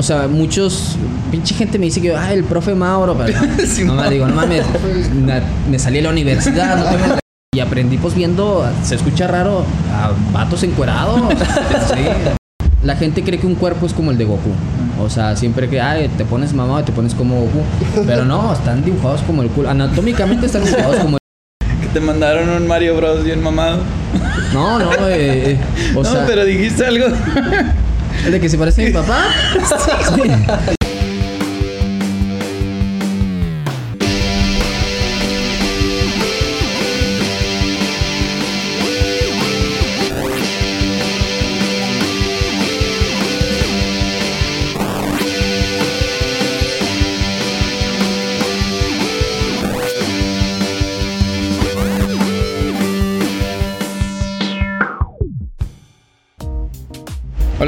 o sea, muchos, pinche gente me dice que, ay, el profe Mauro, pero no, no me digo, no mames, me, me salí de la universidad, no tengo- y aprendí pues viendo, se escucha raro, a vatos encuerados. Sí. La gente cree que un cuerpo es como el de Goku. O sea, siempre que, ay, te pones mamado y te pones como Goku. Pero no, están dibujados como el culo. Anatómicamente están dibujados como el... Que te mandaron un Mario Bros bien mamado. No, no, eh, eh, o no, sea, pero dijiste algo. ¿el de que se parece a mi papá. Sí.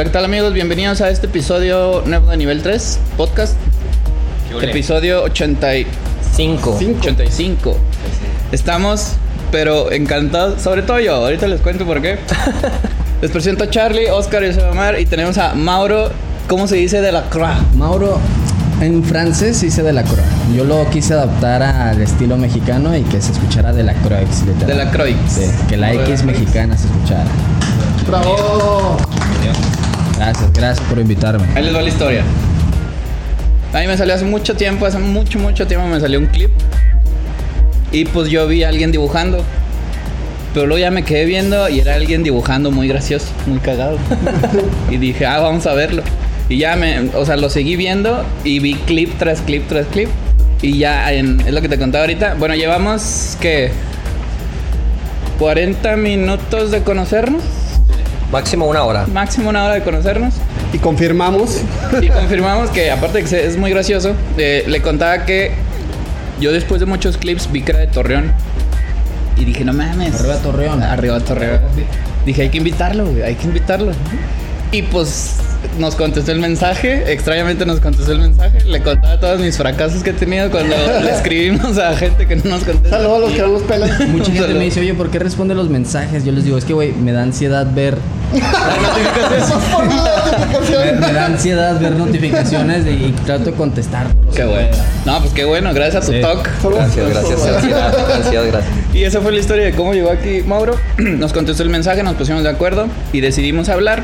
Hola, ¿qué tal amigos? Bienvenidos a este episodio nuevo de Nivel 3 Podcast. Episodio 85. 85. Estamos, pero encantados, sobre todo yo, ahorita les cuento por qué. les presento a Charlie, Oscar y Omar y tenemos a Mauro, ¿cómo se dice? De la Croix. Mauro, en francés hice de la Croix. Yo lo quise adaptar al estilo mexicano y que se escuchara de la Croix. literal. De la Croix. Sí, que la X mexicana se escuchara. ¡Bravo! Gracias, gracias por invitarme. Ahí les va la historia. A mí me salió hace mucho tiempo, hace mucho, mucho tiempo me salió un clip. Y pues yo vi a alguien dibujando. Pero luego ya me quedé viendo y era alguien dibujando muy gracioso, muy cagado. y dije, ah, vamos a verlo. Y ya me, o sea, lo seguí viendo y vi clip tras clip tras clip. Y ya en- es lo que te contaba ahorita. Bueno, llevamos que 40 minutos de conocernos, Máximo una hora. máximo una hora de conocernos. Y confirmamos. Y confirmamos que, aparte de que es muy gracioso, eh, le contaba que yo después de muchos clips vi que era de Torreón. Y dije, no mames. Arriba Torreón. Arriba Torreón. Dije, hay que invitarlo, güey, hay que invitarlo. Y pues nos contestó el mensaje, extrañamente nos contestó el mensaje. Le contaba todos mis fracasos que he tenido cuando le escribimos a gente que no nos contesta. Saludos a los que no nos pelan. Mucha gente me dice, oye, ¿por qué responde los mensajes? Yo les digo, es que, güey, me da ansiedad ver. Me, da ansiedad ver notificaciones de- y trato de contestar. Qué bueno. No, pues qué bueno, gracias a tu Sí. talk. Gracias, gracias, ansiedad, ansiedad, gracias. Y esa fue la historia de cómo llegó aquí Mauro. Nos contestó el mensaje, nos pusimos de acuerdo y decidimos hablar.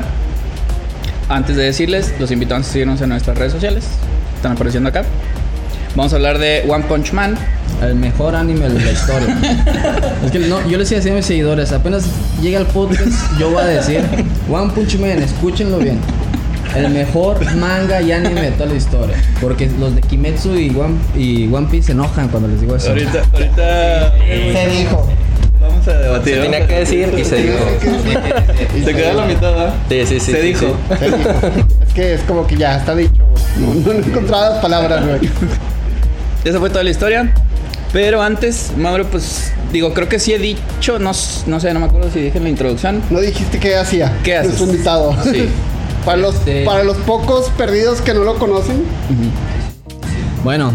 Antes de decirles, los invitamos a seguirnos en nuestras redes sociales. Están apareciendo acá. Vamos a hablar de One Punch Man. El mejor anime de la historia. es que no, yo les decía a mis seguidores, apenas llega el podcast, yo voy a decir, One Punch Man, escúchenlo bien. El mejor manga y anime de toda la historia. Porque los de Kimetsu y One, y One Piece se enojan cuando les digo eso. Ahorita, ahorita Se dijo. vamos a debatir. Se tenía a- que decir y se dijo. Se quedó a la mitad, ¿verdad? Sí, sí, sí. Se dijo. sí. Se dijo. Es que es como que ya está dicho. No, no he encontrado las palabras, güey. Esa fue toda la historia. Pero antes, Mauro, pues digo, creo que sí he dicho, no, sé, no me acuerdo si dije en la introducción. No dijiste qué hacía. ¿Qué haces? Nuestro invitado. Sí. Para los, Este- para los pocos perdidos que no lo conocen. Bueno,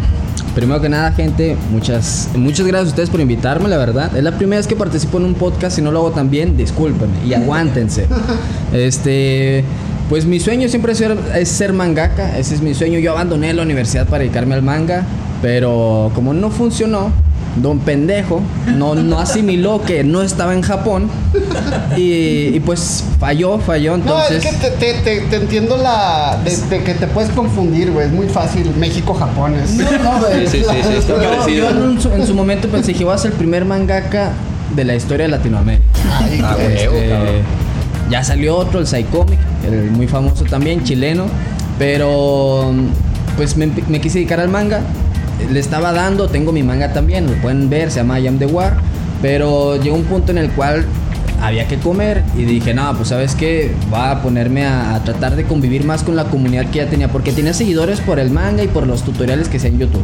primero que nada, gente, muchas, muchas gracias a ustedes por invitarme, la verdad. Es la primera vez que participo en un podcast, si no lo hago tan bien, discúlpenme y aguántense. este, pues mi sueño siempre es ser, es ser mangaka, ese es mi sueño. Yo abandoné la universidad para dedicarme al manga, pero como no funcionó, don pendejo no, no asimiló que no estaba en Japón y, y pues falló, falló, entonces... No, es que te, te, te, te entiendo la. De, de que te puedes confundir, güey. Es muy fácil. México-Japón es. No, no, güey. Sí, sí, sí, sí, está Yo, en, su, en su momento pensé que iba a ser el primer mangaka de la historia de Latinoamérica. Ay, Ah, güey. Este, cabrón. ya salió otro, el Psycomic, el muy famoso también, chileno. Pero pues me, me quise dedicar al manga. Le estaba dando, tengo mi manga también, lo pueden ver, se llama I Am the War. Pero llegó un punto en el cual había que comer y dije, no, pues sabes qué, va a ponerme a, tratar de convivir más con la comunidad que ya tenía, porque tenía seguidores por el manga y por los tutoriales que hacía en YouTube.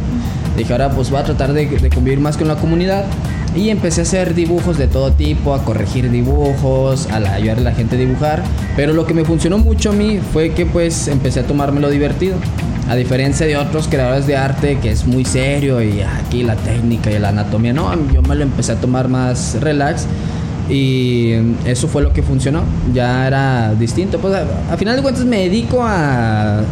Dije, ahora pues voy a tratar de, convivir más con la comunidad y empecé a hacer dibujos de todo tipo, a corregir dibujos, a ayudar a la gente a dibujar, pero lo que me funcionó mucho a mí fue que pues empecé a tomármelo divertido. A diferencia de otros creadores de arte que es muy serio y aquí la técnica y la anatomía, no, yo me lo empecé a tomar más relax y eso fue lo que funcionó. Ya era distinto. Pues a, a final de cuentas me dedico a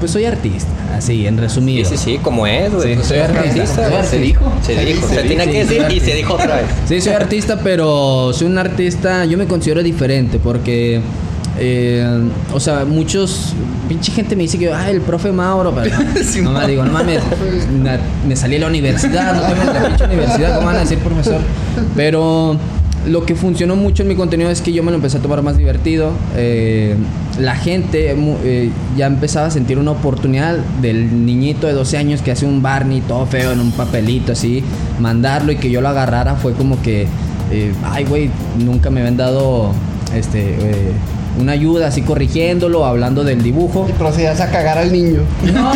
pues soy artista, así, en Sí, resumido. sí, sí, como es, güey. Sí, Pues soy artista, Se dijo. Se dijo. Se tenía que sí, decir y se dijo otra vez. Sí, soy artista, pero soy un artista, yo me considero diferente porque, eh, o sea, muchos, pinche gente me dice que, ay, el profe Mauro, pero Sí, no, me digo, no mames, me salí de la universidad, no tengo la pinche universidad, ¿cómo van a decir profesor? Pero lo que funcionó mucho en mi contenido es que yo me lo empecé a tomar más divertido. eh, la gente eh, ya empezaba a sentir una oportunidad del niñito de 12 años que hace un Barney todo feo en un papelito así, mandarlo y que yo lo agarrara fue como que, eh, ay, güey, nunca me habían dado este, una ayuda así corrigiéndolo, hablando del dibujo. Y procedías a cagar al niño. No,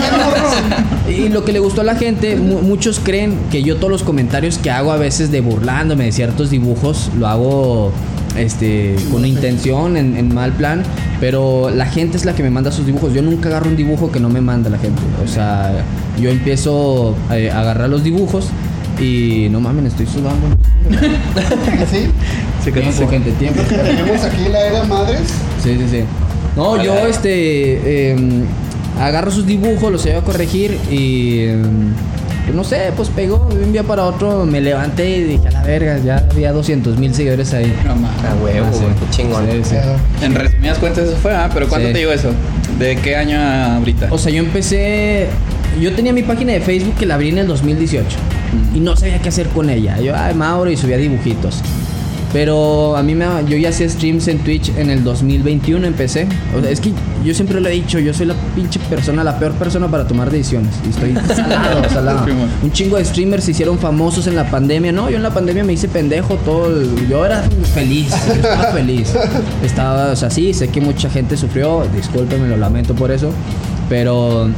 y lo que le gustó a la gente, mu- muchos creen que yo todos los comentarios que hago a veces de burlándome de ciertos dibujos, lo hago este con intención, en, en mal plan, pero la gente es la que me manda sus dibujos. Yo nunca agarro un dibujo que no me manda la gente. O sea, yo empiezo eh, a agarrar los dibujos y no mames, estoy sudando. ¿Sí? Tiempo, gente, tiempo. Tenemos aquí la era madres. Sí, sí, sí. No, yo este em, agarro sus dibujos, los llevo a corregir y em, pues, no sé, pues pegó de un día para otro, me levanté y dije a la verga, ya había 200 mil seguidores ahí. No mames. A huevo, Ah, sí. güey. Qué chingón. Sí, sí. En resumidas cuentas eso fue, ¿ah? Pero ¿cuánto Sí. te llegó eso? ¿De qué año ahorita? O sea, yo empecé, yo tenía mi página de Facebook que la abrí en el 2018 y no sabía qué hacer con ella. Yo, ay, Mauro y subía dibujitos. Pero a mí me yo ya hacía streams en Twitch en el 2021 empecé. O sea, es que yo siempre lo he dicho, yo soy la pinche persona, la peor persona para tomar decisiones. Y estoy salado, salado. Un chingo de streamers se hicieron famosos en la pandemia. No, yo en la pandemia me hice pendejo todo. el- yo era feliz, yo estaba feliz. Estaba, o sea, sí, sé que mucha gente sufrió, discúlpenme, lo lamento por eso. Pero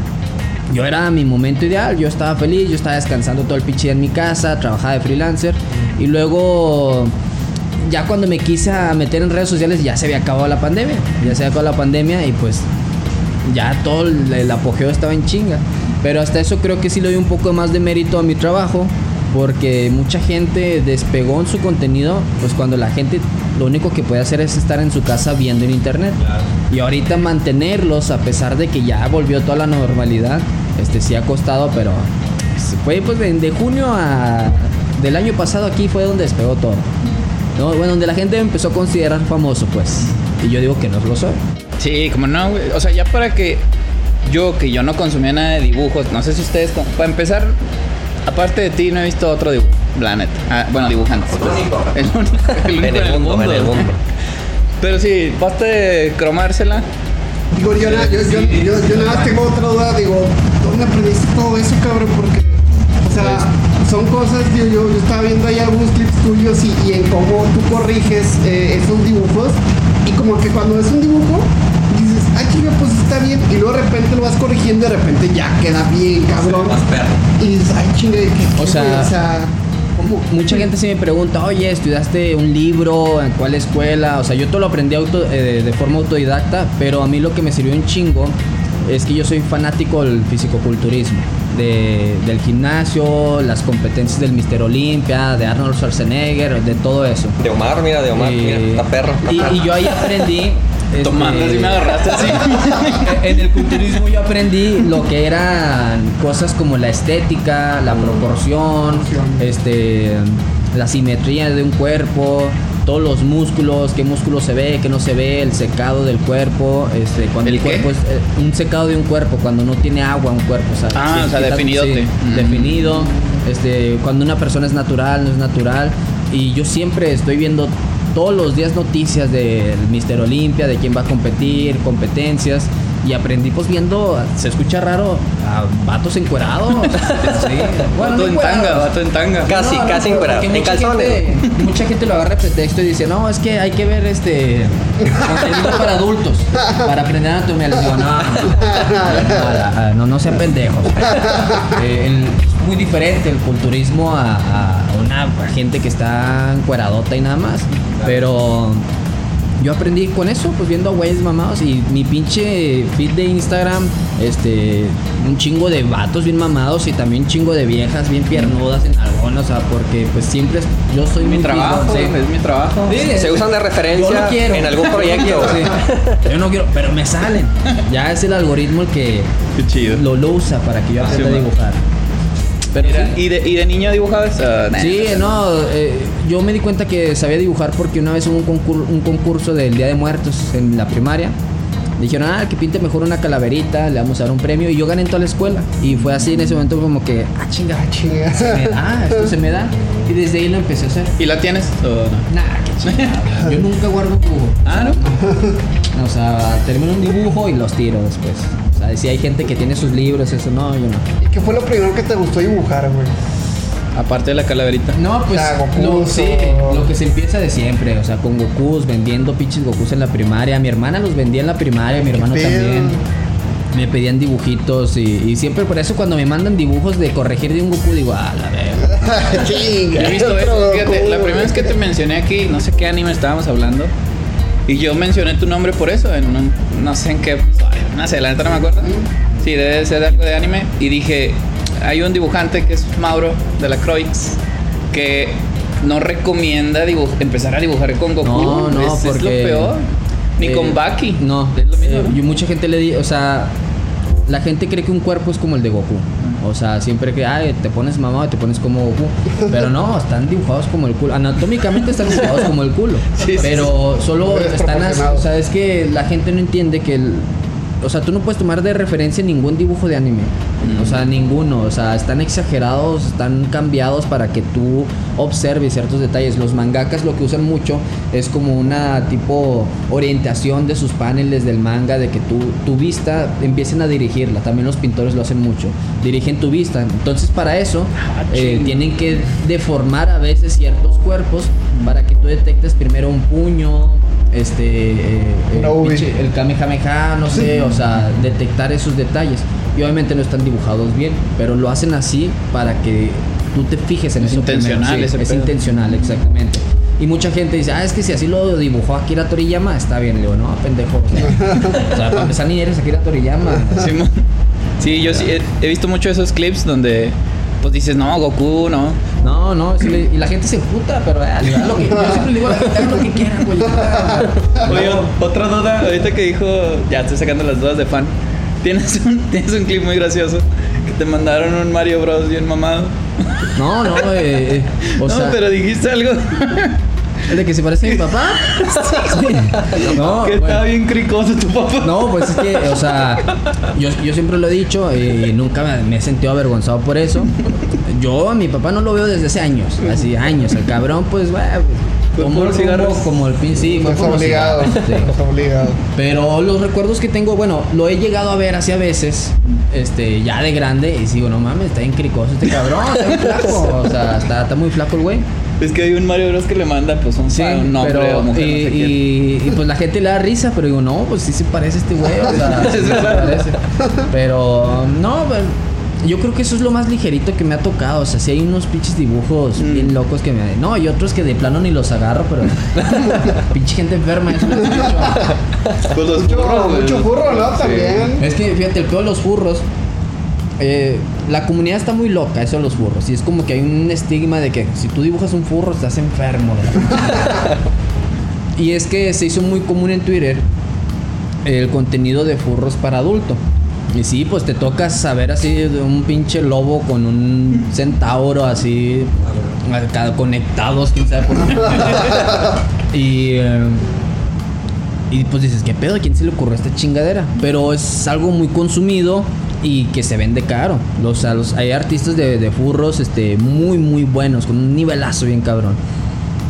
yo era mi momento ideal, yo estaba feliz, yo estaba descansando todo el pinche día en mi casa, trabajaba de freelancer. Y luego, ya cuando me quise meter en redes sociales, ya se había acabado la pandemia. Ya se había acabado la pandemia y pues ya todo el, apogeo estaba en chinga. Pero hasta eso creo que sí le doy un poco más de mérito a mi trabajo. Porque mucha gente despegó en su contenido, pues cuando la gente lo único que puede hacer es estar en su casa viendo en internet. Y ahorita mantenerlos, a pesar de que ya volvió toda la normalidad, este sí ha costado, pero fue pues de, de junio a del año pasado aquí fue donde despegó todo. No, bueno, donde la gente empezó a considerar famoso, pues. Y yo digo que no lo soy. Sí, como no, güey. O sea, ya para que yo, que yo no consumía nada de dibujos, no sé si ustedes, con- para empezar, aparte de ti, no he visto otro dibujo, la neta. Ah, bueno, dibujante. El único. El único En el mundo, en el mundo. Pero sí, basta de cromársela. Digo, yo, na- yo, yo, yo, yo nada más tengo otra duda, digo, ¿dónde aprendiste todo eso, cabrón? Porque, o sea, son cosas, yo, yo estaba viendo ahí algunos clips tuyos y, y en cómo tú corriges eh, esos dibujos y como que cuando ves un dibujo dices, ay, chinga, pues está bien y luego de repente lo vas corrigiendo y de repente ya queda bien, cabrón. Más perro. Y dices, ay, chinga, ¿qué, qué, O sea, o sea, ¿cómo? Mucha gente sí me pregunta, oye, ¿estudiaste un libro? ¿En cuál escuela? O sea, yo todo lo aprendí auto- eh, de forma autodidacta, pero a mí lo que me sirvió un chingo es que yo soy fanático del fisicoculturismo, de, del gimnasio, las competencias del Mister Olimpia, de Arnold Schwarzenegger, de todo eso. De Omar, mira, de Omar, Y- mira, está perro. está y, perro. y yo ahí aprendí. este, Tomando, así me agarraste así. en el culturismo yo aprendí lo que eran cosas como la estética, la proporción, este, la simetría de un cuerpo, todos los músculos, qué músculo se ve, qué no se ve, el secado del cuerpo, este, cuando ¿El cuerpo es eh, un secado de un cuerpo, cuando no tiene agua un cuerpo, o sea, Ah, o sea, definidote. sí, Mm. definido, este, cuando una persona es natural, no es natural, y yo siempre estoy viendo todos los días noticias del Mister Olimpia, de quién va a competir, competencias. Y aprendí pues viendo, se escucha raro, a vatos encuerados. sí. Vato no en tanga, vato en tanga. Casi, No, no, casi encuerado, en mucha calzones. gente- mucha gente lo agarra de pretexto y dice, no, es que hay que ver este contenido para adultos, para aprender anatomía. Les digo, no, no, no, no, no sean pendejos. Eh, el- es muy diferente el culturismo a, a una gente que está encueradota y nada más. Pero yo aprendí con eso, pues viendo a güeyes mamados y mi pinche feed de Instagram, este, un chingo de vatos bien mamados y también un chingo de viejas bien piernudas en algunas, o sea, porque pues siempre es- yo soy Mi trabajo, sí. es mi trabajo. Sí, Se usan de referencia yo no quiero. en algún Yo no proyecto. quiero, sí. Yo no quiero, pero me salen. Ya es el algoritmo el que Qué chido. lo, lo usa para que yo aprenda a dibujar. Pero sí. ¿y, de, ¿Y de niño dibujabas? Ah. Sí, no, eh, yo me di cuenta que sabía dibujar porque una vez hubo un, concur- un concurso del Día de Muertos en la primaria. Dijeron, ah, que pinte mejor una calaverita, le vamos a dar un premio. Y yo gané en toda la escuela. Y fue así en ese momento como que, ah, chinga, Chinga. se me da, esto se me da. Y desde ahí lo empecé a hacer. ¿Y la tienes? o no? Nah, qué chingada. Yo nunca guardo un dibujo. Ah, ¿no? O sea, termino un dibujo y los tiro después. Sea, si hay gente que tiene sus libros, eso no, yo no. ¿Y qué fue lo primero que te gustó dibujar, güey? Aparte de la calaverita. No, pues Ah, Gokus lo, sí, o- lo que se empieza de siempre, o sea, con Gokus, vendiendo pinches Gokus en la primaria. Mi hermana los vendía en la primaria, mi hermano pedo? también. Me pedían dibujitos y, y siempre por eso cuando me mandan dibujos de corregir de un Goku digo, ah, la. Yo he visto otro eso. Fíjate, Goku, la primera vez que te mencioné aquí, no sé qué anime estábamos hablando. Y yo mencioné tu nombre por eso, en un- no sé en qué no sé, la neta no me acuerdo. Sí, debe ser algo de anime. Y dije, hay un dibujante que es Mauro de la Croix que no recomienda empezar a dibujar con Goku. No, no, es, es porque... lo peor. Ni eh, con Baki. No, es lo mismo. eh, ¿no? y mucha gente le di, o sea, la gente cree que un cuerpo es como el de Goku. O sea, siempre que, ay, te pones mamado y te pones como Goku. Pero no, están dibujados como el culo. Anatómicamente están dibujados como el culo. Sí, sí, pero solo están, as- desproporcionado. o sea, es que la gente no entiende que el, o sea, tú no puedes tomar de referencia ningún dibujo de anime. O sea, ninguno. O sea, están exagerados, están cambiados para que tú observes ciertos detalles. Los mangakas lo que usan mucho es como una tipo orientación de sus paneles del manga, de que tu, tu vista empiecen a dirigirla. También los pintores lo hacen mucho. Dirigen tu vista. Entonces, para eso, eh, tienen que deformar a veces ciertos cuerpos para que tú detectes primero un puño. Este, eh, pinche- el Kamehameha, no sé, o sea, detectar esos detalles. Y obviamente no están dibujados bien, pero lo hacen así para que tú te fijes en Es eso. intencional. Sí, ese es pedo. intencional, exactamente. Y mucha gente dice, ah, es que si así lo dibujó Akira Toriyama, está bien. Le digo, no, pendejo. O sea, o sea, para empezar, ni eres Akira Toriyama. Simón. Sí, yo sí he, he visto mucho esos clips donde pues dices, no, Goku, no. No, no, sí le- y la gente se emputa, pero eh, haz lo que, yo siempre le digo a la gente, haz lo que quieran, güey. Oye, otra duda, ahorita que dijo, ya estoy sacando las dudas de fan. Tienes un, tienes un clip muy gracioso que te mandaron un Mario Bros bien mamado. No, no, eh, eh, o no, sea, pero dijiste algo ¿el de que se parece a mi papá? Sí. No, que bueno. estaba bien cricoso tu papá. No, pues es que, o sea, yo, yo siempre lo he dicho y nunca me, me he sentido avergonzado por eso. Yo a mi papá no lo veo desde hace años, así años. El cabrón, pues, bueno, tomó por el cigarros. rumbo como el pin, sí, fue por obligado. sí. Obligado. Pero los recuerdos que tengo, bueno, lo he llegado a ver así a veces, este, ya de grande, y digo, no mames, está bien cricoso este cabrón, está bien flaco. O sea, está, está muy flaco el güey. Es que hay un Mario Bros que le manda pues un, Sí, un nombre pero, o mujer, y, no sé quién. y- y, pues la gente le da risa, pero digo, no, pues sí se parece este güey, o sea, sí se parece. Pero no, pues, yo creo que eso es lo más ligerito que me ha tocado, o sea, sí hay unos pinches dibujos Mm. bien locos que me... No, y otros que de plano ni los agarro, pero... pinche gente enferma, eso. Pues los Mucho, burros, güey. mucho burro, ¿no? Sí. También. Es que fíjate, el peor de los furros. Eh, la comunidad está muy loca, eso de los furros. Y es como que hay un estigma de que si tú dibujas un furro, estás enfermo. y es que se hizo muy común en Twitter el contenido de furros para adulto. Y sí, pues te toca saber así de un pinche lobo con un centauro así conectados, quién sabe por qué. y eh, y pues dices, ¿qué pedo? ¿A quién se le ocurrió esta chingadera? Pero es algo muy consumido y que se vende caro. Sea, los, hay artistas de, de furros este, muy, muy buenos, con un nivelazo bien cabrón.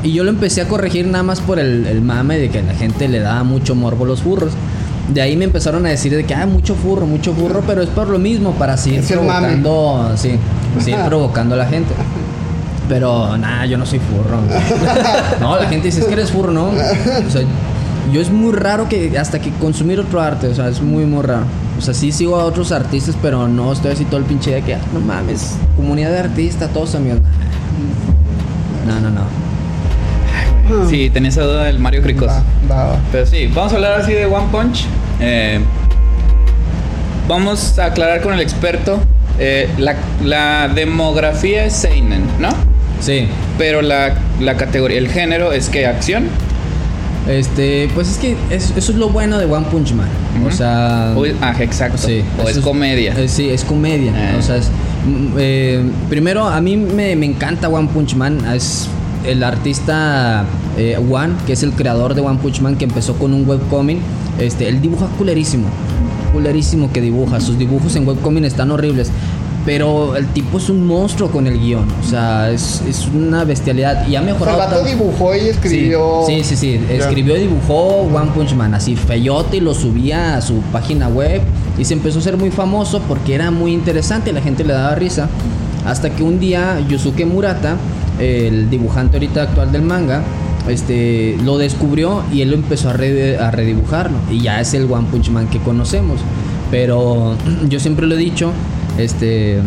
Y yo lo empecé a corregir nada más por el, el mame de que la gente le daba mucho morbo a los furros. De ahí me empezaron a decir de que, ah, mucho furro, mucho furro, pero es por lo mismo, para seguir Es provocando, sí, seguir provocando a la gente. Pero nada, yo no soy furro. No, la gente dice, es que eres furro, ¿no? O sea, yo es muy raro que hasta que consumir otro arte, o sea, es muy, muy raro. O sea, sí sigo a otros artistas, pero no estoy así todo el pinche de que, ah, no mames, comunidad de artistas, todos amigos. No, no, no. Ah. Sí, tenía esa duda del Mario Cricos. Va, va, va. Pero sí, vamos a hablar así de One Punch. Eh, vamos a aclarar con el experto. eh, la, la demografía es Seinen, ¿no? Sí. Pero la, la categoría, el género es que acción. Este, pues es que es- eso es lo bueno de One Punch Man. O Ujú. sea. O es- ah, exacto. Sí, o es eso comedia. eh, sí, es comedia. Ah. O sea, es, mm, eh, primero, a mí me, me encanta One Punch Man. Es el artista eh, One, que es el creador de One Punch Man, que empezó con un webcomic. Este, él dibuja culerísimo. Culerísimo que dibuja. Sus dibujos en webcomic están horribles. Pero el tipo es un monstruo con el guion. O sea, es, es una bestialidad. Y ha O sea, el mejorado. dibujó y escribió. Sí, sí, sí. Escribió y dibujó One Punch Man así feyote y lo subía a su página web. Y se empezó a ser muy famoso porque era muy interesante y la gente le daba risa. Hasta que un día Yusuke Murata, el dibujante ahorita actual del manga, este, lo descubrió y él lo empezó a, re- a redibujarlo. Y ya es el One Punch Man que conocemos. Pero yo siempre lo he dicho, este,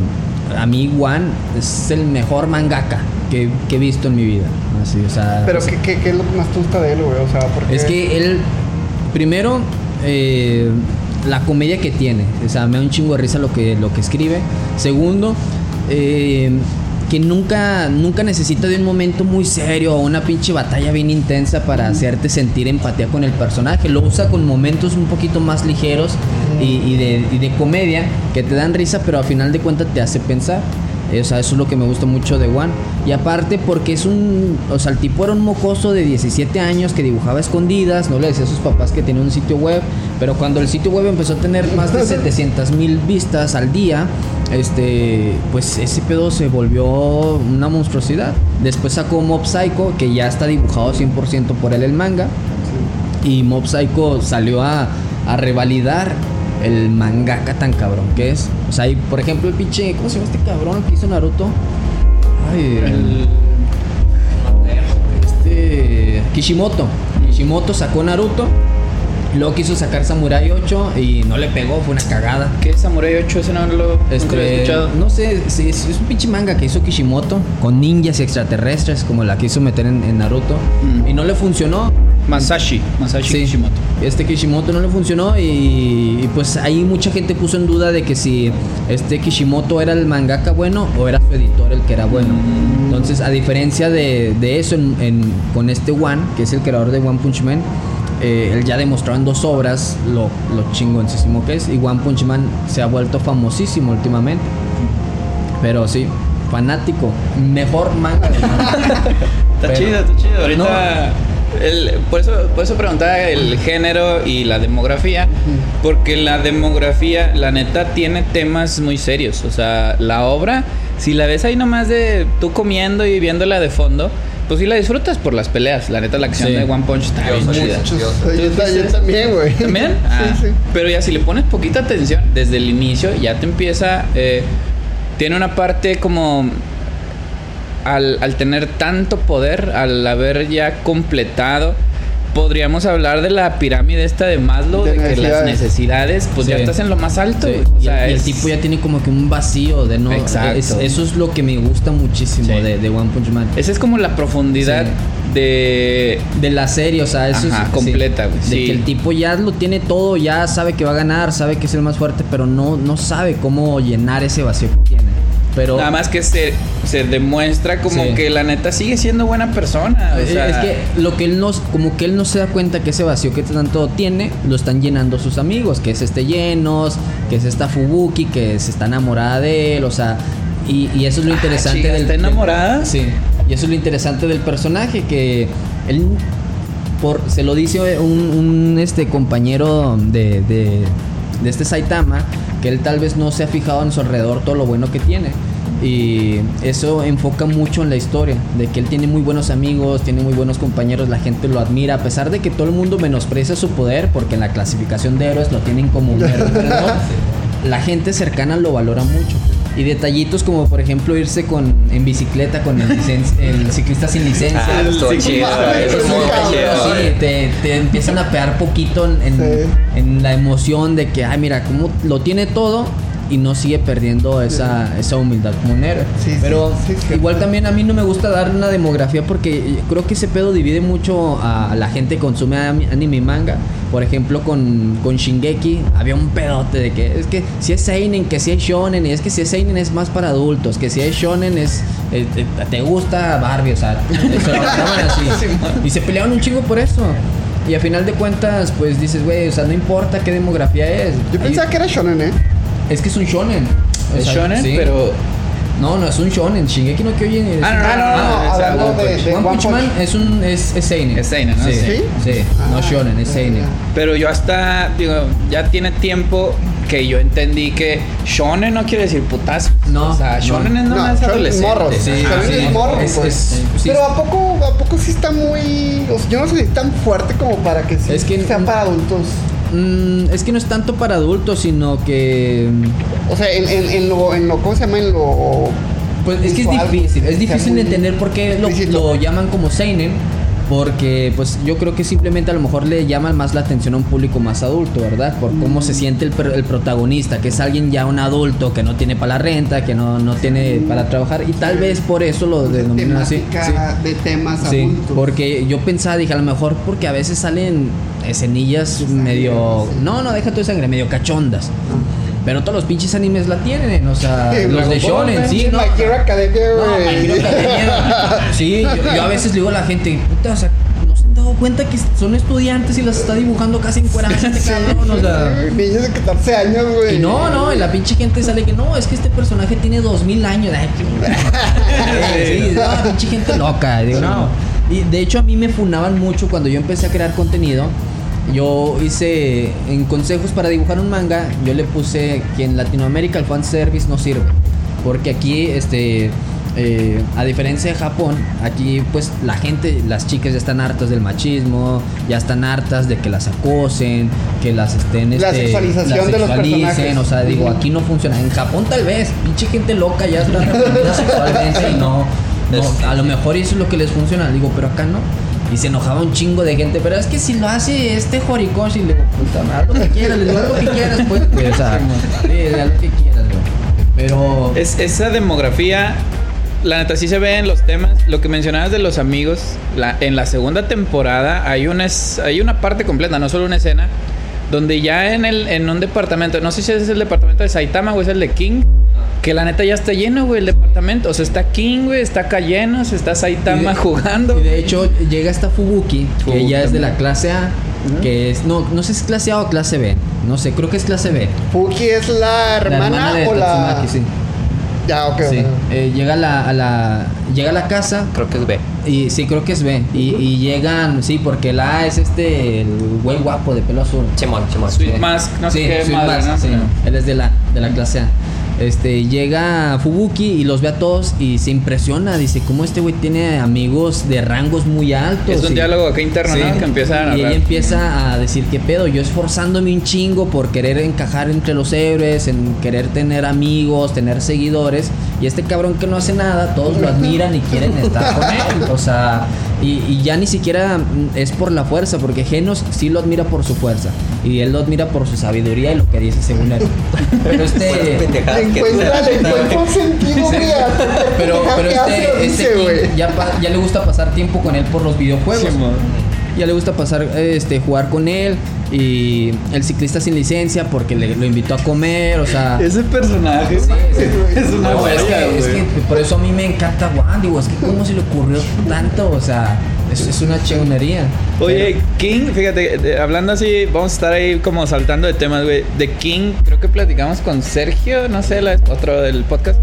a mí One es el mejor mangaka que, que he visto en mi vida. Así, o sea, Pero ¿qué, qué, qué es lo que más te gusta de él, güey? O sea, porque. es que él, primero, eh, la comedia que tiene. O sea, me da un chingo de risa lo que, lo que escribe. Segundo, eh, que nunca, nunca necesita de un momento muy serio o una pinche batalla bien intensa para hacerte sentir empatía con el personaje. Lo usa con momentos un poquito más ligeros y, y de, y de comedia que te dan risa, pero al final de cuentas te hace pensar. Eh, O sea, eso es lo que me gusta mucho de Juan. Y aparte porque es un... O sea, el tipo era un mocoso de 17 años que dibujaba a escondidas, no le decía a sus papás que tenía un sitio web, pero cuando el sitio web empezó a tener más de 700 mil vistas al día, este, pues ese pedo se volvió una monstruosidad. Después sacó Mob Psycho, que ya está dibujado 100% por él el manga. Y Mob Psycho salió a, a revalidar el mangaka tan cabrón que es. O sea, y, por ejemplo, el pinche. ¿Cómo se llama este cabrón que hizo Naruto? Ay, el. Este. Kishimoto. Kishimoto sacó Naruto. Luego quiso sacar Samurai 8 y no le pegó, fue una cagada. ¿Qué es Samurai 8? Ese no lo, he Este, escuchado. no sé, es, es un pinche manga que hizo Kishimoto con ninjas y extraterrestres como la quiso meter en, en Naruto Mm. y no le funcionó. Masashi. Masashi Sí. Kishimoto. Este Kishimoto no le funcionó y, y, pues ahí mucha gente puso en duda de que si este Kishimoto era el mangaka bueno o era su editor el que era bueno. Entonces, a diferencia de, de eso en- en- con este One, que es el creador de One Punch Man, eh, él ya demostró en dos obras lo, lo chingoncísimo que es y One Punch Man se ha vuelto famosísimo últimamente. Pero sí, fanático, mejor manga. Está Pero- chido, está chido. Ahorita. El- por, eso, por eso preguntaba el género y la demografía. Porque la demografía, la neta, tiene temas muy serios. O sea, la obra, si la ves ahí nomás de tú comiendo y viéndola de fondo, pues sí la disfrutas por las peleas. La neta, la acción Sí. de One Punch está bien chida. Yo, yo también, güey. ¿También? Sí, Ah, sí. Pero ya si le pones poquita atención desde el inicio, ya te empieza. eh, tiene una parte como. Al, al tener tanto poder, al haber ya completado, podríamos hablar de la pirámide esta de Maslow, De de, que las necesidades. pues ya estás en lo más alto. Sí, y, el, y el es- tipo ya tiene como que un vacío de no. Exacto. es- eso es lo que me gusta muchísimo Sí. de, de One Punch Man. Esa es como la profundidad Sí. de. De la serie, o sea, eso Ajá, es. completa, güey, De sí. que el tipo ya lo tiene todo, ya sabe que va a ganar, sabe que es el más fuerte, pero no, no sabe cómo llenar ese vacío que tiene. Pero. Nada más que se, se demuestra como Sí. que la neta sigue siendo buena persona. O Eh, sea, es que lo que él no, como que él no se da cuenta que ese vacío que tanto tiene, lo están llenando sus amigos, que es este Llenos, que es esta Fubuki, que se está enamorada de él, o sea, y, y eso es lo interesante Ah, chica, del ¿está del- enamorada? sí, y eso es lo interesante del personaje, que él por, se lo dice un, un, este compañero de, de, de este Saitama, que él tal vez no se ha fijado en su alrededor todo lo bueno que tiene. Y eso enfoca mucho en la historia, de que él tiene muy buenos amigos, tiene muy buenos compañeros, la gente lo admira, a pesar de que todo el mundo menosprecia su poder, porque en la clasificación de héroes lo tienen como un héroe, pero no, la gente cercana lo valora mucho. Y detallitos como por ejemplo irse con en bicicleta con el, licen- el ciclista sin licencia. Ah, estuvo Sí, chido. mames, Eso es sí, muy cabrón, chido. Sí, te, te empiezan a pegar poquito en, en- Sí. en la emoción de que, ay, mira, cómo lo tiene todo y no sigue perdiendo esa, esa humildad como héroe. Sí, Pero sí, sí. igual también a mí no me gusta dar una demografía porque creo que ese pedo divide mucho a, la gente que consume anime y manga. Por ejemplo, con, con Shingeki había un pedote de que es que si es Seinen, que si es Shonen, y es que si es Seinen es más para adultos, que si es Shonen es. eh, te, te gusta Barbie, o sea, se lo así. Y se pelearon un chingo por eso. Y a final de cuentas, pues dices, güey, o sea, no importa qué demografía es. Yo Ahí- pensaba que era shonen, ¿eh? Es que es un shonen. O Es sea, shonen, sí. pero No, no es un shonen. Shingeki no Kyojin. es- Ah, no, no, Ah, no, no, no, no, es hablando One de, Punch. de One Punch Man es un es, es seinen. Es seinen, ¿no? Sí, Sí. sí. no Ah, shonen, es seinen. Pero yo hasta, digo, ya tiene tiempo que yo entendí que shonen no quiere decir putazo. No, O sea, no. shonen es No, nomás es adolescente. morros. Sí, Shonen sí. es morro, Es- pues. es-. Pero ¿a poco, ¿a poco sí está muy... O sea, yo no sé si es tan fuerte como para que sí Es que- sea para adultos? Mm, es que no es tanto para adultos, sino que O sea, en, en, en lo, en lo... ¿Cómo se llama? En lo... Pues es que es difícil, es difícil de entender por qué lo, lo llaman como seinen, porque pues yo creo que simplemente a lo mejor le llaman más la atención a un público más adulto, ¿verdad? Por cómo Mm. se siente el, el protagonista, que es alguien ya un adulto que no tiene para la renta, que no, no tiene para trabajar y tal vez por eso lo denominan así. temática de temas Sí, adultos. porque yo pensaba, dije, a lo mejor porque a veces salen escenillas medio... No, no, deja tu sangre, medio cachondas. Pero todos los pinches animes la tienen, o sea, Sí, los de shonen, sí, ¿no? My Hero Academia, No, güey. Hero Academia. Sí, yo, yo a veces le digo a la gente, puta, o sea, no se han dado cuenta que son estudiantes y las está dibujando casi encueradas este cabrón, o sea. Niños de 14 años, güey. Y no, no, y la pinche gente sale que no, es que este personaje tiene dos mil años. Ay, qué- sí, no, pinche gente loca. Digo, no. Y de hecho a mí me funaban mucho cuando yo empecé a crear contenido. Yo hice en consejos para dibujar un manga, yo le puse que en Latinoamérica el fanservice no sirve. Porque aquí, este, eh, a diferencia de Japón, aquí pues la gente, las chicas ya están hartas del machismo, ya están hartas de que las acosen, que las estén... La este, sexualización las de los sexualicen, personajes. O sea, digo, aquí no funciona. En Japón tal vez, pinche gente loca ya está sexualmente y no, no, a lo mejor eso es lo que les funciona. Digo, pero acá no. Y se enojaba un chingo de gente, pero es que si lo hace este Horikoshi, le digo, puta, haz lo que quieras, le digo, haz lo que quieras, pues, güey, o sea, sí, haz lo que quieras, güey. Pero, Es, esa demografía, la neta sí se ve en los temas. Lo que mencionabas de los amigos, la, en la segunda temporada hay una, es- hay una parte completa, no solo una escena, donde ya en, el, en un departamento, no sé si es el departamento de Saitama o es el de King, que la neta ya está lleno, güey, el departamento. O sea, está King, güey, está acá lleno, se está Saitama Y de- jugando. y de hecho, llega esta Fubuki, que Fubuki ella es de la clase A, que es, no, no sé si es clase A o clase B, no sé, creo que es clase B. Fuki es la La hermana, de o la. Sí. Ya, ok. Sí, ok. eh, llega a la, a la llega a la casa Creo que es B. y sí creo que es B y, y llegan sí porque la A es este el güey guapo de pelo azul. Chimón, chimón. Sweet Sí. Mask, no sé Sí, qué Sweet madre, Mask, ¿no? sí. Él es de la de la clase A. Este llega Fubuki y los ve a todos y se impresiona, dice, "¿Cómo este güey tiene amigos de rangos muy altos?" Es un Y- diálogo acá interno, Sí. ¿no? Que empieza a Y ella empieza a decir, ¿qué pedo? Yo esforzándome un chingo por querer encajar entre los héroes, en querer tener amigos, tener seguidores. Y este cabrón que no hace nada, todos lo admiran y quieren estar con él. O sea, y, y ya ni siquiera es por la fuerza, porque Genos sí lo admira por su fuerza. Y él lo admira por su sabiduría y lo que dice según él. Pero este... encuentra, un sentido, Pero, pero este, este dice, King güey. ya, pa- ya le gusta pasar tiempo con él por los videojuegos. Ya le gusta pasar, este, jugar con él. Y el ciclista sin licencia porque le, lo invitó a comer, o sea. Ese personaje Sí, sí. es una No, es, joya, que, es que por eso a mí me encanta Juan, digo, es que cómo se le ocurrió tanto, o sea, es, es una chingonería. Oye, King, fíjate, de- hablando así, vamos a estar ahí como saltando de temas, güey. De King, creo que platicamos con Sergio, no sé, la- otro del podcast,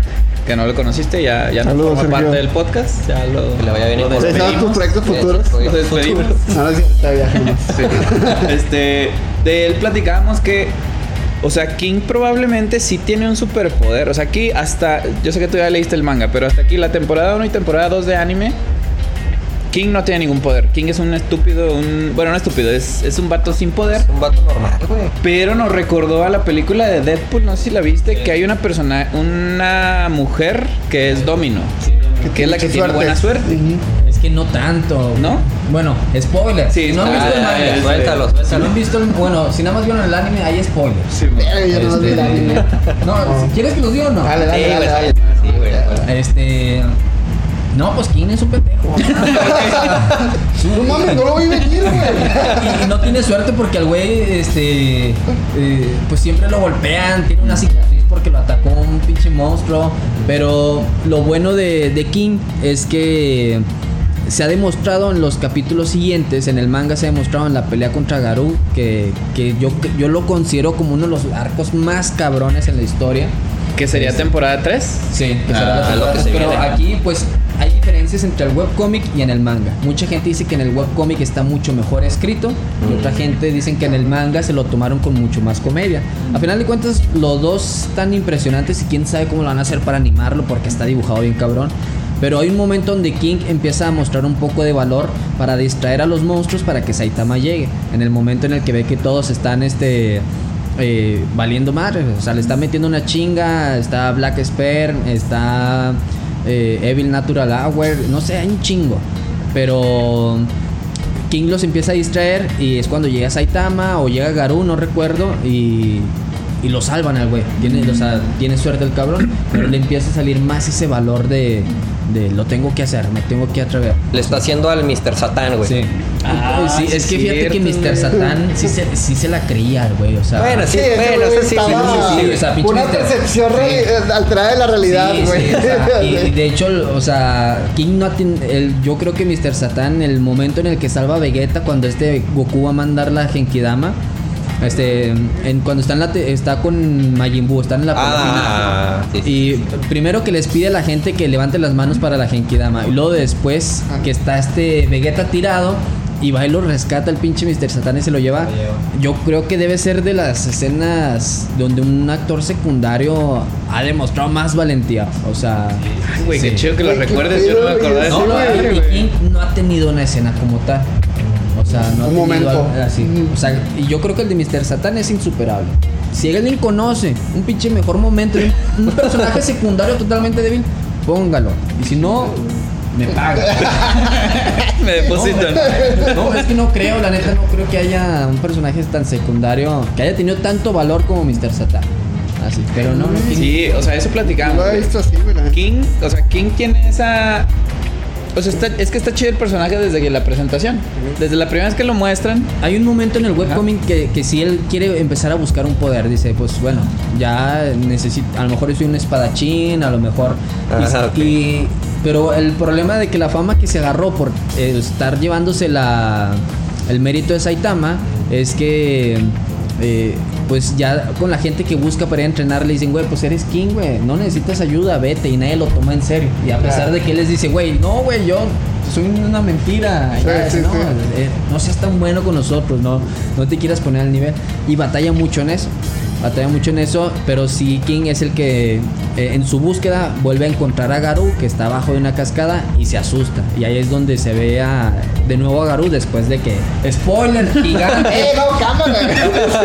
que no lo conociste, ya, ya no Saludos, forma Sergio. parte del podcast, ya lo, Que le vaya bien lo y por- ¿Sabes tus proyectos futuros? Lo despedimos. No, no bien. este, de él platicábamos que, o sea, King probablemente sí tiene un superpoder. O sea, aquí hasta, yo sé que tú ya leíste el manga, pero hasta aquí la temporada 1 y temporada 2 de anime, King no tiene ningún poder. King es un estúpido, un, bueno, no estúpido, es, es un vato sin poder. Es un vato normal, güey. Pero nos recordó a la película de Deadpool, no sé si la viste, que hay una persona, una mujer que es Domino, que es la que tiene Suerte. buena suerte. Es que no tanto. ¿No? Bueno, spoiler. Sí, si no han visto el eh, Suéltalos, Si no han visto el, bueno, si nada más vieron el anime, hay spoilers. Sí, güey. Yo no Este, vi el anime. no, si quieres que los diga o no. Dale, dale, Sí, dale, dale. sí, güey. Este. No, pues King es un pendejo. No mames, no lo voy a venir, güey. y no tiene suerte porque al güey, este. eh, pues siempre lo golpean, tiene una cicatriz porque lo atacó un pinche monstruo. Pero lo bueno de, de King es que se ha demostrado en los capítulos siguientes, en el manga se ha demostrado en la pelea contra Garou, que, que yo, yo lo considero como uno de los arcos más cabrones en la historia. ¿Qué sería temporada 3? Sí, que Ah, será la temporada que tres, se pero viene. aquí pues hay diferencias entre el webcómic y en el manga. Mucha gente dice que en el webcómic está mucho mejor escrito y otra gente dicen que en el manga se lo tomaron con mucho más comedia. A final de cuentas los dos están impresionantes y quién sabe cómo lo van a hacer para animarlo porque está dibujado bien cabrón. Pero hay un momento donde King empieza a mostrar un poco de valor para distraer a los monstruos para que Saitama llegue. En el momento en el que ve que todos están este eh, valiendo madre. O sea, le está metiendo una chinga. Está Black Sperm, está eh, Evil Natural Hour. No sé, hay un chingo. Pero King los empieza a distraer y es cuando llega Saitama o llega Garou, no recuerdo. Y, y lo salvan al güey. Tiene, o sea, tiene suerte el cabrón. Pero le empieza a salir más ese valor de, de lo tengo que hacer, me tengo que atrever. Le está haciendo al Mr. Satan, güey. Sí. Ah, sí, sí es que fíjate que Mr. güey. Satán sí se, sí se la creía, el güey. O sea, Bueno, sí, bueno, sí, sí, sí, o sea, pinche Una Mr. percepción alterada de la realidad, güey. sí, o sea, y, y de hecho, o sea, King no atin- el, yo creo que Mr. Satan, el momento en el que salva a Vegeta, cuando este Goku va a mandar la Genkidama, este, en, cuando está, en la te- está con Majin Buu, están en la Ah, sí, final. sí, Y primero que les pide a la gente que levante las manos para la Genkidama. Y luego después que está este Vegeta tirado. Y va y lo rescata el pinche Mr. Satan y se lo lleva. Yo creo que debe ser de las escenas donde un actor secundario ha demostrado más valentía. O sea, Ay, Güey, qué chido que lo recuerdes. Yo no me acordaba de. No, no, no ha tenido una escena como tal. O sea, no ha Un tenido momento. algo así. O sea, y yo creo que el de Mr. Satan es insuperable. Si alguien conoce un pinche mejor momento, un, un personaje secundario totalmente débil, póngalo. Y si no, me paga. Me depositan. No, es que no creo, la neta, no creo que haya un personaje tan secundario que haya tenido tanto valor como Mr. Satan. Así, pero no, no King- Sí, o sea, eso platicamos. Lo he visto así. King, o sea, King tiene esa. O sea, está- es que está chido el personaje desde que la presentación. Desde la primera vez que lo muestran. Hay un momento en el webcomic que, que si él quiere empezar a buscar un poder, dice, pues bueno, ya necesito, a lo mejor soy un espadachín, a lo mejor... y- pero el problema de que la fama que se agarró por eh, estar llevándose la, el mérito de Saitama es que... eh, pues ya con la gente que busca para ir a entrenar le dicen, güey, pues eres king, güey, no necesitas ayuda, vete, y nadie lo toma en serio. Y a pesar de que él les dice, güey, no, güey, yo soy una mentira, Sí, ya, sí, no, sí. eh, no seas tan bueno con nosotros, no, no te quieras poner al nivel. Y batalla mucho en eso. Batalla mucho en eso, pero sí King es el que eh, en su búsqueda vuelve a encontrar a Garou que está abajo de una cascada y se asusta. Y ahí es donde se ve a- de nuevo a Garou después de que, spoiler gigante, ¡Eh, no, cámara!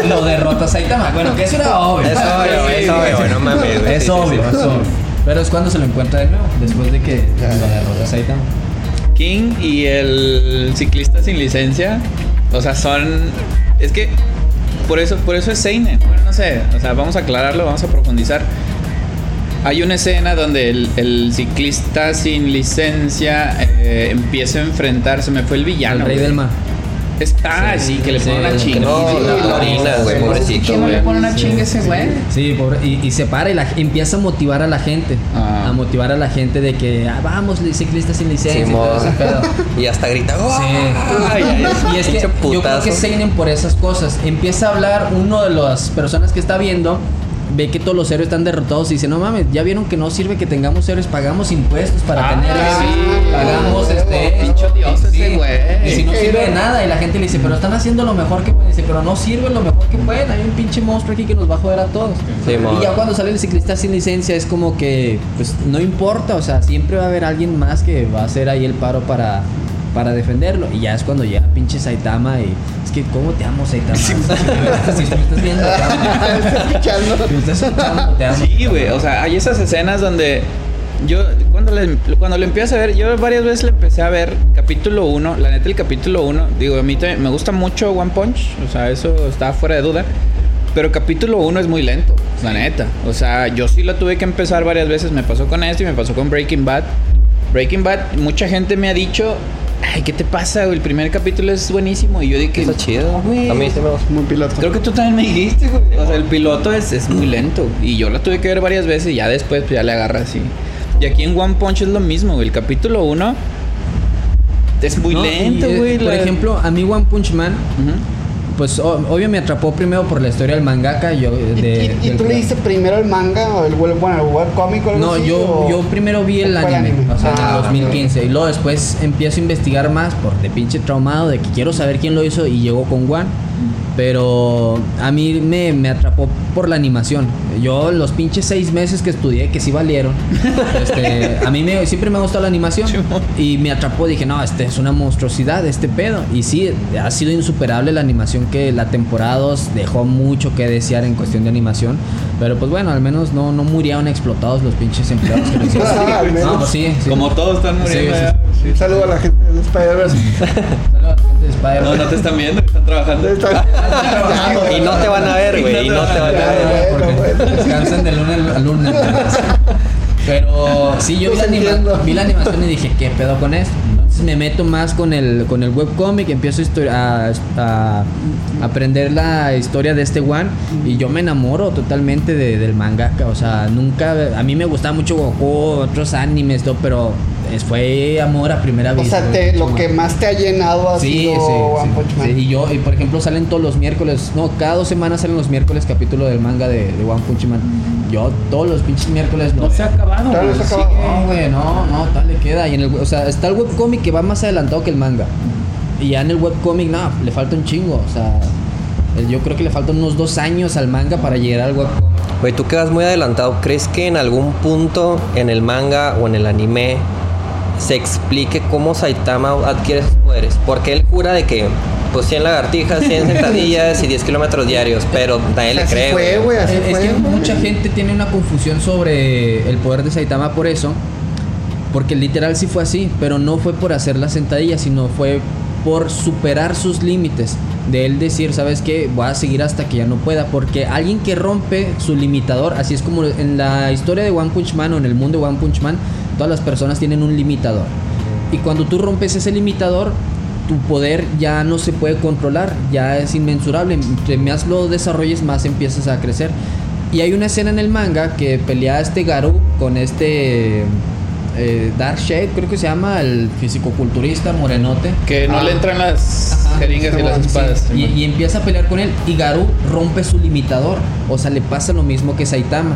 lo derrota Saitama. Bueno, que eso era obvio. Es obvio, es obvio, no mames. Es Sí, sí, obvio, sí. es obvio. Pero es cuando se lo encuentra de nuevo, después de que lo derrota Saitama. King y el ciclista sin licencia. O sea, son. Es que. Por eso, por eso es Seinen. Bueno, no sé. O sea, vamos a aclararlo, vamos a profundizar. Hay una escena donde el, el ciclista sin licencia eh, empieza a enfrentarse. Me fue el villano. el rey güey. del mar. Es- ah, sí, que le Sí, pone una que chinga. No, Sí, la no, güey, sí, pobrecito, ¿Quién no le güey. pone una chinga ese güey? Sí, pobre, y, y se para y la, empieza a motivar a la gente. Ah. A motivar a la gente de que, ah, vamos, ciclista sin licencia. y todo ese pedo. Y hasta grita, ¡Oh! Sí. Ay, ay. Y es que yo creo que Seinen por esas cosas. Empieza a hablar uno de las personas que está viendo. Ve que todos los héroes están derrotados y dice, no mames, ya vieron que no sirve que tengamos héroes, pagamos impuestos para Ah, tener sí. pagamos este Pinche dios ese güey. Y si no sirve de nada, y la gente le dice, pero están haciendo lo mejor que pueden, dice, pero no sirve lo mejor que pueden, hay un pinche monstruo aquí que nos va a joder a todos. Y ya cuando sale el ciclista sin licencia es como que, pues no importa, o sea, siempre va a haber alguien más que va a hacer ahí el paro para, para defenderlo. Y ya es cuando llega pinche Saitama y es que, ¿cómo te amo, Saitama? Si me estás- si me estás viendo, te amo. Está escuchando. Si me estás escuchando, te amo. Sí, güey. O sea, hay esas escenas donde Yo, cuando, le, cuando lo empiezo a ver, yo varias veces le empecé a ver capítulo 1. La neta, el capítulo 1, digo, a mí también me gusta mucho One Punch. O sea, eso está fuera de duda. Pero capítulo 1 es muy lento, la neta. O sea, yo sí lo tuve que empezar varias veces. Me pasó con esto y me pasó con Breaking Bad. Breaking Bad, mucha gente me ha dicho, ay, ¿qué te pasa? güey? El primer capítulo es buenísimo. Y yo dije, Está chido. "No, güey". A mí sí me gusta. Muy piloto. Creo que tú también me dijiste, güey. O sea, el piloto es, es muy lento. Y yo lo tuve que ver varias veces y ya después pues, ya le agarra así. Y aquí en One Punch es lo mismo, güey. El capítulo 1 es muy No, lento, y, eh, güey. Por la- ejemplo, a mí One Punch Man, Ujú. Pues o- obvio me atrapó primero por la historia del mangaka. Yo, ¿Y, de, y- y del- tú leíste primero el manga o el, bueno, el webcómic o algo No, así? yo, o- yo primero vi el anime, o sea, en Ah, el ok. 2015. Y luego después empiezo a investigar más por de pinche traumado de que quiero saber quién lo hizo y llegó con One. Pero a mí me, me atrapó por la animación. Yo los pinches seis meses que estudié, que sí valieron, este, a mí me, siempre me ha gustado la animación. Y me atrapó, dije, no, este es una monstruosidad, este pedo. Y sí, ha sido insuperable la animación que la temporada 2 dejó mucho que desear en cuestión de animación. Pero pues bueno, al menos no, no murieron explotados los pinches empleados que lo hicieron. Ah. No, pues sí, sí. Como todos están muriendo. Sí. Un saludo a la gente de Spider-Verse. Saludos a la gente de Spider-Man. No, no te están viendo, están trabajando. Y no te van a ver, güey. Y no te van a ver. bueno, porque bueno. descansan de lunes a lunes. Pero sí, yo vi la, Los anima- entiendo. vi la animación y dije, ¿qué pedo con esto? Entonces me meto más con el, con el webcomic, empiezo a, histo- a, a aprender la historia de este one y yo me enamoro totalmente de- del mangaka. O sea, nunca, a mí me gustaba mucho Goku, otros animes, todo, pero fue amor a primera O vista. sea, te- lo que más te ha llenado ha Sí, sido sí, One sí, Punch Man. sí. Y yo, y por ejemplo, salen todos los miércoles, no, cada dos semanas salen los miércoles capítulo del manga de, de One Punch Man. Yo todos los pinches miércoles No se ha acabado, güey. no se acabado. No, güey, no, no, tal le queda. Y en el, o sea, está el webcomic que va más adelantado que el manga. Y ya en el webcomic, no, le falta un chingo. O sea, yo creo que le faltan unos dos años al manga para llegar al webcomic. Güey, tú quedas muy adelantado. ¿Crees que en algún punto en el manga o en el anime se explique cómo Saitama adquiere sus poderes? Porque él jura de que, pues 100 lagartijas, 100 sentadillas y 10 kilómetros diarios, pero nadie le Así cree. fue, güey, así Eh, es fue. que mucha gente tiene una confusión sobre el poder de Saitama por eso. Porque literal sí fue así, pero no fue por hacer la sentadilla, sino fue por superar sus límites. De él decir, ¿sabes qué? Voy a seguir hasta que ya no pueda. Porque alguien que rompe su limitador, así es como en la historia de One Punch Man o en el mundo de One Punch Man, todas las personas tienen un limitador. Y cuando tú rompes ese limitador, tu poder ya no se puede controlar, ya es inmensurable. Entre más lo desarrolles, más empiezas a crecer. Y hay una escena en el manga que pelea este Garou con este eh, Dark Shade, creo que se llama, el fisicoculturista morenote. Que no Ah. le entran las Ajá, jeringas y las sí, espadas. Y, y empieza a pelear con él. Y Garou rompe su limitador. O sea, le pasa lo mismo que Saitama.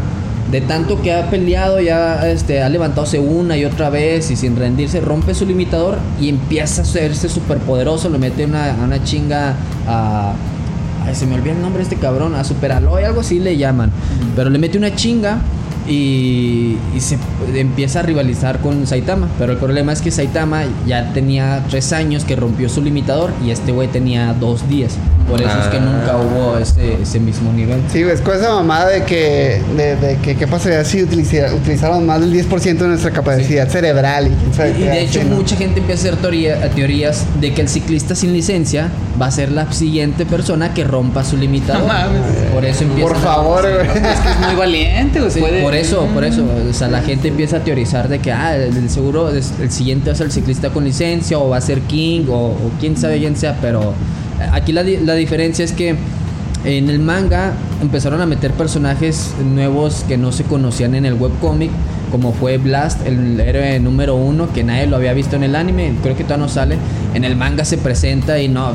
De tanto que ha peleado, ya este, ha levantándose una y otra vez y sin rendirse, rompe su limitador y empieza a hacerse súper poderoso. Le mete una, una chinga a. Ay, se me olvida el nombre de este cabrón, a Super Aloy, algo así le llaman. Pero le mete una chinga y, y se empieza a rivalizar con Saitama. Pero el problema es que Saitama ya tenía tres años que rompió su limitador y este güey tenía dos días. Por eso es que Ah. nunca hubo ese, ese mismo nivel. Sí, güey, es con esa mamada de que, de, de que qué pasaría si utiliza- utilizáramos más del 10% de nuestra capacidad cerebral. Y, Y, y de hecho mucha gente empieza a hacer teoría- teorías de que el ciclista sin licencia va a ser la siguiente persona que rompa su limitador. No mames. por eso empieza Por favor, güey. Es que es muy valiente, güey. Sí, por eso, por eso, o sea, la gente empieza a teorizar de que, ah, el, el seguro, es- el siguiente va a ser el ciclista con licencia, o va a ser King, o, o quién sabe quién sea, pero aquí la, la diferencia es que en el manga empezaron a meter personajes nuevos que no se conocían en el webcomic, como fue Blast, el héroe número uno, que nadie lo había visto en el anime, creo que todavía no sale, en el manga se presenta y no,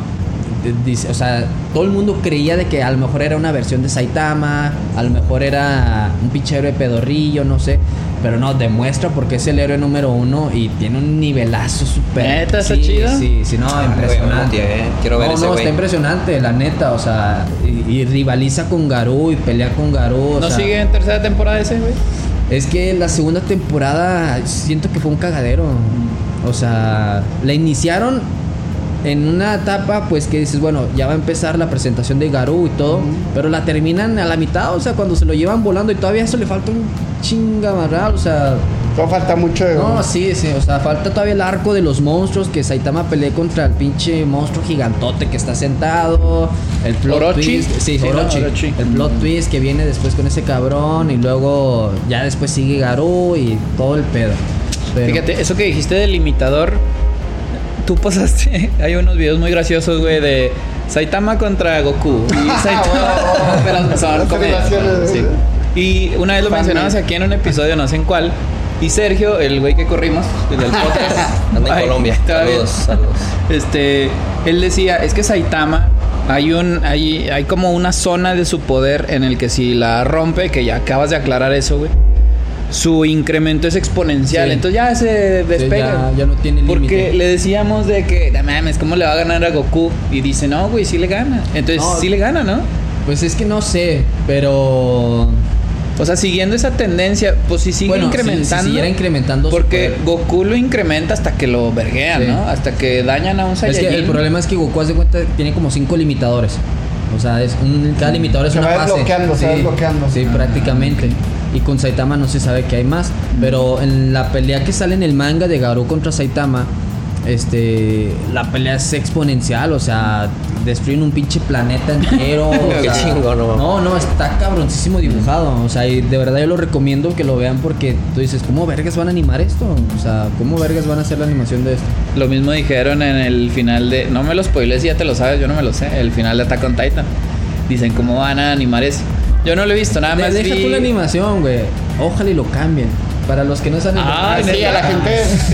dice, o sea, todo el mundo creía de que a lo mejor era una versión de Saitama, a lo mejor era un pinche héroe pedorrillo, no sé. Pero no, demuestra porque es el héroe número uno y tiene un nivelazo súper. ¿Neta? ¿Está sí, chido? Sí, sí, no, güey, impresionante. motivé. Quiero ver no, ese no, güey. está impresionante, la neta, o sea, y, y rivaliza con Garú y pelea con Garú. o ¿No sea, sigue en tercera temporada ese, güey? es que la segunda temporada siento que fue un cagadero. O sea, la iniciaron en una etapa, pues que dices, bueno, ya va a empezar la presentación de Garú y todo, pero la terminan a la mitad, o sea, cuando se lo llevan volando y todavía eso le falta un chingamarral, o sea, No falta mucho de. No, sí, sí, o sea, falta todavía el arco de los monstruos que Saitama pelee contra el pinche monstruo gigantote que está sentado, el plot Orochi. twist, sí. Orochi, Orochi. el plot twist que viene después con ese cabrón y luego ya después sigue Garou y todo el pedo. Pero- Fíjate, eso que dijiste del imitador, tú pasaste, hay unos videos muy graciosos, güey, de Saitama contra Goku. Y Saitama. Y una vez lo mencionamos aquí en un episodio, no sé en cuál. Y Sergio, el güey que corrimos, el del podcast. En Colombia. Saludos, saludos. Este, él decía, es que Saitama hay un hay, hay como una zona de su poder en el que si la rompe, que ya acabas de aclarar eso, güey. Su incremento es exponencial, Sí. entonces ya se Sí, despega. ya, ya no tiene Porque le decíamos de que, no mames, ¿cómo le va a ganar a Goku? Y dice, no, güey, sí le gana. Entonces, No. sí le gana, ¿no? Pues es que no sé, pero O sea, siguiendo esa tendencia, pues si sigue bueno, incrementando. Si, siguiera incrementando su porque poder. Goku lo incrementa hasta que lo verguean, Sí. ¿no? Hasta que dañan a un Es Saiyajin. que el problema es que Goku, haz de cuenta, tiene como cinco limitadores. O sea, es un, cada limitador es Se una va fase. desbloqueando, se va desbloqueando. Sí, prácticamente. Y con Saitama no se sabe qué hay más. Pero en la pelea que sale en el manga de Garou contra Saitama, este, la pelea es exponencial. O sea, destruyen un pinche planeta entero. o sea, no. No, no, está cabroncísimo dibujado. O sea, y de verdad yo lo recomiendo que lo vean porque tú dices, ¿cómo vergas van a animar esto? O sea, ¿cómo vergas van a hacer la animación de esto? Lo mismo dijeron en el final de. No me lo spoiles, ya te lo sabes, yo no me lo sé. El final de Attack on Titan. Dicen cómo van a animar eso. Yo no lo he visto, nada De- más. deja vi- tú la animación, güey. Ojalá y lo cambien. Para los que no saben. Ah, Sí, a la gente.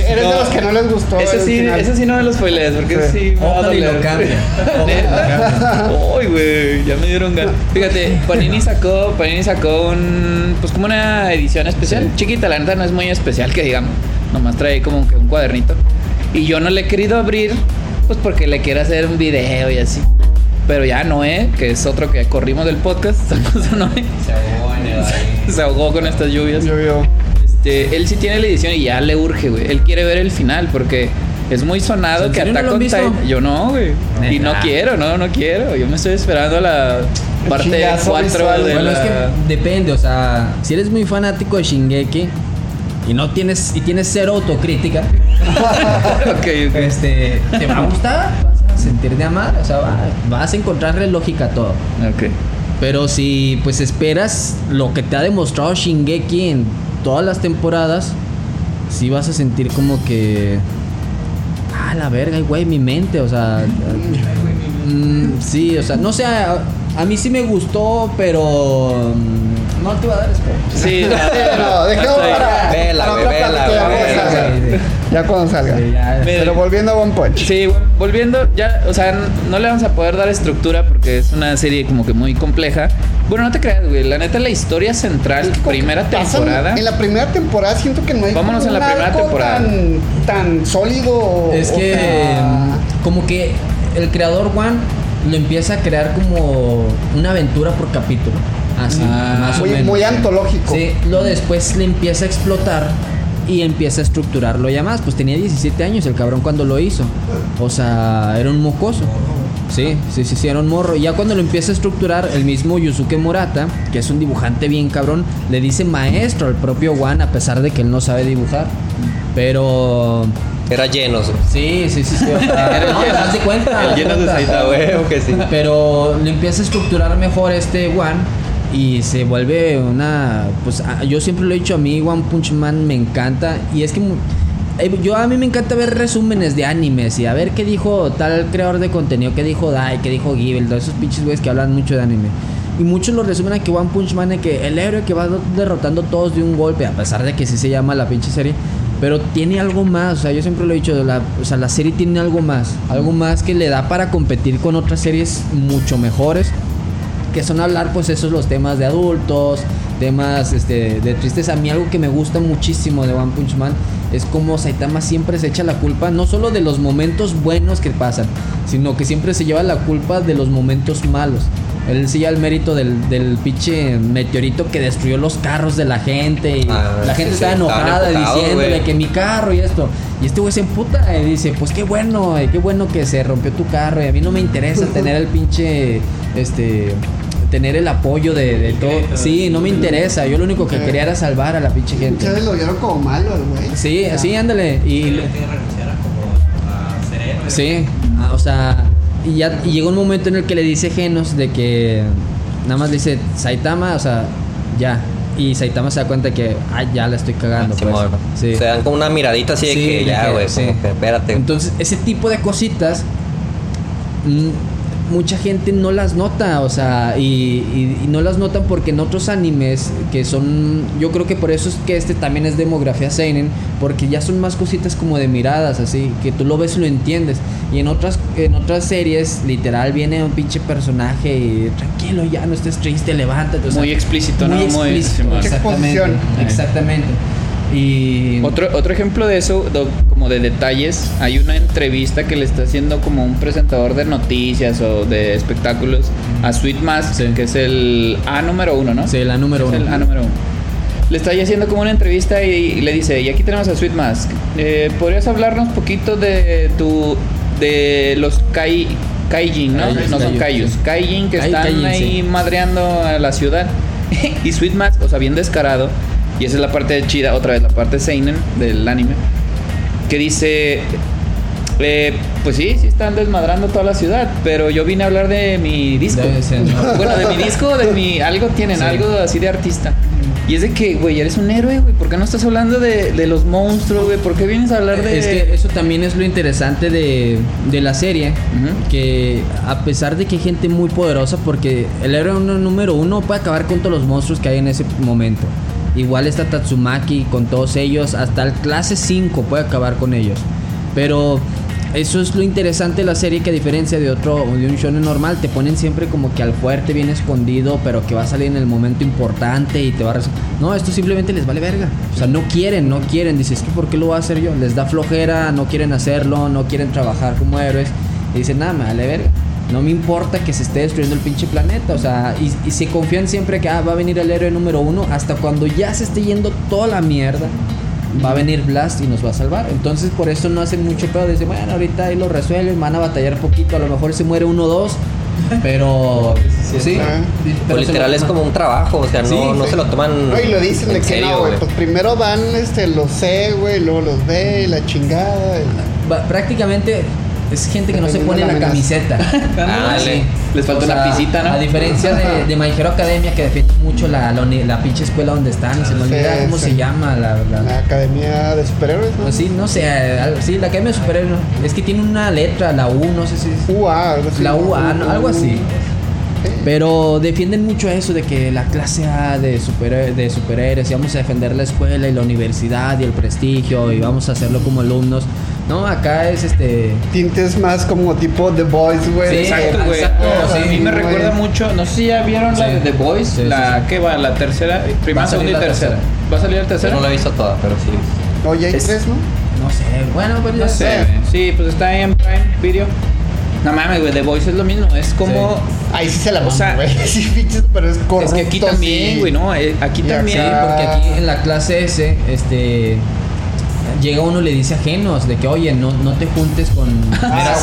Eres No. de los que no les gustó. Ese sí, ese sí no me lo spoilees, porque ese sí a Ojalá y lo cambien. Ojalá y lo Neta. Ay, güey, ya me dieron ganas. Fíjate, Panini sacó, Panini sacó un, pues como una edición especial. Chiquita, la neta no es muy especial que digamos. Nomás trae como que un cuadernito. Y yo no le he querido abrir, pues porque le quiero hacer un video y así. Pero ya Noé, que es otro que corrimos del podcast, saludos a Noé. Se ahogó con estas lluvias. Yo, yo. Este, él sí tiene la edición y ya le urge, güey. Él quiere ver el final porque es muy sonado ¿En que no Attack on? Titan. Yo no, güey. Y no quiero, no, no quiero. Yo me estoy esperando a la parte chingazo 4 visual. de Bueno, la... es que depende, o sea, si eres muy fanático de Shingeki y no tienes y tienes cero autocrítica, Ok, ok. este, te va a gustar, sentir de amar, o sea, va- vas a encontrarle lógica a todo. Ok. Pero si pues esperas lo que te ha demostrado Shingeki en todas las temporadas, sí vas a sentir como que ah, la verga, güey, mi mente, o sea, mm, sí, o sea, no sé, a, a mí sí me gustó, pero mm, no te va a dar spoiler. Sí, No, ahí. para. Vela, vela, vela. Ya cuando salga. Sí, ya. Mira, Pero volviendo a One Punch. Sí, volviendo, ya, o sea, no le vamos a poder dar estructura porque es una serie como que muy compleja. Bueno, no te creas, güey. La neta, la historia central, primera temporada. En la primera temporada siento que no hay Vámonos en la primera temporada. Tan, tan sólido. Es que como que el creador Juan lo empieza a crear como una aventura por capítulo. Así, Ah. más o menos. muy antológico. Sí, lo después le empieza a explotar y empieza a estructurarlo ya más. Pues tenía 17 años el cabrón cuando lo hizo. O sea, era un mocoso. Sí, sí, sí, sí, era un morro. Y ya cuando lo empieza a estructurar, el mismo Yusuke Murata, que es un dibujante bien cabrón, le dice maestro al propio Juan, a pesar de que él no sabe dibujar. Pero. Era llenos. Sí, sí, sí, sí. O sea, Era el no, lleno- haz de cuenta. el lleno de güey, que sí. Pero le empieza a estructurar mejor este One y se vuelve una pues yo siempre lo he dicho a mí One Punch Man me encanta y es que eh, yo a mí me encanta ver resúmenes de animes y a ver qué dijo tal creador de contenido, qué dijo Dai, qué dijo Givel, todos esos pinches güeyes que hablan mucho de anime. Y muchos lo resumen a que One Punch Man es que el héroe que va derrotando todos de un golpe, a pesar de que sí se llama la pinche serie. Pero tiene algo más, o sea, yo siempre lo he dicho, o sea, la serie tiene algo más, algo más que le da para competir con otras series mucho mejores, que son hablar pues esos los temas de adultos, temas este, de tristeza. A mí algo que me gusta muchísimo de One Punch Man es como Saitama siempre se echa la culpa, no solo de los momentos buenos que pasan, sino que siempre se lleva la culpa de los momentos malos. Él lleva el mérito del, del pinche meteorito que destruyó los carros de la gente y Ah, la gente sí, estaba sí, enojada diciéndole que mi carro y esto. Y este güey se emputa y dice, pues qué bueno, eh, qué bueno que se rompió tu carro y a mí no me interesa tener el pinche, este, tener el apoyo de, de todo. Sí, no me interesa. Yo lo único que Ok. quería era salvar a la pinche gente. Ustedes lo vieron como malo al güey. Sí, Ya. sí, ándale. Y Tiene que renunciar a como a ser héroe. Sí, ah, o sea, y ya y llegó un momento en el que le dice Genos de que nada más le dice Saitama, o sea, ya. Y Saitama se da cuenta que, ah, ya la estoy cagando. pues. Simón. Sí. Se dan como una miradita así de que ya, güey, espérate. Entonces, ese tipo de cositas, mm, mucha gente no las nota, o sea, y, y- y no las notan porque en otros animes que son, yo creo que por eso es que este también es demografía seinen, porque ya son más cositas como de miradas, así, que tú lo ves y lo entiendes. Y en otras, en otras series, literal, viene un pinche personaje y tranquilo, ya no estés triste, levántate. o sea, Muy explícito, ¿no? muy Muy- explícito, Simón. exactamente, Exposición. exactamente. Y Otro, otro ejemplo de eso, do- como de detalles, hay una entrevista que le está haciendo como un presentador de noticias o de espectáculos a Sweet Mask, Sí. que es el A número uno, ¿no? Sí, la número Es uno. el A número uno. Le está haciendo como una entrevista y, le dice, y aquí tenemos a Sweet Mask, eh, ¿podrías hablarnos un poquito de tu, de los kai, kaijin, ¿no? Kaijus, no son kaijus, kaijin que están kaijin, ahí sí. madreando a la ciudad. y Sweet Mask, o sea, bien descarado, y esa es la parte chida, otra vez la parte seinen del anime, que dice, eh, pues sí, sí están desmadrando toda la ciudad, pero yo vine a hablar de mi disco. Debe ser, ¿no? Bueno, de mi disco, de mi, algo tienen, Sí. algo así de artista. Y es de que, güey, eres un héroe, güey, ¿por qué no estás hablando de, de los monstruos, güey? ¿Por qué vienes a hablar de...? Es que eso también es lo interesante de, de la serie. Que a pesar de que hay gente muy poderosa, porque el héroe número uno puede acabar con todos los monstruos que hay en ese momento. Igual está Tatsumaki con todos ellos, hasta el clase 5 puede acabar con ellos. Pero eso es lo interesante de la serie que a diferencia de otro de un shonen normal te ponen siempre como que al fuerte bien escondido, pero que va a salir en el momento importante y te va a No, esto simplemente les vale verga. O sea, no quieren, no quieren, dices, "¿Es que por qué lo voy a hacer yo?" Les da flojera, no quieren hacerlo, no quieren trabajar como héroes y dicen, "Nada, me vale verga." No me importa que se esté destruyendo el pinche planeta, o sea, y, y se confían siempre que ah, va a venir el héroe número uno, hasta cuando ya se esté yendo toda la mierda, va a venir Blast y nos va a salvar. Entonces por eso no hacen mucho pedo. Dicen, bueno, ahorita ahí lo resuelven, van a batallar poquito, a lo mejor se muere uno o dos. Pero sí, pero Pues se literal es como un trabajo, o sea, no, Sí, no sí. se lo toman. No, y lo dicen de en que serio, no, güey. Pues primero van este, los C, güey, luego los B la chingada. y- prácticamente es gente que no se pone la la camiseta. Ah, Sí. Les falta O una sea, pisita, ¿no? A diferencia de, de My Hero Academia, que defiende mucho la, la, la pinche escuela donde están, y se me Sí, olvida cómo se llama. La, Academia de Superhéroes, ¿no? Pues sí, no sé, sí, la Academia de Superhéroes. Es que tiene una letra, la U, no sé si es. UA, algo así. La. UA, ¿no? algo así. Sí. Pero defienden mucho eso de que la clase A de, super, de superhéroes y vamos a defender la escuela y la universidad y el prestigio y vamos a hacerlo como alumnos. No, acá es este. Tintes más como tipo The Boys, güey. Sí, Exacto, güey. exacto, O sea, sí, a mí me recuerda mucho, no sé si ya vieron la de The Boys, Sí, sí, la sí. que va, la tercera, Va primera, segunda y la tercera. tercera. ¿Va a salir la Yo tercera? no lo he visto toda, pero sí. Oye, hay Es- tres, ¿no? No sé, bueno, pues ya No sé, sí, pues está ahí en Prime Video. No mames, güey, The Voice es lo mismo, es como... Ahí sí se la O sea, güey. Sí, pinches, pero es corrupto. Es que aquí también, sí. güey, ¿no? Eh, Aquí Y también... Porque aquí en la clase S, este. Llega uno y le dice ajenos de que, oye, no, no te juntes con Ah,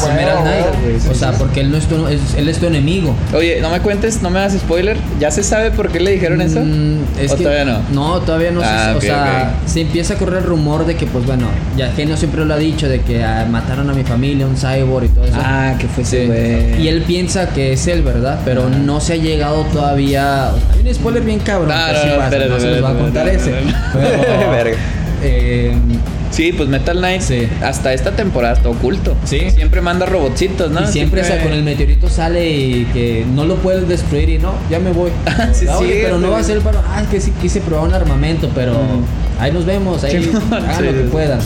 Knight. sí, o sea, sí. porque él no es tu, es- él es tu enemigo. Oye, no me cuentes, no me hagas spoiler. ¿Ya se sabe por qué le dijeron eso? Mm, es ¿O que- todavía no? No, todavía no Ah, se ok, O sea, se empieza a correr el rumor de que, pues bueno, ya Genio siempre lo ha dicho, de que ah, mataron a mi familia, un cyborg y todo eso. Ah, que fue ese Sí. güey. Y él piensa que es él, ¿verdad? Pero no se ha llegado todavía. Hay un spoiler bien cabrón. No, que no, sí no, pasa, espérate, no se les va a contar ese. eh, Sí, pues Metal Knight Sí. hasta esta temporada está oculto. Sí. Siempre manda robotcitos, ¿no? y siempre, o sea, con el meteorito sale y que no lo puedes destruir y no, ya me voy. Sí, Ah, oye, pero no va a ser para. Ah, es que sí quise probar un armamento, pero Mm. ahí nos vemos, ahí Sí, hagan lo que puedan.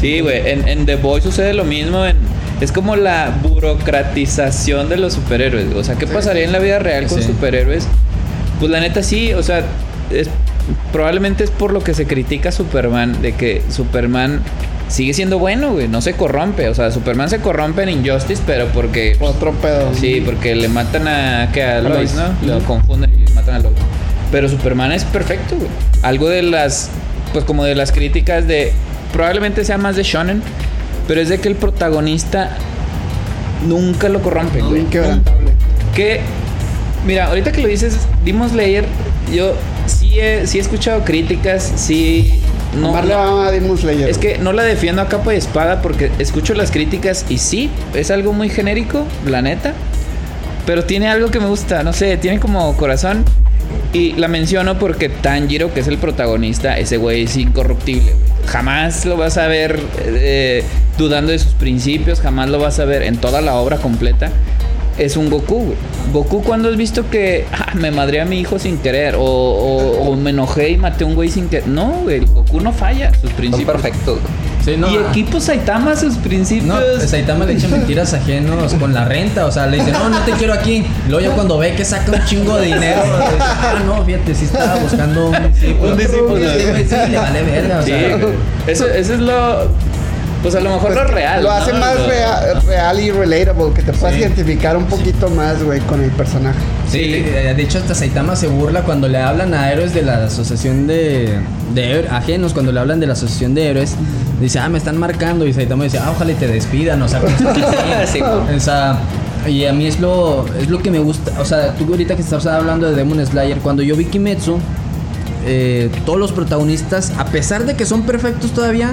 Sí, güey. En, en The Boys sucede lo mismo. en- es como la burocratización de los superhéroes. O sea, ¿qué pasaría en la vida real con superhéroes? Pues la neta sí, o sea, es, probablemente es por lo que se critica a Superman, de que Superman sigue siendo bueno, güey, no se corrompe. O sea, Superman se corrompe en Injustice, pero porque... Otro pedo. Sí, porque le matan a, ¿qué? a A Lois. ¿no? Lo confunden y matan a Lois. Pero Superman es perfecto, güey. Algo de las, pues como de las críticas de, probablemente sea más de Shonen, pero es de que el protagonista nunca lo corrompe, güey. Inquebrantable. Que Mira, ahorita que lo dices, Demon Slayer, yo sí he, sí he escuchado críticas, sí. No, Omar le no- va a Demon Slayer. es que no la defiendo a capa y espada porque escucho las críticas y sí, es algo muy genérico, la neta. Pero tiene algo que me gusta, no sé, tiene como corazón. Y la menciono porque Tanjiro, que es el protagonista, ese güey es incorruptible. Jamás lo vas a ver eh, dudando de sus principios, jamás lo vas a ver en toda la obra completa. Es un Goku, güey. Goku, cuando has visto que ah, me madré a mi hijo sin querer? O, o- o me enojé y maté a un güey sin querer. No, güey, el Goku no falla, sus Son principios. perfectos. Sí, no, y equipo Saitama, sus principios. No, Saitama le echa mentiras ajenos con la renta. O sea, le dice, no, no te quiero aquí. Luego ya cuando ve que saca un chingo de dinero, dice, ah, no, fíjate, sí estaba buscando un discípulo. Un discípulo. Sí, güey, sí, le vale verga. O Sí, sea, güey. eso, eso es lo. Pues a lo mejor lo real. Lo ¿no? hace más Lo- real y relatable, que te puedas Sí. identificar un poquito más, güey, con el personaje. Sí, eh, de hecho hasta Saitama se burla cuando le hablan a héroes de la asociación de, de ajenos, cuando le hablan de la asociación de héroes, dice, ah, me están marcando, y Saitama dice, ah, ojalá y te despidan, o sea, o sea, y a mí es lo, es lo que me gusta, o sea, tú ahorita que estás hablando de Demon Slayer, cuando yo vi Kimetsu, eh, todos los protagonistas, a pesar de que son perfectos todavía,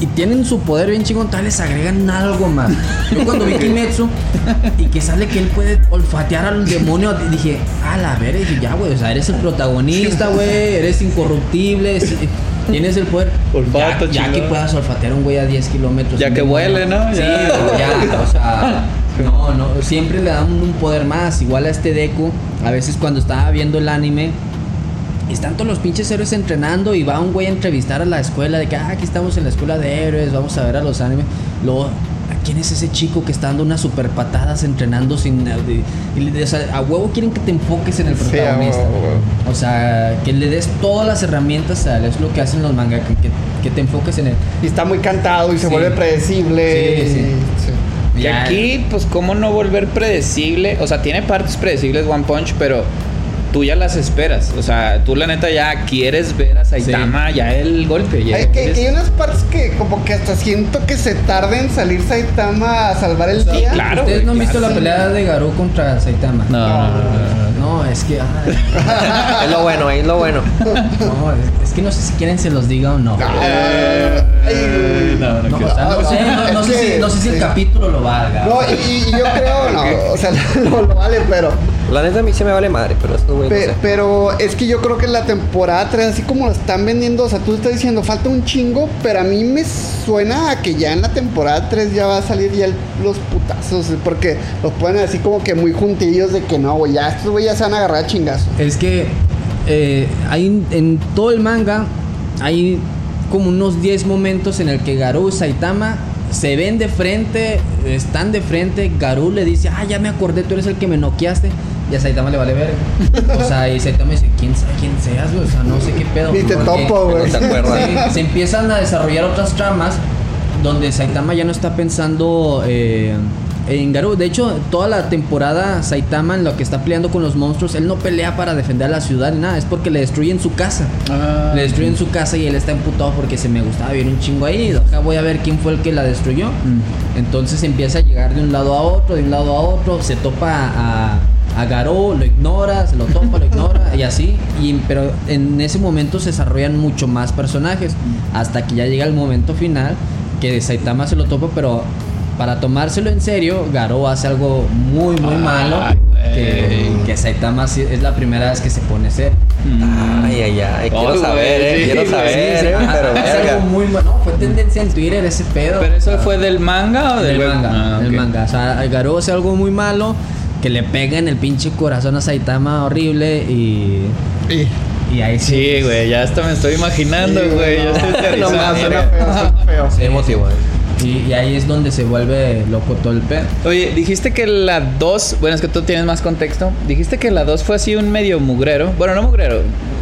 y tienen su poder bien chingón, tal les agregan algo más. Yo cuando vi Kimetsu y que sale que él puede olfatear al demonio, dije, a la ver, dije, ya, güey, o sea, eres el protagonista, güey, eres incorruptible, tienes el poder. Olfato, ya, ya que puedas olfatear a un güey a 10 kilómetros. Ya que huele, ¿no? Sí, Ya. ya, o sea, no, no, siempre le dan un poder más. Igual a este Deku, a veces cuando estaba viendo el anime, están todos los pinches héroes entrenando y va un güey a entrevistar a la escuela de que, ah, aquí estamos en la escuela de héroes, vamos a ver a los animes. Luego, ¿quién es ese chico que está dando unas super patadas entrenando sin... y le- o sea, a huevo quieren que te enfoques en el protagonista. huevo, a huevo. O sea, que le des todas las herramientas a él, es lo que hacen los manga, que, que, que te enfoques en él. Y está muy cantado y se Sí. vuelve predecible. Sí, sí. y- sí. Y Ya- aquí, pues, ¿cómo no volver predecible? O sea, tiene partes predecibles One Punch, pero tú ya las esperas. O sea, tú la neta ya quieres ver a Saitama, ya el golpe. Ya Hay, que, unas partes que como que hasta siento que se tarda en salir Saitama a salvar el día. claro. ¿Ustedes no han visto claro. la pelea de Garou contra Saitama? No, no, no, no, no. Es que. ay, Es lo bueno, es lo bueno. no, es, es que no sé si quieren se los diga o no. No, sé, si, el capítulo lo valga. No, y, y yo creo, no, o sea, no lo vale, pero, La neta a mí se me vale madre, pero esto güey no pe- sé. pero es que yo creo que la temporada 3, así como lo están vendiendo, o sea, tú estás diciendo falta un chingo, pero a mí me suena a que ya en la temporada 3 ya va a salir ya el- los putazos, porque los ponen así como que muy juntillos de que no, güey, ya estos güey ya se van a agarrar a chingazos. Es que eh, hay en todo el manga hay como unos 10 momentos en el que Garou y Saitama se ven de frente, están de frente, Garou le dice, ah, ya me acordé, tú eres el que me noqueaste. Y a Saitama le vale ver. O sea, y Saitama dice, ¿quién sabe quién seas, güey? O sea, no sé qué pedo. Ni te Porque- topo, güey. No te acuerdas. Sí, se empiezan a desarrollar otras tramas donde Saitama ya no está pensando eh, en Garou. De hecho, toda la temporada Saitama en lo que está peleando con los monstruos, él no pelea para defender a la ciudad ni nada, es porque le destruyen su casa. Ah. Le destruyen su casa y él está emputado porque se me gustaba vivir un chingo ahí. Acá voy a ver quién fue el que la destruyó. Mm. Entonces empieza a llegar de un lado a otro, de un lado a otro, se topa a, a Garou, lo ignora, se lo topa, lo ignora y así. Y, pero en ese momento se desarrollan mucho más personajes hasta que ya llega el momento final que Saitama se lo topa, pero para tomárselo en serio, Garou hace algo muy, muy malo. Ay, Que, güey. que Saitama es la primera vez que se pone. Mm. Ay, ay, ay. Quiero saber, güey, eh. sí, Quiero güey, saber, Sí, sí, eh. ah, Pero es verga. algo muy. No, fue tendencia en Twitter ese pedo. ¿Pero eso fue del manga o del, del manga, Ah, del ok. manga. O sea, Garou hace algo muy malo que le pega en el pinche corazón a Saitama horrible y Y- y ahí Sí, güey, ya hasta me estoy imaginando, Sí, güey. Ya estoy No suena feo, feo. Sí, emotivo, eh. Y, y ahí es donde se vuelve loco todo el pedo. Oye, dijiste que la 2, bueno, es que tú tienes más contexto. Dijiste que la 2 fue así un medio mugrero. Bueno, no mugrero,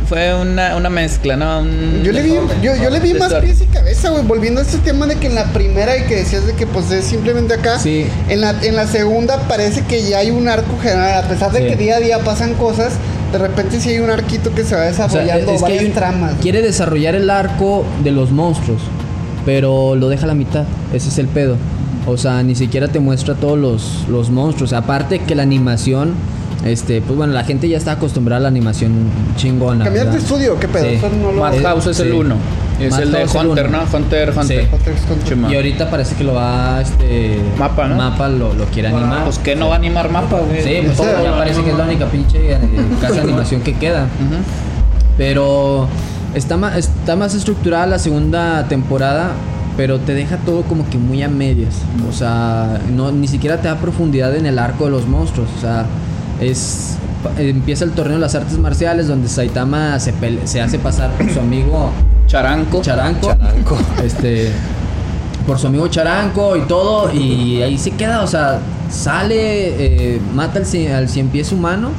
fue una, una mezcla, ¿no? Un Yo le vi, yo, yo le vi más pies y cabeza, güey. Volviendo a este tema de que en la primera y que decías de que pues es simplemente acá. Sí. En la, en la segunda parece que ya hay un arco general. A pesar de Sí. que día a día pasan cosas, de repente sí hay un arquito que se va O sea, desarrollando es que varias hay un- tramas. quiere desarrollar el arco de los monstruos, pero lo deja a la mitad. Ese es el pedo. O sea, ni siquiera te muestra todos los, los monstruos. Aparte que la animación Este, pues bueno, la gente ya está acostumbrada a la animación chingona. ¿Cambiaste ¿verdad? estudio? ¿Qué pedo? Sí. No lo- Madhouse es el. 1. Es el de Hunter, uno. ¿no? Hunter, Hunter. Sí. Y ahorita parece que lo va, este... Mapa, ¿no? Mapa lo, lo quiere animar. Pues que no va a animar mapa, güey. Sí, pues ya parece que es la única pinche eh, casa de animación que queda. Pero está más, está más estructurada la segunda temporada, pero te deja todo como que muy a medias. O sea, no, ni siquiera te da profundidad en el arco de los monstruos. O sea, es empieza el torneo de las artes marciales donde Saitama se, pele- se hace pasar por su amigo Charanco. Charanco. Charanco. Este. Por su amigo Charanco y todo. Y ahí se queda. O sea, sale, eh, mata al, cien- al cien pies humano.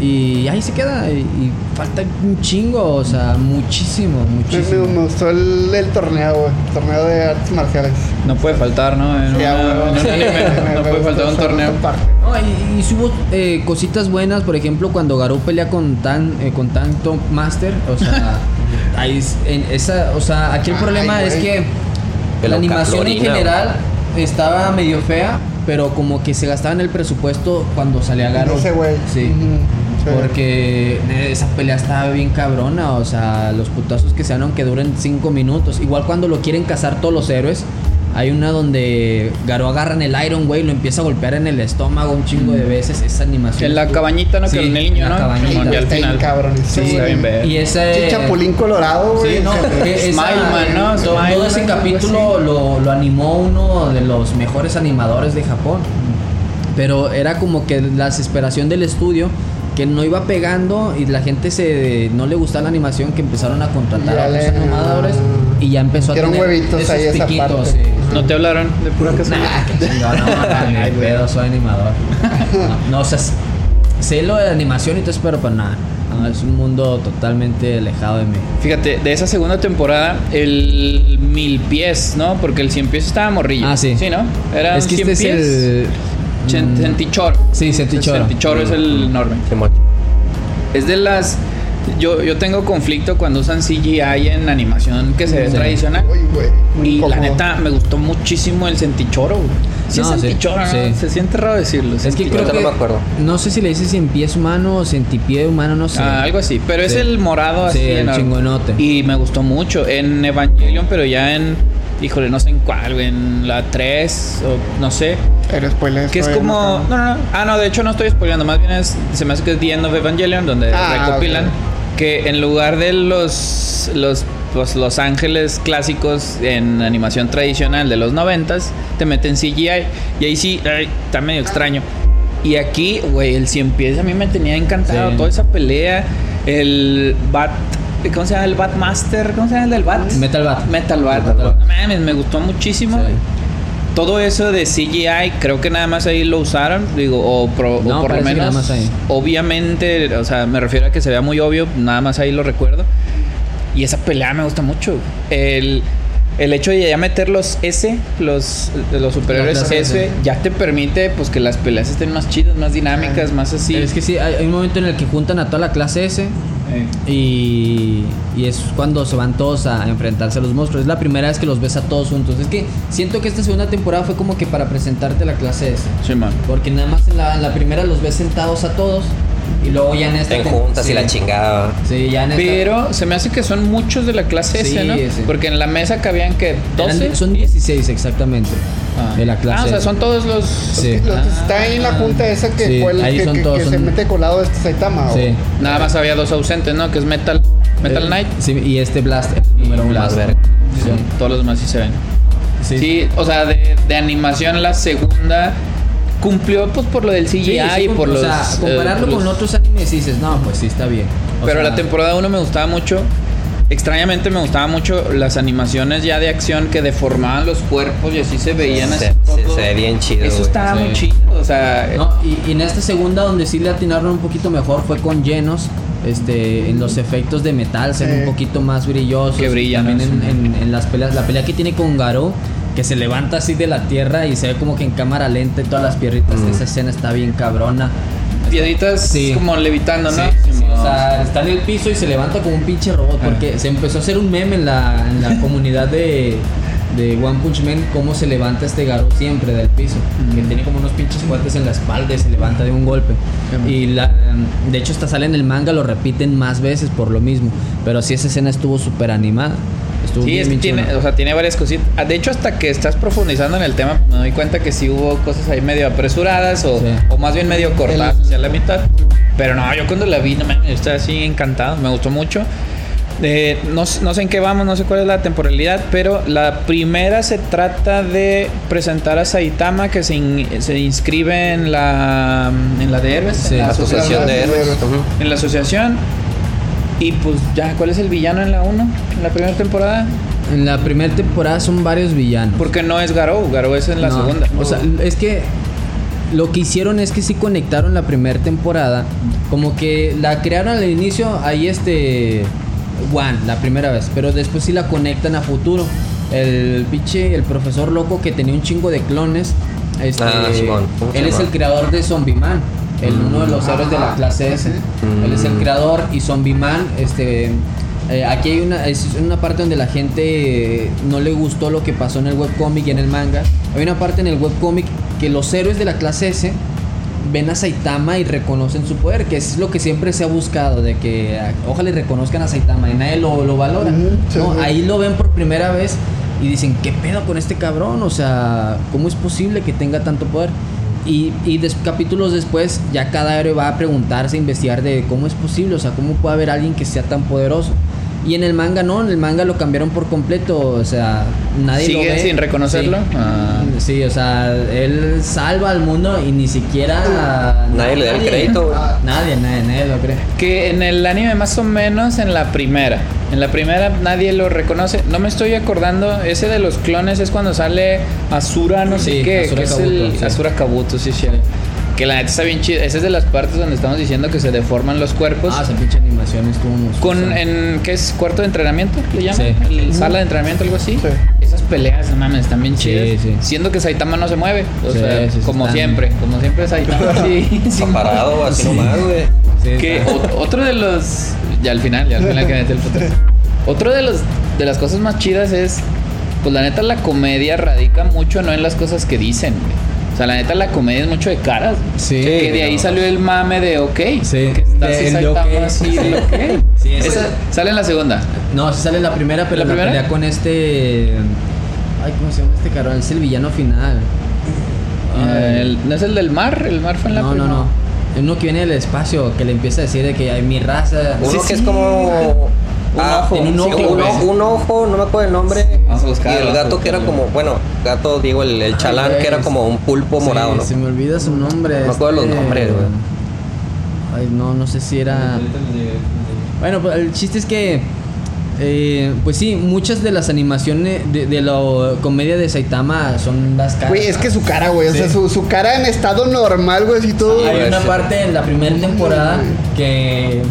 Y ahí se queda. Y, y falta un chingo. O sea, muchísimo, Me, muchísimo. me- me gustó el, el torneo, güey. El torneo de artes marciales. No puede faltar, ¿no? En, una- Sí. anime Me- no me puede faltar un torneo. No, y, y hubo eh, cositas buenas, por ejemplo, cuando Garou pelea con Tan, eh, con Tan Top Master, o sea, ahí es- en esa, o sea, aquí el Ay, problema es que la animación en general estaba medio fea, pero como que se gastaba en el presupuesto cuando salía Garou. Ese güey. Sí. Sí. Porque esa pelea estaba bien cabrona, o sea, los putazos que se dan aunque duren 5 minutos. Igual cuando lo quieren cazar todos los héroes, hay una donde Garo agarra en el Iron Way y lo empieza a golpear en el estómago un chingo de veces. Esa animación. En la cabañita, ¿no? Sí, que el en niño, la ¿no? cabañita. Ya al final. cabrón. Sí, está bien. Y ese. Sí, Chapulín Colorado, güey. Sí, no, esa- Smileman, ¿no? todo, todo ese capítulo lo, lo animó uno de los mejores animadores de Japón. Pero era como que la desesperación del estudio que no iba pegando y la gente se no le gustaba la animación que empezaron a contratar Ya a otros animadores y ya empezó a tener huevitos esos ahí esa piquitos, parte. sí. No te hablaron de pura casualidad. Nah, chingón, no, no, ni pedo, soy animador. No, no, o sea, sé lo de animación y todo eso, pero pues nada. No, es un mundo totalmente alejado de mí. Fíjate, de esa segunda temporada, el mil pies, ¿no? Porque el cien pies estaba morrillo. Ah, sí. Sí, ¿no? Era es que cien este es pies. el. Mm, Centichoro. Sí, Centichoro. Centichoro es el enorme. Es de las. Yo, yo tengo conflicto cuando usan CGI en animación que se ve Sí. tradicional. Uy, Y la neta me gustó muchísimo el Centichoro. güey. Sí, No, es sí, Centichoro, ¿no? sí. Se siente raro decirlo. Es que creo no que. me acuerdo. No sé si le dices cien pies humano o centipié humano, no sé. Ah, algo así. Pero es el morado así. Sí, el enorme. chingonote. Y me gustó mucho. En Evangelion, pero ya en. Híjole, no sé en cuál, güey. En la 3 o no sé. Pero spoilers, Que es como. no No, no. Ah, no, de hecho no estoy spoileando. Más bien es. Se me hace que es The End of Evangelion, donde Ah, recopilan. ok. Que en lugar de los. Los. Pues los ángeles clásicos en animación tradicional de los noventas, te meten CGI. Y ahí sí, ay, está medio extraño. Y aquí, güey, el cien pies a mí me tenía encantado. Sí. Toda esa pelea. El Bat. ¿Cómo se llama? El Batmaster. ¿Cómo se llama el del Bat? Metal Bat. Metal Bat. Metal Bat. Me gustó muchísimo. Sí. Todo eso de CGI, creo que nada más ahí lo usaron, digo, o, pro- o No, por lo menos, nada más ahí. obviamente, o sea, me refiero a que se vea muy obvio, nada más ahí lo recuerdo. Y esa pelea me gusta mucho. El, el hecho de ya meter los S, los, los clase S, S. ya te permite pues que las peleas estén más chidas, más dinámicas, más así. Es que sí, hay, hay un momento en el que juntan a toda la clase S y, y es cuando se van todos a enfrentarse a los monstruos. Es la primera vez que los ves a todos juntos. Es que siento que esta segunda temporada fue como que para presentarte la clase S. sí, man. Porque nada más en la, en la primera los ves sentados a todos y luego ya en esta... En como- juntas sí. y la chingada. Sí, ya en esta... Pero se me hace que son muchos de la clase Sí, S, ¿no? sí. Porque en la mesa cabían que Eran- 12. son 16 exactamente Ah. de la clase Ah, o sea, son todos los. Sí. Los- está ahí en la junta esa que Sí, fue el ahí que, son que- todos, que se mete colado este Saitama. ¿o? Nada más había dos ausentes, ¿no? Que es Metal, Metal Eh, Knight. Sí, y este Blast, el número uno. Blast. Todos los demás sí se ven. Sí. Sí, o sea, de, de animación la segunda cumplió pues por lo del CGI Sí, sí, y por o los... sea, compararlo eh, con los- otros animes dices, no, pues sí está bien. O Pero sea, la temporada 1 me gustaba mucho. Extrañamente me gustaban mucho las animaciones ya de acción que deformaban los cuerpos y así se veían Se, así. se- se ve bien chido. Eso güey. estaba Sí. muy chido. O sea, No, y, y en esta segunda donde sí le atinaron un poquito mejor fue con llenos. Este, en los efectos de metal se ven Sí. un poquito más brillosos. Que brillan, También ¿no? en, en- en las peleas, la pelea que tiene con Garou, que se levanta así de la tierra y se ve como que en cámara lenta y todas las pierritas. Mm. Esa escena está bien cabrona. Piedritas Sí. como levitando, ¿no? Sí, sí, o sea, está en el piso y se levanta como un pinche robot. Ah. Porque se empezó a hacer un meme en la, en la comunidad de, de One Punch Man cómo se levanta este Garo siempre del piso. Que tiene como unos pinches fuertes en la espalda y se levanta de un golpe. Y la, de hecho hasta sale en el manga, lo repiten más veces por lo mismo. Pero sí esa escena estuvo súper animada. Estuvo Sí, bien, es que tiene, o sea, tiene varias cositas. Ah, De hecho, hasta que estás profundizando en el tema, me doy cuenta que sí hubo cosas ahí medio apresuradas o, Sí. o más bien medio cortadas hacia la mitad. Pero no, yo cuando la vi, no mames, estaba así encantado, me gustó mucho. Eh, no, no sé en qué vamos, no sé cuál es la temporalidad, pero la primera se trata de presentar a Saitama que se, in- se inscribe en la, en la de Sí, en la Asociación de. Ujú. en la asociación. Y pues ya, ¿cuál es el villano en la 1? En la primera temporada. En la primera temporada son varios villanos. Porque no es Garou, Garou es en la No, segunda. O sea, es que lo que hicieron es que sí conectaron la primera temporada. Como que la crearon al inicio, ahí este. One, la primera vez. Pero después sí la conectan a futuro. El pinche, el profesor loco que tenía un chingo de clones. Este, Ah, Simón. ¿Cómo se él es el creador de Zombie Man. El, uno de los héroes de la clase S. Él es el creador y Zombie Man, este. eh, aquí hay una, es una parte donde la gente eh, no le gustó lo que pasó en el webcómic y en el manga. Hay una parte en el webcómic que los héroes de la clase S ven a Saitama y reconocen su poder, que es lo que siempre se ha buscado, de que ah, ojalá y reconozcan a Saitama y nadie lo, lo valora. Sí, No, sí. ahí lo ven por primera vez y dicen, ¿qué pedo con este cabrón? O sea, ¿cómo es posible que tenga tanto poder? Y, y des- capítulos después ya cada héroe va a preguntarse, a investigar de cómo es posible, o sea, cómo puede haber alguien que sea tan poderoso. Y en el manga no, en el manga lo cambiaron por completo, o sea, nadie lo ¿Sigue ve. sin reconocerlo? Sí. Ah. Sí, o sea, él salva al mundo y ni siquiera... Nadie le da el crédito, güey. Nadie, nadie, nadie lo cree. Que en el anime más o menos en la primera. En la primera nadie lo reconoce. No me estoy acordando. Ese de los clones es cuando sale Asura, no sé qué. Asura que es Kabuto, el sí. Asura Kabuto, sí, sí. Que la neta está bien chida. Esa es de las partes donde estamos diciendo que se deforman los cuerpos. Ah, esa pinche animación estuvo monstruosa. Con, en, ¿qué es? ¿Cuarto de entrenamiento? ¿Le llaman? Sí. El sala de entrenamiento, algo así. Sí. Esas peleas, no mames, están bien Sí, chidas. sí. Siendo que Saitama no se mueve. O Sí, sea, sí, sí, como están- siempre. Como siempre Saitama. sí, sí. Está parado, así Sí. nomás, güey. Sí, Que o- otro de los. Ya al final, ya al final que mete el puto. Otro de los de las cosas más chidas es. Pues la neta, la comedia radica mucho no en las cosas que dicen, güey. Sea, la neta, la comedia es mucho de caras. Sí. Que de ahí salió el mame de ok. Sí, Que está de- el de ok. así, de ok. Sí, Esa sale en la segunda. No, sí sale la primera, pero ¿La la, primera? pelea con este. Ay, ¿cómo se llama este cabrón? Es el villano final. Eh, el- ¿No es el del mar? El mar fue en la no, no, primera. no. Uno que viene del espacio, que le empieza a decir de que hay mi raza. Uno Sí, que sí. es como. Un ah, ojo, tiene un sí, ojo, un, ojo, un ojo, no me acuerdo el nombre. Vamos a buscarlo, Y el gato que era como, bueno, gato, digo, el, el chalán Ay, que era como un pulpo Sí, morado, ¿no? Se me olvida su nombre. No me acuerdo los nombres, güey. Ay, no, no sé si era. Bueno, pues el chiste es que. eh, pues sí, muchas de las animaciones de, de la comedia de Saitama son las caras. Güey, es que su cara, güey. O sea, Sí. su, su cara en estado normal, güey, así todo. Hay una sí. parte en la primera temporada que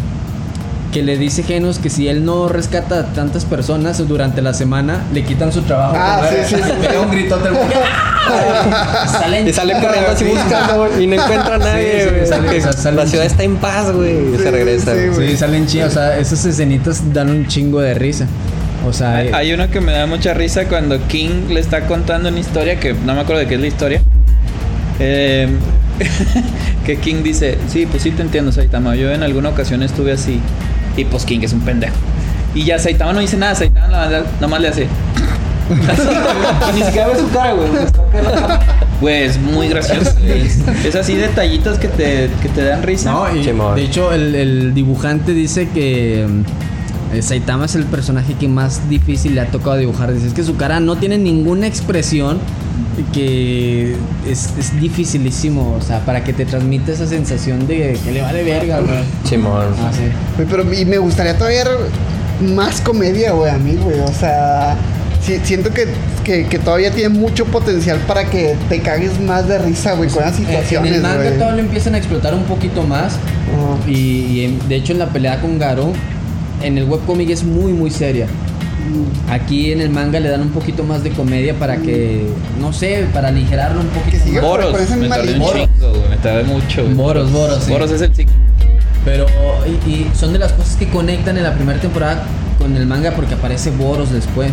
que le dice Genos que si él no rescata a tantas personas durante la semana, le quitan su trabajo. Ah, sí, ver- sí, sí. Pega un gritote. el güey. Sale en Y sale chinga, corriendo así buscando, güey, y no encuentra a nadie, Sí, sí, güey. o sea, la ciudad está en paz, güey. y Sí, se regresa. sí, güey. Sí, salen chidos. O sea, esas escenitas dan un chingo de risa. O sea, Hay, eh, hay uno que me da mucha risa cuando King le está contando una historia que no me acuerdo de qué es la historia. Eh, que King dice, sí, pues sí te entiendo, Saitama. Yo en alguna ocasión estuve así. Y pues King es un pendejo. Y ya Saitama no dice nada, Saitama nomás, nomás le hace. Así, güey. Y ni siquiera ve su cara, güey. Güey, es muy gracioso. Es, es así detallitos que te, que te dan risa. No, y de hecho el, el dibujante dice que mm, eh, Saitama es el personaje que más difícil le ha tocado dibujar. Dice es que su cara no tiene ninguna expresión que es, es dificilísimo, o sea, para que te transmita esa sensación de que le vale verga, güey. Simón. Ah, sí. Pero y me gustaría todavía más comedia, güey, a mí, güey. O sea, sí- siento que, que, que todavía tiene mucho potencial para que te cagues más de risa, güey, con las Eh, En situaciones, el manga güey. todavía lo empiezan a explotar un poquito más. Y, y en- de hecho en la pelea con Garo, en el webcomic es muy muy seria. Aquí en el manga le dan un poquito más de comedia para que, no sé, para aligerarlo un poquito. Que más. Boros, me tardé un chingo. Me tardé mucho. güey. Boros, Boros, sí. Boros es el ciclo. Pero, y, y son de las cosas que conectan en la primera temporada con el manga porque aparece Boros después.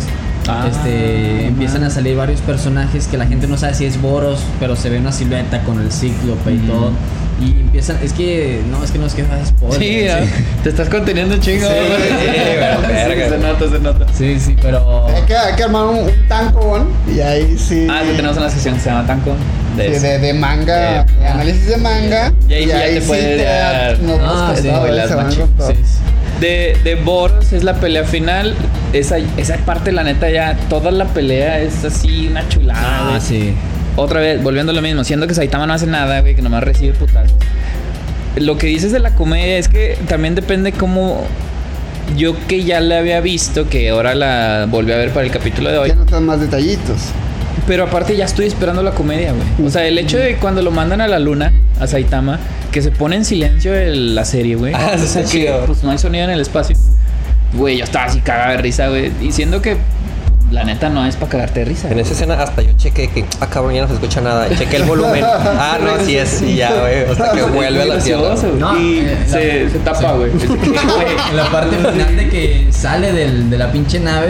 Ah. este, empiezan a salir varios personajes que la gente no sabe si es Boros, pero se ve una silueta con el cíclope y todo. Y empiezan, es que, no, es que no es que es spoiler. Sí, sí. te estás conteniendo chingo. Sí, pero se nota, se nota. Sí, sí, pero... Hay que, hay que armar un, un tancón y ahí sí. Ah, sí, tenemos una sección que se llama Tanco. De Sí, de, de manga, Eh, de análisis de manga. Y ahí sí ya te puede dar- no, Ah, pues, sí, no. Sí, sí. De, de Boros es la pelea final. Esa, esa parte, la neta, ya toda la pelea es así una chulada. Ah, sí. Otra vez, volviendo a lo mismo, siendo que Saitama no hace nada, güey, que nomás recibe putazos. Lo que dices de la comedia es que también depende cómo. Yo que ya la había visto, que ahora la volví a ver para el capítulo de hoy. Ya notas más detallitos. Pero aparte ya estoy esperando la comedia, güey. O sea, el hecho de cuando lo mandan a la luna, a Saitama, que se pone en silencio el- la serie, güey. Ah, O sea, que. Pues no hay sonido en el espacio. Güey, yo estaba así cagada de risa, güey. Diciendo que la neta no es para cagarte de risa. En esa escena hasta yo chequé que, ah, cabrón, ya no se escucha nada. Chequé el volumen. Ah, no, así es. Y ya, güey. Hasta que vuelve a la tierra. No, y eh, se, la- se tapa, güey, En la parte final de que sale del- de la pinche nave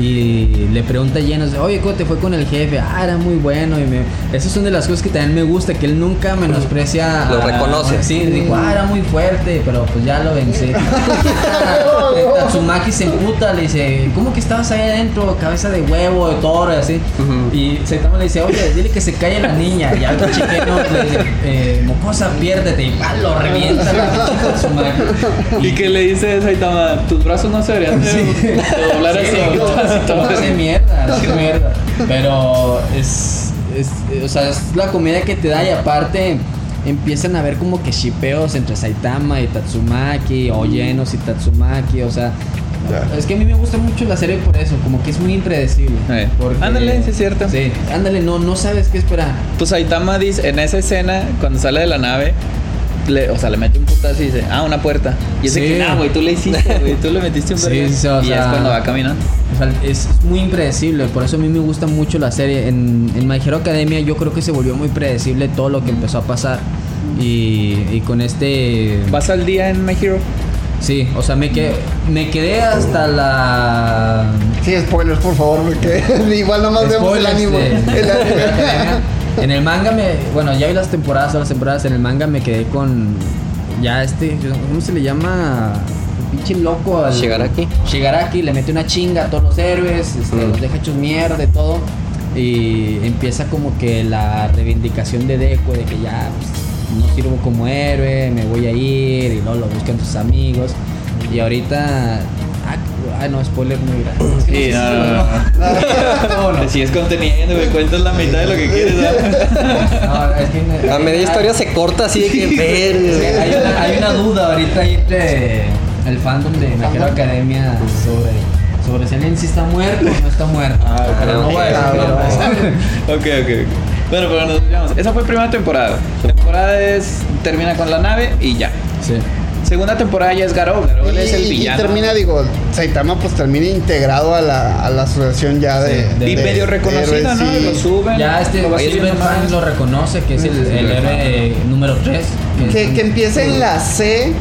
y le pregunta a Llenos, oye, ¿cómo te fue con el jefe? Ah, era muy bueno. Y me... Esas son de las cosas que también me gusta, que él nunca menosprecia. Lo a- reconoce. Sí, dijo, ah, era muy fuerte, pero pues ya lo vencí. Tatsumaki se emputa, le dice, ¿cómo que estabas ahí adentro? Cabeza de huevo, de toro y así. Ujú. Y Saitama le dice, oye, dile que se calle la niña. Y algo chiqueno le dice, eh, mocosa, piérdete. Y pa, lo revienta la Tatsumaki. ¿Y qué le dice Saitama? Tus brazos no se deberían de, de doblar así. Así todo. hace mierda, hace mierda. Pero es, es, o sea, es la comedia que te da y aparte empiezan a ver como que shipeos entre Saitama y Tatsumaki, o Llenos y Tatsumaki, o sea, Ya. es que a mí me gusta mucho la serie por eso, como que es muy impredecible. Eh, porque- ándale, sí es cierto. Sí, ándale, no, no sabes qué esperar. Pues Saitama dice, en esa escena, cuando sale de la nave, le, o sea, le mete un putazo y dice, ah, una puerta. Y ese Sí. que, nah, güey, tú le hiciste, güey, tú le metiste un Sí, vergazo". sí, o Y ya es sea- cuando va caminando. O sea, es muy impredecible, por eso a mí me gusta mucho la serie. En, en My Hero Academia yo creo que se volvió muy predecible todo lo que empezó a pasar. Y, y con este... ¿Vas al día en My Hero? Sí, o sea, me quedé, me quedé hasta la... Sí, spoilers, por favor, porque igual nomás vemos el ánimo. de- El. Academia. En el manga me... Bueno, ya vi las temporadas, las temporadas. En el manga me quedé con... Ya este... ¿Cómo se le llama? Pinche loco. al- Shigaraki. Shigaraki le mete una chinga a todos los héroes, este, Mm. los deja hechos mierda y todo. Y empieza como que la reivindicación de Deku, de que ya pues, no sirvo como héroe, me voy a ir, y luego lo buscan sus amigos. Y ahorita. Ah, ah, no, spoiler muy grande. Es que Sí, no, si no, no. No. Si es conteniendo, me cuentas la mitad de lo que quieres. No, es que- A media historia se corta así de que verga. hay, una, duda ahorita entre el fandom de My Hero Academia sobre, sobre si alguien sí está muerto o no está muerto. Ah, pero no voy a decir ok, ok. Bueno, pero nos desviamos. Esa fue primera temporada. Temporada es. termina con la nave y ya. Sí. Segunda temporada ya es Garou. Garou él es el Y- y, villano. termina, digo, Saitama pues termina integrado a la, a la asociación ya de... Sí, y de- medio de reconocido, ¿no? sí. Lo suben. Ya este va Fan lo reconoce que es el, el héroe número 3. Que, que empieza en la C,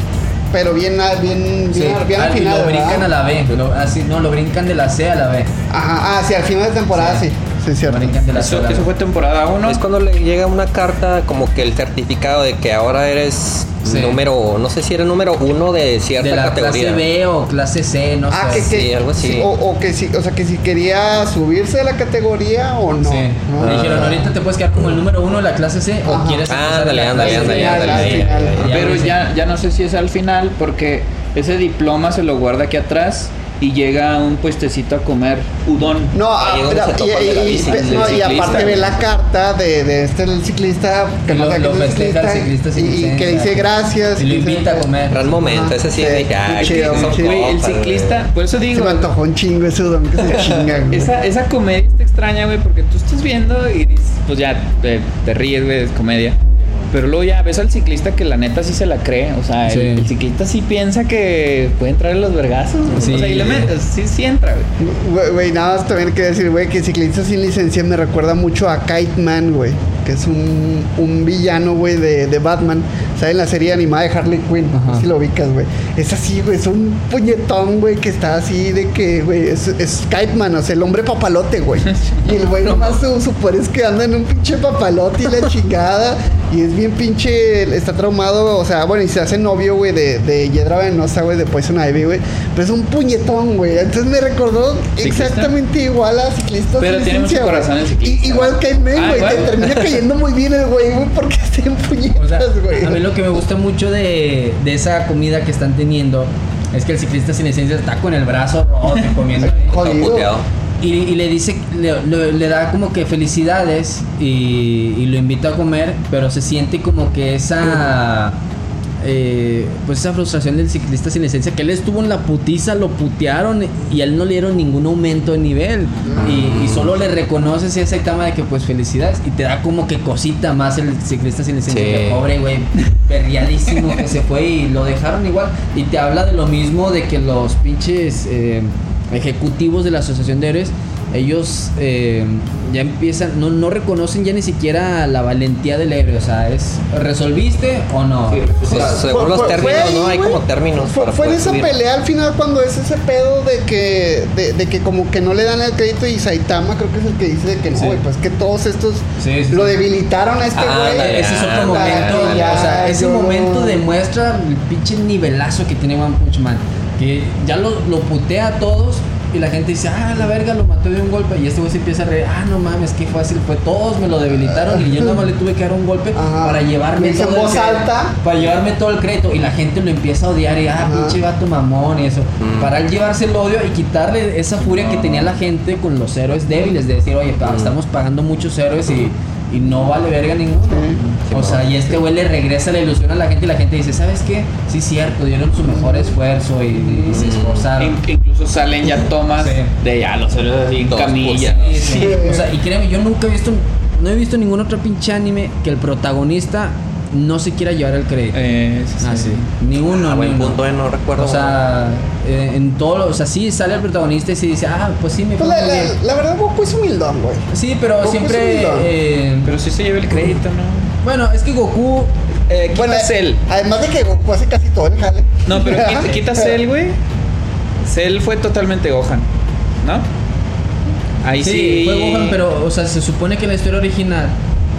pero bien, a- bien, bien, bien al final, lo brincan ¿verdad? a la B. lo- así, no, lo brincan de la C a la B. Ajá, ah, sí, al final de temporada sí. Sí. Sí, cierto. a Eso, fue temporada 1. Es cuando le llega una carta como que el certificado de que ahora eres Sí. número, no sé si eres número uno de cierta De la categoría. clase B o clase C, no Ah, sé. que, que Sí, algo así. sí, o, o que sí, o sea, que si quería subirse de la categoría o no. Sí. dijeron, ahorita te puedes quedar como el número uno de la clase C o quieres en la ándale, ándale, ándale. Pero ya, ya no sé si es al final porque ese diploma se lo guarda aquí atrás y llega a un puestecito a comer udon. No, ah, se y, aparte ve la carta de, de este el ciclista que Y no lo- lo que ciclista sin y, y que dice gracias Y lo invita a comer. Gran momento, ese sí, dije, ah, chido, el ciclista, por eso Se digo, me antojó un chingo ese udon que se chinga, güey. esa, esa comedia está extraña, güey, porque tú estás viendo y dices, pues ya te, te ríes, güey, es comedia. Pero luego ya ves al ciclista que la neta sí se la cree. O sea, el, Sí. el ciclista sí piensa que puede entrar en los vergazos. Sí. O sea, y le metes, sí, sí entra, güey. Güey, nada más también quería decir, güey, que ciclista sin licencia me recuerda mucho a Kite Man, güey. que es un, un villano, güey, de, de Batman. Sale en la serie animada de Harley Quinn, si lo ubicas, güey. Es así, güey, es un puñetón, güey, que está así de que, güey, es, es Kiteman, o sea, el hombre papalote, güey. Y el güey nomás su, su poder es que anda en un pinche papalote y la chingada. Y es bien pinche, está traumado, o sea, bueno, y se hace novio, güey, de, de Hiedra Venosa, güey, de Poison Ivy, güey. Pero es un puñetón, güey. Entonces me recordó ¿Ciclista? exactamente igual a ciclista. Pero tiene licencia, corazón el ciclista. Y- igual que Men, Ah, güey. te termina cayendo muy bien el güey, güey, porque está en O sea, puñetas, güey. a mí lo que me gusta mucho de, de esa comida que están teniendo es que el ciclista sin licencia está con el brazo roto y comiendo. Jodido. Y, y le dice, le, le- le da como que felicidades y, y lo invita a comer, pero se siente como que esa, eh, pues esa frustración del ciclista sin licencia, que él estuvo en la putiza, lo putearon y a él no le dieron ningún aumento de nivel. Y, y solo le reconoces esa etapa de que pues felicidades y te da como que cosita más el ciclista sin licencia. Sí. Que pobre güey, perriadísimo que se fue y lo dejaron igual. Y te habla de lo mismo de que los pinches eh, ejecutivos de la Asociación de Héroes, ellos eh, ya empiezan, no, no reconocen ya ni siquiera la valentía del héroe. O sea, es ¿resolviste o no? Sí, Pues, sea, según fue- los fue- términos, fue ahí, ¿no? Hay como términos. Fue, para en esa subir. pelea al final cuando es ese pedo de que, de, de que como que no le dan el crédito y Saitama creo que es el que dice de que no, Sí. güey, pues que todos estos Sí, sí, lo sí. debilitaron a este Ah, güey. ándale, Ese es otro Ah, momento, ándale, o sea, ese yo- momento demuestra el pinche nivelazo que tiene One Punch Man. Que ya lo, lo putea a todos y la gente dice, ah, la verga, lo mató de un golpe. Y este güey se empieza a reír, ah, no mames, qué fácil fue. Todos me lo debilitaron y yo nada más le tuve que dar un golpe Ajá. para llevarme todo el voz crédito- alta. Para llevarme todo el crédito. Y la gente lo empieza a odiar y, ah, Ajá. pinche vato mamón y eso. Mm. Para él llevarse el odio y quitarle esa furia que tenía la gente con los héroes débiles. De decir, oye, pa, Mm. estamos pagando muchos héroes y, y no vale verga ninguno. O sea, y este güey le regresa la ilusión a la gente y la gente dice, ¿sabes qué? Sí, cierto, dieron su mejor esfuerzo y, y se esforzaron. In- incluso salen ya tomas Sí. de ya los héroes así en camilla. Sí, sí. Sí. O sea, y créeme, yo nunca he visto, no he visto ningún otro pinche anime que el protagonista no se quiera llevar el crédito. Eh, sí, Ah, sí. Ni uno, Ah, ni buen uno. punto, eh, no recuerdo. O sea, eh, en todo, lo- o sea, sí sale el protagonista y se dice, ah, pues sí, me Pues la, verdad, Goku es humildón, güey. Sí, pero Goku siempre, eh, Pero sí se lleva el crédito, ¿no? bueno, es que Goku, Eh, Bueno, quita Cell. Además de que Goku hace casi todo el jale. No, pero quita, quita Cell, güey. Cell fue totalmente Gohan, ¿no? Ahí sí. sí, fue Gohan, pero, o sea, se supone que en la historia original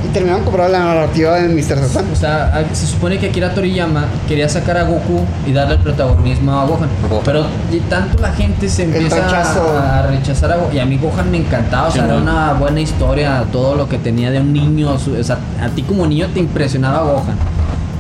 Y terminaron comprando la narrativa de Mr. Satan. O sea, a- se supone que Akira Toriyama quería sacar a Goku y darle el protagonismo a Gohan. Gohan. Pero y tanto la gente se empieza a rechazar a Gohan. Y a mí Gohan me encantaba. O sea, Sí, era ¿no? una buena historia, todo lo que tenía de un niño. O sea, a ti como niño te impresionaba Gohan.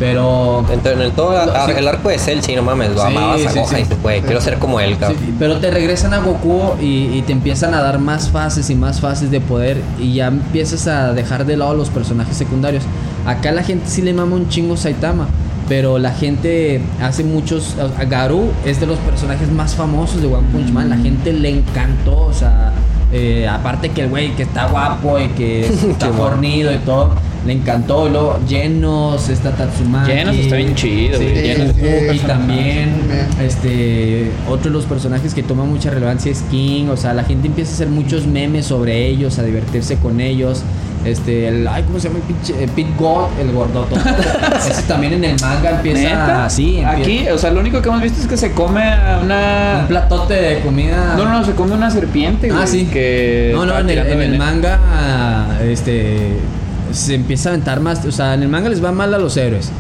Pero... En el, todo No, ar- sí. el arco de Cell, sí, no mames, lo Sí, amabas a Gohan y dices, güey, quiero ser como él, cabrón. Pero te regresan a Goku y, y te empiezan a dar más fases y más fases de poder y ya empiezas a dejar de lado los personajes secundarios. Acá la gente sí le mama un chingo Saitama, pero la gente hace muchos... a Garú es de los personajes más famosos de One Punch Man, la gente le encantó, o sea... eh, aparte que el güey que está guapo y que está fornido y todo, le encantó. Luego Genos, está Tatsumaki. Genos está bien chido, Sí, güey. Sí, y también, Bien. este, otro de los personajes que toma mucha relevancia es King. O sea, la gente empieza a hacer muchos memes sobre ellos, a divertirse con ellos. Este, el, ay, ¿cómo se llama el pinche? eh, Pete God, el gordoto. Ese también en el manga empieza ¿Neta? así. empieza- Aquí, o sea, lo único que hemos visto es que se come a una. Un platote de comida. No, no, no, se come una serpiente, güey. Ah, sí. Que No, no, en el, en el manga, este, se empieza a aventar más, o sea, en el manga les va mal a los héroes,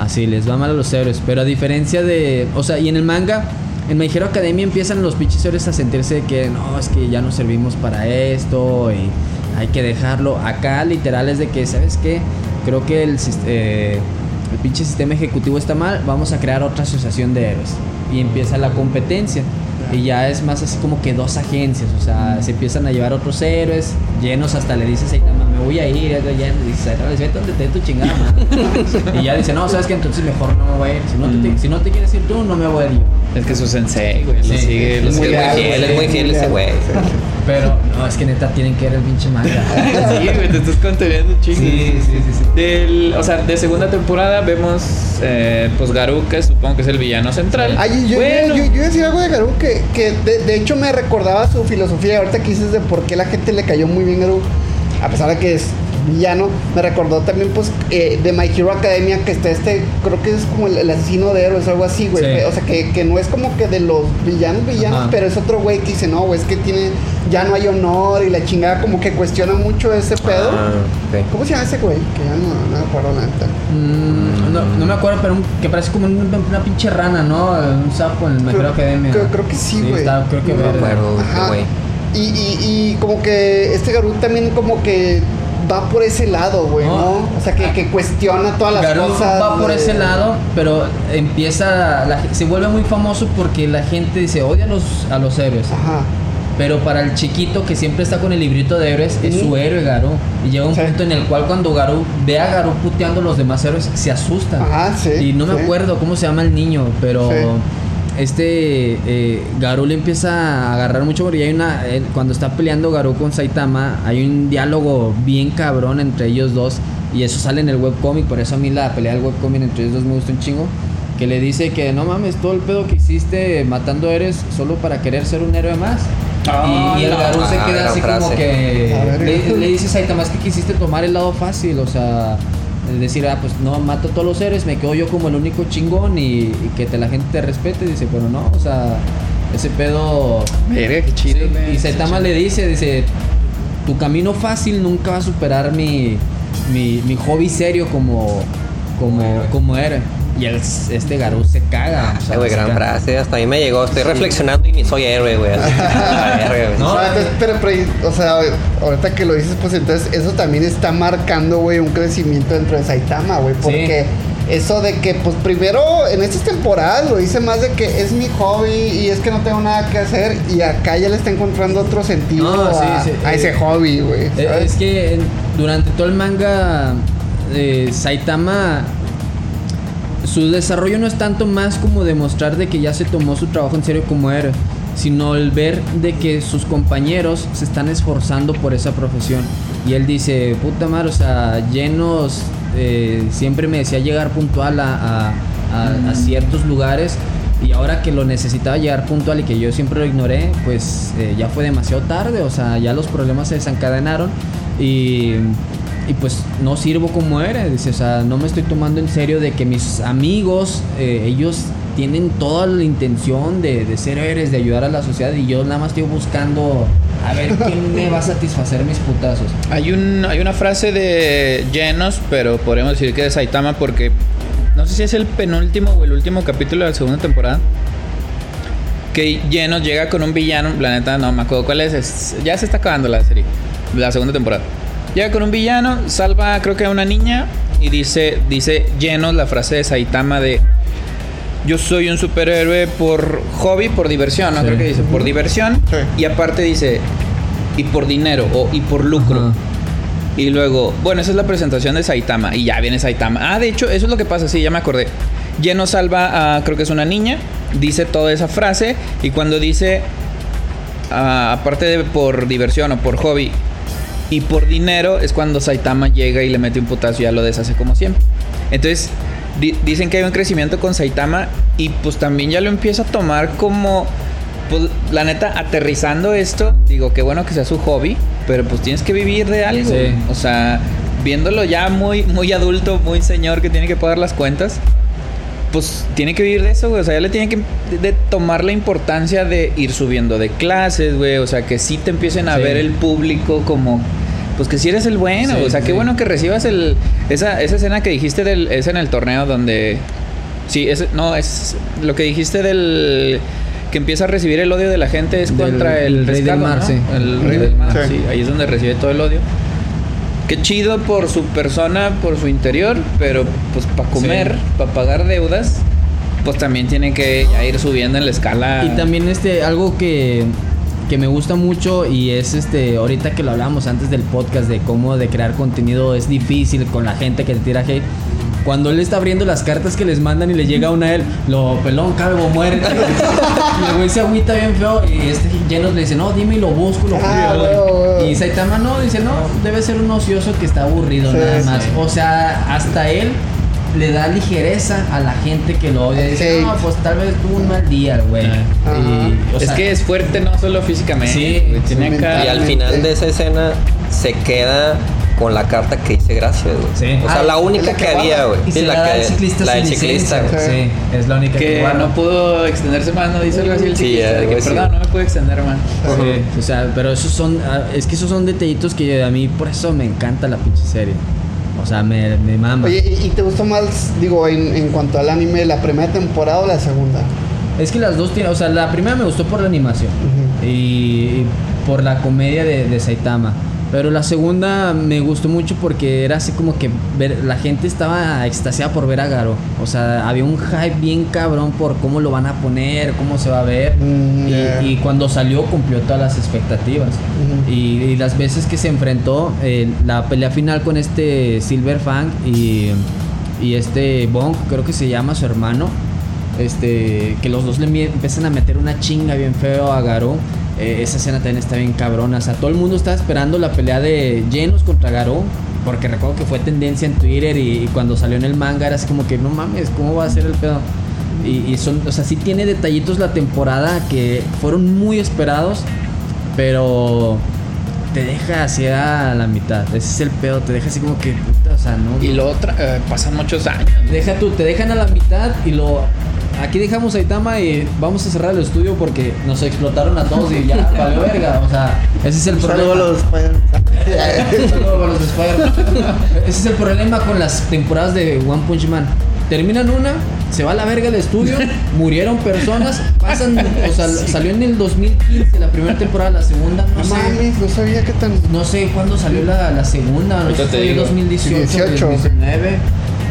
así, les va mal a los héroes, pero a diferencia de, o sea, y en el manga, en My Hero Academia empiezan los pinches héroes a sentirse que, no, es que ya no servimos para esto y hay que dejarlo, acá literal es de que, ¿sabes qué? Creo que el, eh, el pinche sistema ejecutivo está mal, vamos a crear otra asociación de héroes y empieza la competencia. Y ya es más así como que dos agencias, o sea, se empiezan a llevar otros héroes, llenos hasta le dice Saitama, me voy a ir, y ya le dice donde te dé tu chingada madre". y ya dice, no, sabes que entonces mejor no me voy a ir, si no, te, si no te quieres ir tú, no me voy a ir yo. Es que su sensei, güey. Lo Sí, sigue, lo es sigue. muy fiel, es muy fiel ese güey. Pero, no, es que neta tienen que ver el pinche manga. Sí, güey, te estás conteniendo chingo. sí, sí, sí, sí. Del, o sea, de segunda temporada vemos, eh, pues Garou, que supongo que es el villano central. Ay, yo, yo- bueno, yo, yo iba a decir algo de Garú que, que de, de hecho me recordaba su filosofía. Ahorita que dices de por qué la gente le cayó muy bien Garú, a pesar de que es villano, me recordó también, pues, eh, de My Hero Academia, que está este, creo que es como el, el asesino de héroes o algo así, güey. Sí. O sea, que, que no es como que de los villanos, villanos, Ajá. pero es otro güey que dice, no, güey, es que tiene, ya no hay honor y la chingada, como que cuestiona mucho ese pedo. Ah. ¿Cómo se llama ese güey? Que ya no, no me acuerdo la neta. Mm, no, no me acuerdo, pero un- que parece como una, una pinche rana, ¿no? Un sapo en el Mejor Creo- Academia. creo- creo que sí, güey. creo que No me acuerdo. Güey. Y, y, y como que este Garú también como que va por ese lado, güey, ¿no? No. O sea, que, que cuestiona todas las Garú cosas. va por de- ese lado, pero empieza, la se vuelve muy famoso porque la gente dice, odia a los, a los héroes. Ajá. Pero para el chiquito que siempre está con el librito de héroes, es su héroe Garú. Y llega un Sí. punto en el cual cuando Garú ve a Garú puteando a los demás héroes, se asusta. Ajá, sí, Y no me acuerdo cómo se llama el niño, pero. Este eh, Garú le empieza a agarrar mucho porque hay una él- cuando está peleando Garú con Saitama, hay un diálogo bien cabrón entre ellos dos y eso sale en el webcomic, por eso a mí la pelea del webcomic entre ellos dos me gusta un chingo. Que le dice que no mames, todo el pedo que hiciste matando eres solo para querer ser un héroe más. y, y el no. Garú se Ah, queda así como que le, le dice Saitama es que quisiste tomar el lado fácil, o sea, es decir, ah, pues no, mato a todos los héroes, me quedo yo como el único chingón y, y que te, la gente te respete. Dice, pero no, o sea, ese pedo. Verga, qué chido, Sí, y Saitama le dice, dice, tu camino fácil nunca va a superar mi, mi, mi hobby serio como, como, como héroe. Y el, este Garú se caga. o sea, Eh, güey, gran caga. frase. Hasta ahí me llegó. Estoy reflexionando y ni soy héroe, güey. No, O sea, entonces, pero, pero, o sea, ahorita que lo dices, pues entonces eso también está marcando, güey, un crecimiento dentro de Saitama, güey. Porque eso de que, pues primero, en estas temporadas lo dice más de que es mi hobby y es que no tengo nada que hacer. Y acá ya le está encontrando otro sentido No, a, sí, a eh, ese hobby, güey. Eh. Es que durante todo el manga, eh, Saitama, su desarrollo no es tanto más como demostrar de que ya se tomó su trabajo en serio como héroe, sino el ver de que sus compañeros se están esforzando por esa profesión. Y él dice, puta madre, o sea, llenos, eh, siempre me decía llegar puntual a, a- a- a ciertos lugares. Y ahora que lo necesitaba llegar puntual y que yo siempre lo ignoré, pues eh, ya fue demasiado tarde, o sea, ya los problemas se desencadenaron y, y pues no sirvo como dice, o sea, no me estoy tomando en serio de que mis amigos, eh, ellos tienen toda la intención de, de ser héroes, de ayudar a la sociedad y yo nada más estoy buscando a ver quién me va a satisfacer mis putazos. Hay, un, hay una frase de Genos, pero podríamos decir que de Saitama porque no sé si es el penúltimo o el último capítulo de la segunda temporada. Que Genos llega con un villano, la neta no me acuerdo cuál es, es- ya se está acabando la serie, la segunda temporada. Llega con un villano, salva creo que a una niña y dice, dice Genos la frase de Saitama de yo soy un superhéroe por hobby, por diversión, ¿no? Sí. Creo que dice por diversión Sí. y aparte dice y por dinero o y por lucro. Ajá. Y luego, bueno, esa es la presentación de Saitama. Y ya viene Saitama. Ah, de hecho, eso es lo que pasa, sí, ya me acordé. Lleno salva a, creo que es una niña, dice toda esa frase. Y cuando dice, ah, aparte de por diversión o por hobby y por dinero, es cuando Saitama llega y le mete un putazo y ya lo deshace como siempre. Entonces, di- dicen que hay un crecimiento con Saitama y pues también ya lo empieza a tomar como. Pues la neta, aterrizando esto, digo que bueno que sea su hobby, pero pues tienes que vivir de algo. Sí. O sea, viéndolo ya muy, muy adulto, muy señor que tiene que pagar las cuentas, pues tiene que vivir de eso, güey. O sea, ya le tiene que de- tomar la importancia de ir subiendo de clases, güey. O sea, que sí te empiecen a Sí. ver el público como. Pues que si eres el bueno, Sí, o sea, qué sí. bueno que recibas el. Esa, esa escena que dijiste del. Es en el torneo donde. Sí, es, no, es lo que dijiste del. Que empieza a recibir el odio de la gente es Del- contra el el rey del mar, ¿no? sí. El rey del mar, Sí. sí. Ahí es donde recibe todo el odio. Qué chido por su persona, por su interior, pero pues para comer, Sí. para pagar deudas, pues también tiene que ir subiendo en la escala. Y también este, algo que, que me gusta mucho y es este, ahorita que lo hablamos antes del podcast de cómo de crear contenido es difícil con la gente que te tira hate. Cuando él está abriendo las cartas que les mandan y le llega una a él, lo pelón, calvo, muere. y el güey se agüita bien feo y este lleno le dice, no, dime y lo busco, lo Ah, juro, huevo, güey". huevo. Y Saitama no, dice, no, debe ser un ocioso que está aburrido Sí, nada sí. más. O sea, hasta él le da ligereza a la gente que lo odia. Dice, Sí. no, pues tal vez tuvo un mal día, güey. O es sea, que es fuerte no solo físicamente, Sí, tiene sí, acá-. Y al final de esa escena se queda con la carta que dice gracias, güey. Sí. O sea, Ah, la única la que que había, güey. Sí, la que- ciclista la del ciclista, güey. Sí, es la única que, Que no pudo extenderse más, ¿no? Dice algo así el Sí, ciclista. de algo que, perdón, no me pude extender más. Sí, o sea, pero esos son, ah, es que esos son detallitos que a mí por eso me encanta la pinche serie. O sea, me, me mama. Oye, ¿y, te gustó más, digo, en, en cuanto al anime, la primera temporada o la segunda? Es que las dos tienen, o sea, la primera me gustó por la animación y, y por la comedia de, de Saitama. Pero la segunda me gustó mucho porque era así como que ver, la gente estaba extasiada por ver a Garo. O sea, había un hype bien cabrón por cómo lo van a poner, cómo se va a ver. Mm, Y- yeah. y, cuando salió cumplió todas las expectativas. Ujú. y, y las veces que se enfrentó, eh, la pelea final con este Silver Fang y, y este Bong, creo que se llama su hermano, este, que los dos le empiezan a meter una chinga bien feo a Garou. Eh, esa escena también está bien cabrona. O sea, todo el mundo estaba esperando la pelea de Genos contra Garou. Porque recuerdo que fue tendencia en Twitter y, y cuando salió en el manga era así como que no mames, ¿cómo va a ser el pedo? Y, y son, o sea, sí tiene detallitos la temporada que fueron muy esperados, pero te deja hacia la mitad. Ese es el pedo, te deja así como que, puta, o sea, no. Y lo otra, eh, pasan muchos años. Deja tú, te dejan a la mitad y lo. Aquí dejamos a Itama y vamos a cerrar el estudio porque nos explotaron a todos y ya valió verga. O sea, ese es el problema. saludo a los Spider-. Ese es el problema con las temporadas de One Punch Man. Terminan una, se va a la verga el estudio, murieron personas, pasan, o sea, salió en el 2015 la primera temporada, la segunda, no No sé. mames, no sabía que tan. No sé cuándo salió la, la segunda, no sé si te fue en digo. 2018, 18. 2019.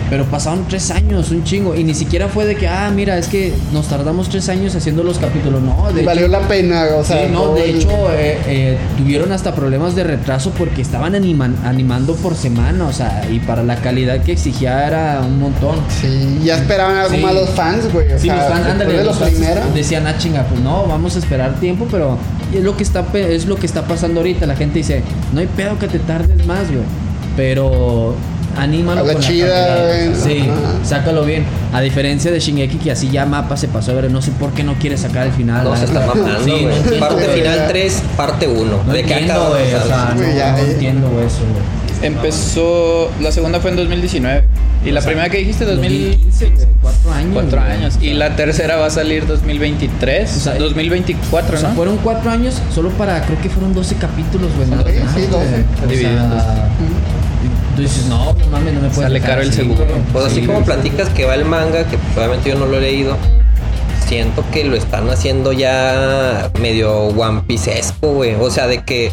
Pero pasaron tres años, un chingo. Y ni siquiera fue de que, ah, mira, es que nos tardamos tres años haciendo los capítulos. No, de Valió hecho, la pena, o sea. sí, no, de el- hecho, eh, eh, tuvieron hasta problemas de retraso porque estaban animan- animando por semana. O sea, y para la calidad que exigía era un montón. Sí, ya esperaban algo Sí. más los fans, güey. O Sí, sea, los fans, ándale, de los primera. decían, ah, chinga, pues no, vamos a esperar tiempo, pero es lo que está es lo que está pasando ahorita. La gente dice, no hay pedo que te tardes más, güey. Pero anímalo Habla con la chida, güey. Sí, Ajá. sácalo bien. A diferencia de Shingeki, que así ya mapa se pasó a ver, no sé por qué no quiere sacar el final. No, la se está mamando, Sí, no parte güey. final ya. 3, parte 1. No ¿De qué entiendo, güey. O sea, no, Güey, ya, no ya. entiendo eso, güey. Empezó, la segunda fue en 2019. Y la O sea, primera que dijiste, 2015, 2015. güey, cuatro años. Cuatro años. Y la tercera va a salir 2023. O sea, 2024, O sea, ¿no? fueron cuatro años solo para, creo que fueron 12 capítulos, güey. Sí, sí, güey. 12. O sea, tú dices, no, no mames, no me puedes Sale caro el así, seguro. Pues así Sí, como platicas que va el manga, que obviamente yo no lo he leído, siento que lo están haciendo ya medio One Piece-esco, güey. O sea, de que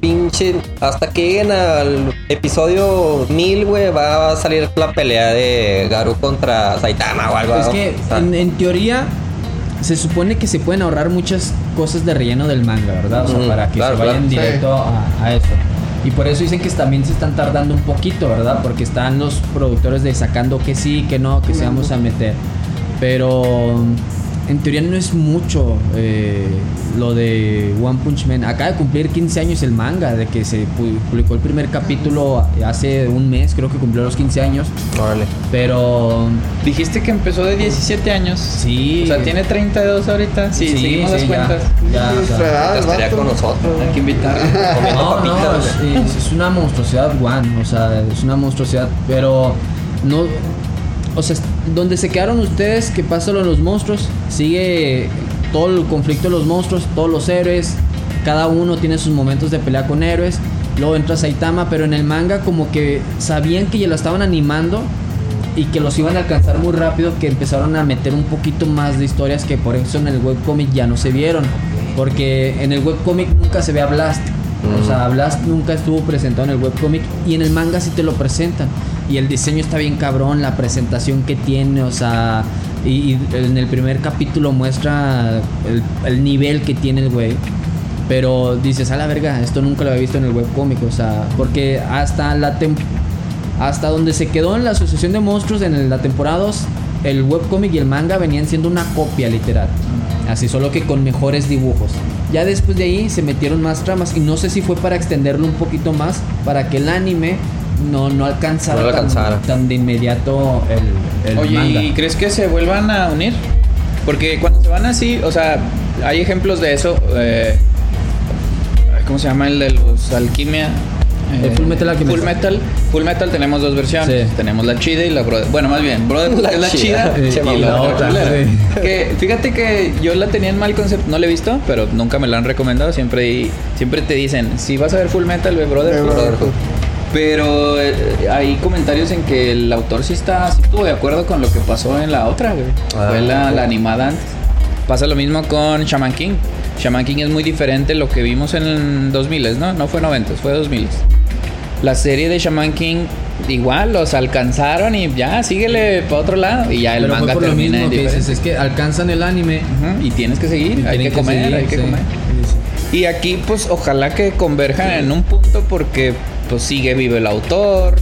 pinche, hasta que lleguen al episodio 1000, güey, va a salir la pelea de Garu contra Saitama o algo. Es ¿no? que O sea, en, en teoría se supone que se pueden ahorrar muchas cosas de relleno del manga, ¿verdad? O sea, Ujú, para que claro, se vayan claro. directo a, a eso. Y por eso dicen que también se están tardando un poquito, ¿verdad? Porque están los productores de sacando que sí, que no, que se vamos a meter. Pero en teoría no es mucho eh, lo de One Punch Man. Acaba de cumplir 15 años el manga, de que se pu- publicó el primer capítulo hace un mes, creo que cumplió los 15 años. órale. Pero Dijiste que empezó de 17 años. sí. O sea, tiene 32 ahorita. Sí, Sí, seguimos sí, las ya. cuentas. Ya, o sea, Ya estaría con nosotros. Hay que invitarlo. Comiendo No, no, es- es una monstruosidad, One. O sea, es una monstruosidad, pero no. O sea, donde se quedaron ustedes, que pasa lo de los monstruos, sigue todo el conflicto de los monstruos, todos los héroes, cada uno tiene sus momentos de pelea con héroes. Luego entra Saitama, pero en el manga como que sabían que ya lo estaban animando y que los iban a alcanzar muy rápido, que empezaron a meter un poquito más de historias que por eso en el webcomic ya no se vieron. Porque en el webcomic nunca se ve a Blast. O sea, Blast nunca estuvo presentado en el webcomic y en el manga sí te lo presentan. Y el diseño está bien cabrón, la presentación que tiene, o sea, y, y en el primer capítulo muestra el, el nivel que tiene el güey. Pero dices, a la verga, esto nunca lo había visto en el webcomic, o sea, porque hasta la hasta donde se quedó en la Asociación de Monstruos en la temporada 2, el webcomic y el manga venían siendo una copia literal. Así, solo que con mejores dibujos. Ya después de ahí se metieron más tramas y no sé si fue para extenderlo un poquito más, para que el anime no, no alcanzara, No tan- alcanzara. Tan, de inmediato el, el Oye, manga. ¿y crees que se vuelvan a unir? Porque cuando se van así, o sea, hay ejemplos de eso. eh, ¿Cómo se llama el de los alquimia? El Full Metal Alchemist. Full Metal, Full Metal tenemos dos versiones. Sí. Tenemos la chida y la Brother. Bueno, más bien, Brother La es la chida. chida, Sí, y y la otra, culera. sí. Que fíjate que yo la tenía en mal concepto, no la he visto, pero nunca me la han recomendado. Siempre, siempre te dicen, si vas a ver Full Metal, ve Brother. Ve Brotherhood. Pero eh, hay comentarios en que el autor sí está, sí estuvo de acuerdo con lo que pasó en la otra, güey. Ah, Fue la, la animada antes. Pasa lo mismo con Shaman King. Shaman King es muy diferente a lo que vimos en 2000, ¿no? No fue 90, fue 2000. La serie de Shaman King igual los alcanzaron y ya síguele para otro lado y ya el Pero fue manga por lo termina mismo en que dices, es que alcanzan el anime. Ujú, y tienes que seguir, hay que tienen comer, seguir, hay que sí. comer. Sí, sí. Y aquí, pues, ojalá que converjan en un punto porque, pues, sigue vivo el autor,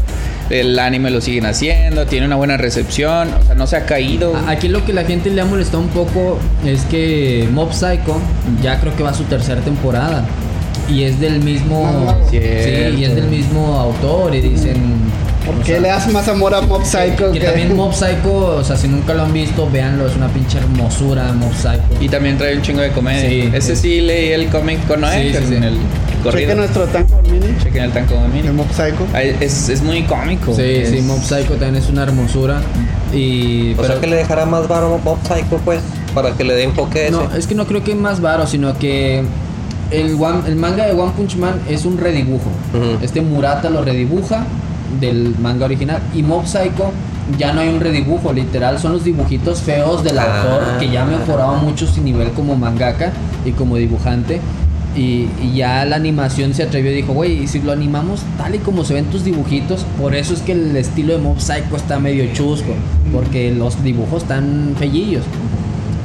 el anime lo siguen haciendo, tiene una buena recepción, o sea, no se ha caído. Aquí lo que la gente le ha molestado un poco es que Mob Psycho ya creo que va a su tercera temporada. Y es del mismo. Ah, sí, y es del mismo autor. Y dicen. ¿Por o qué sea, le das más amor a Mob Psycho? Que, que- también Mob Psycho, o sea, si nunca lo han visto, véanlo, es una pinche hermosura Mob Psycho. Y también trae un chingo de comedia. Sí, Ese sí. sí leí el cómic con Noé, Sí, el corrido. Cheque nuestro tanco mini Chequen el tanco de de mini. Mob Psycho. Ay, Es, es muy cómico. Sí, es- sí, Mob Psycho también es una hermosura. Y. O pero- sea que le dejará más varo Bob Psycho, pues, para que le dé enfoque ese. No, es que no creo que más varo, sino que el, one- el manga de One Punch Man es un redibujo. Ujú. Este Murata lo redibuja del manga original. Y Mob Psycho ya no hay un redibujo, literal, son los dibujitos feos del Ah. autor que ya ha mejorado mucho su nivel como mangaka y como dibujante. Y, y ya la animación se atrevió y dijo, güey, ¿y si lo animamos tal y como se ven tus dibujitos? Por eso es que el estilo de Mob Psycho está medio chusco, porque los dibujos están fellillos.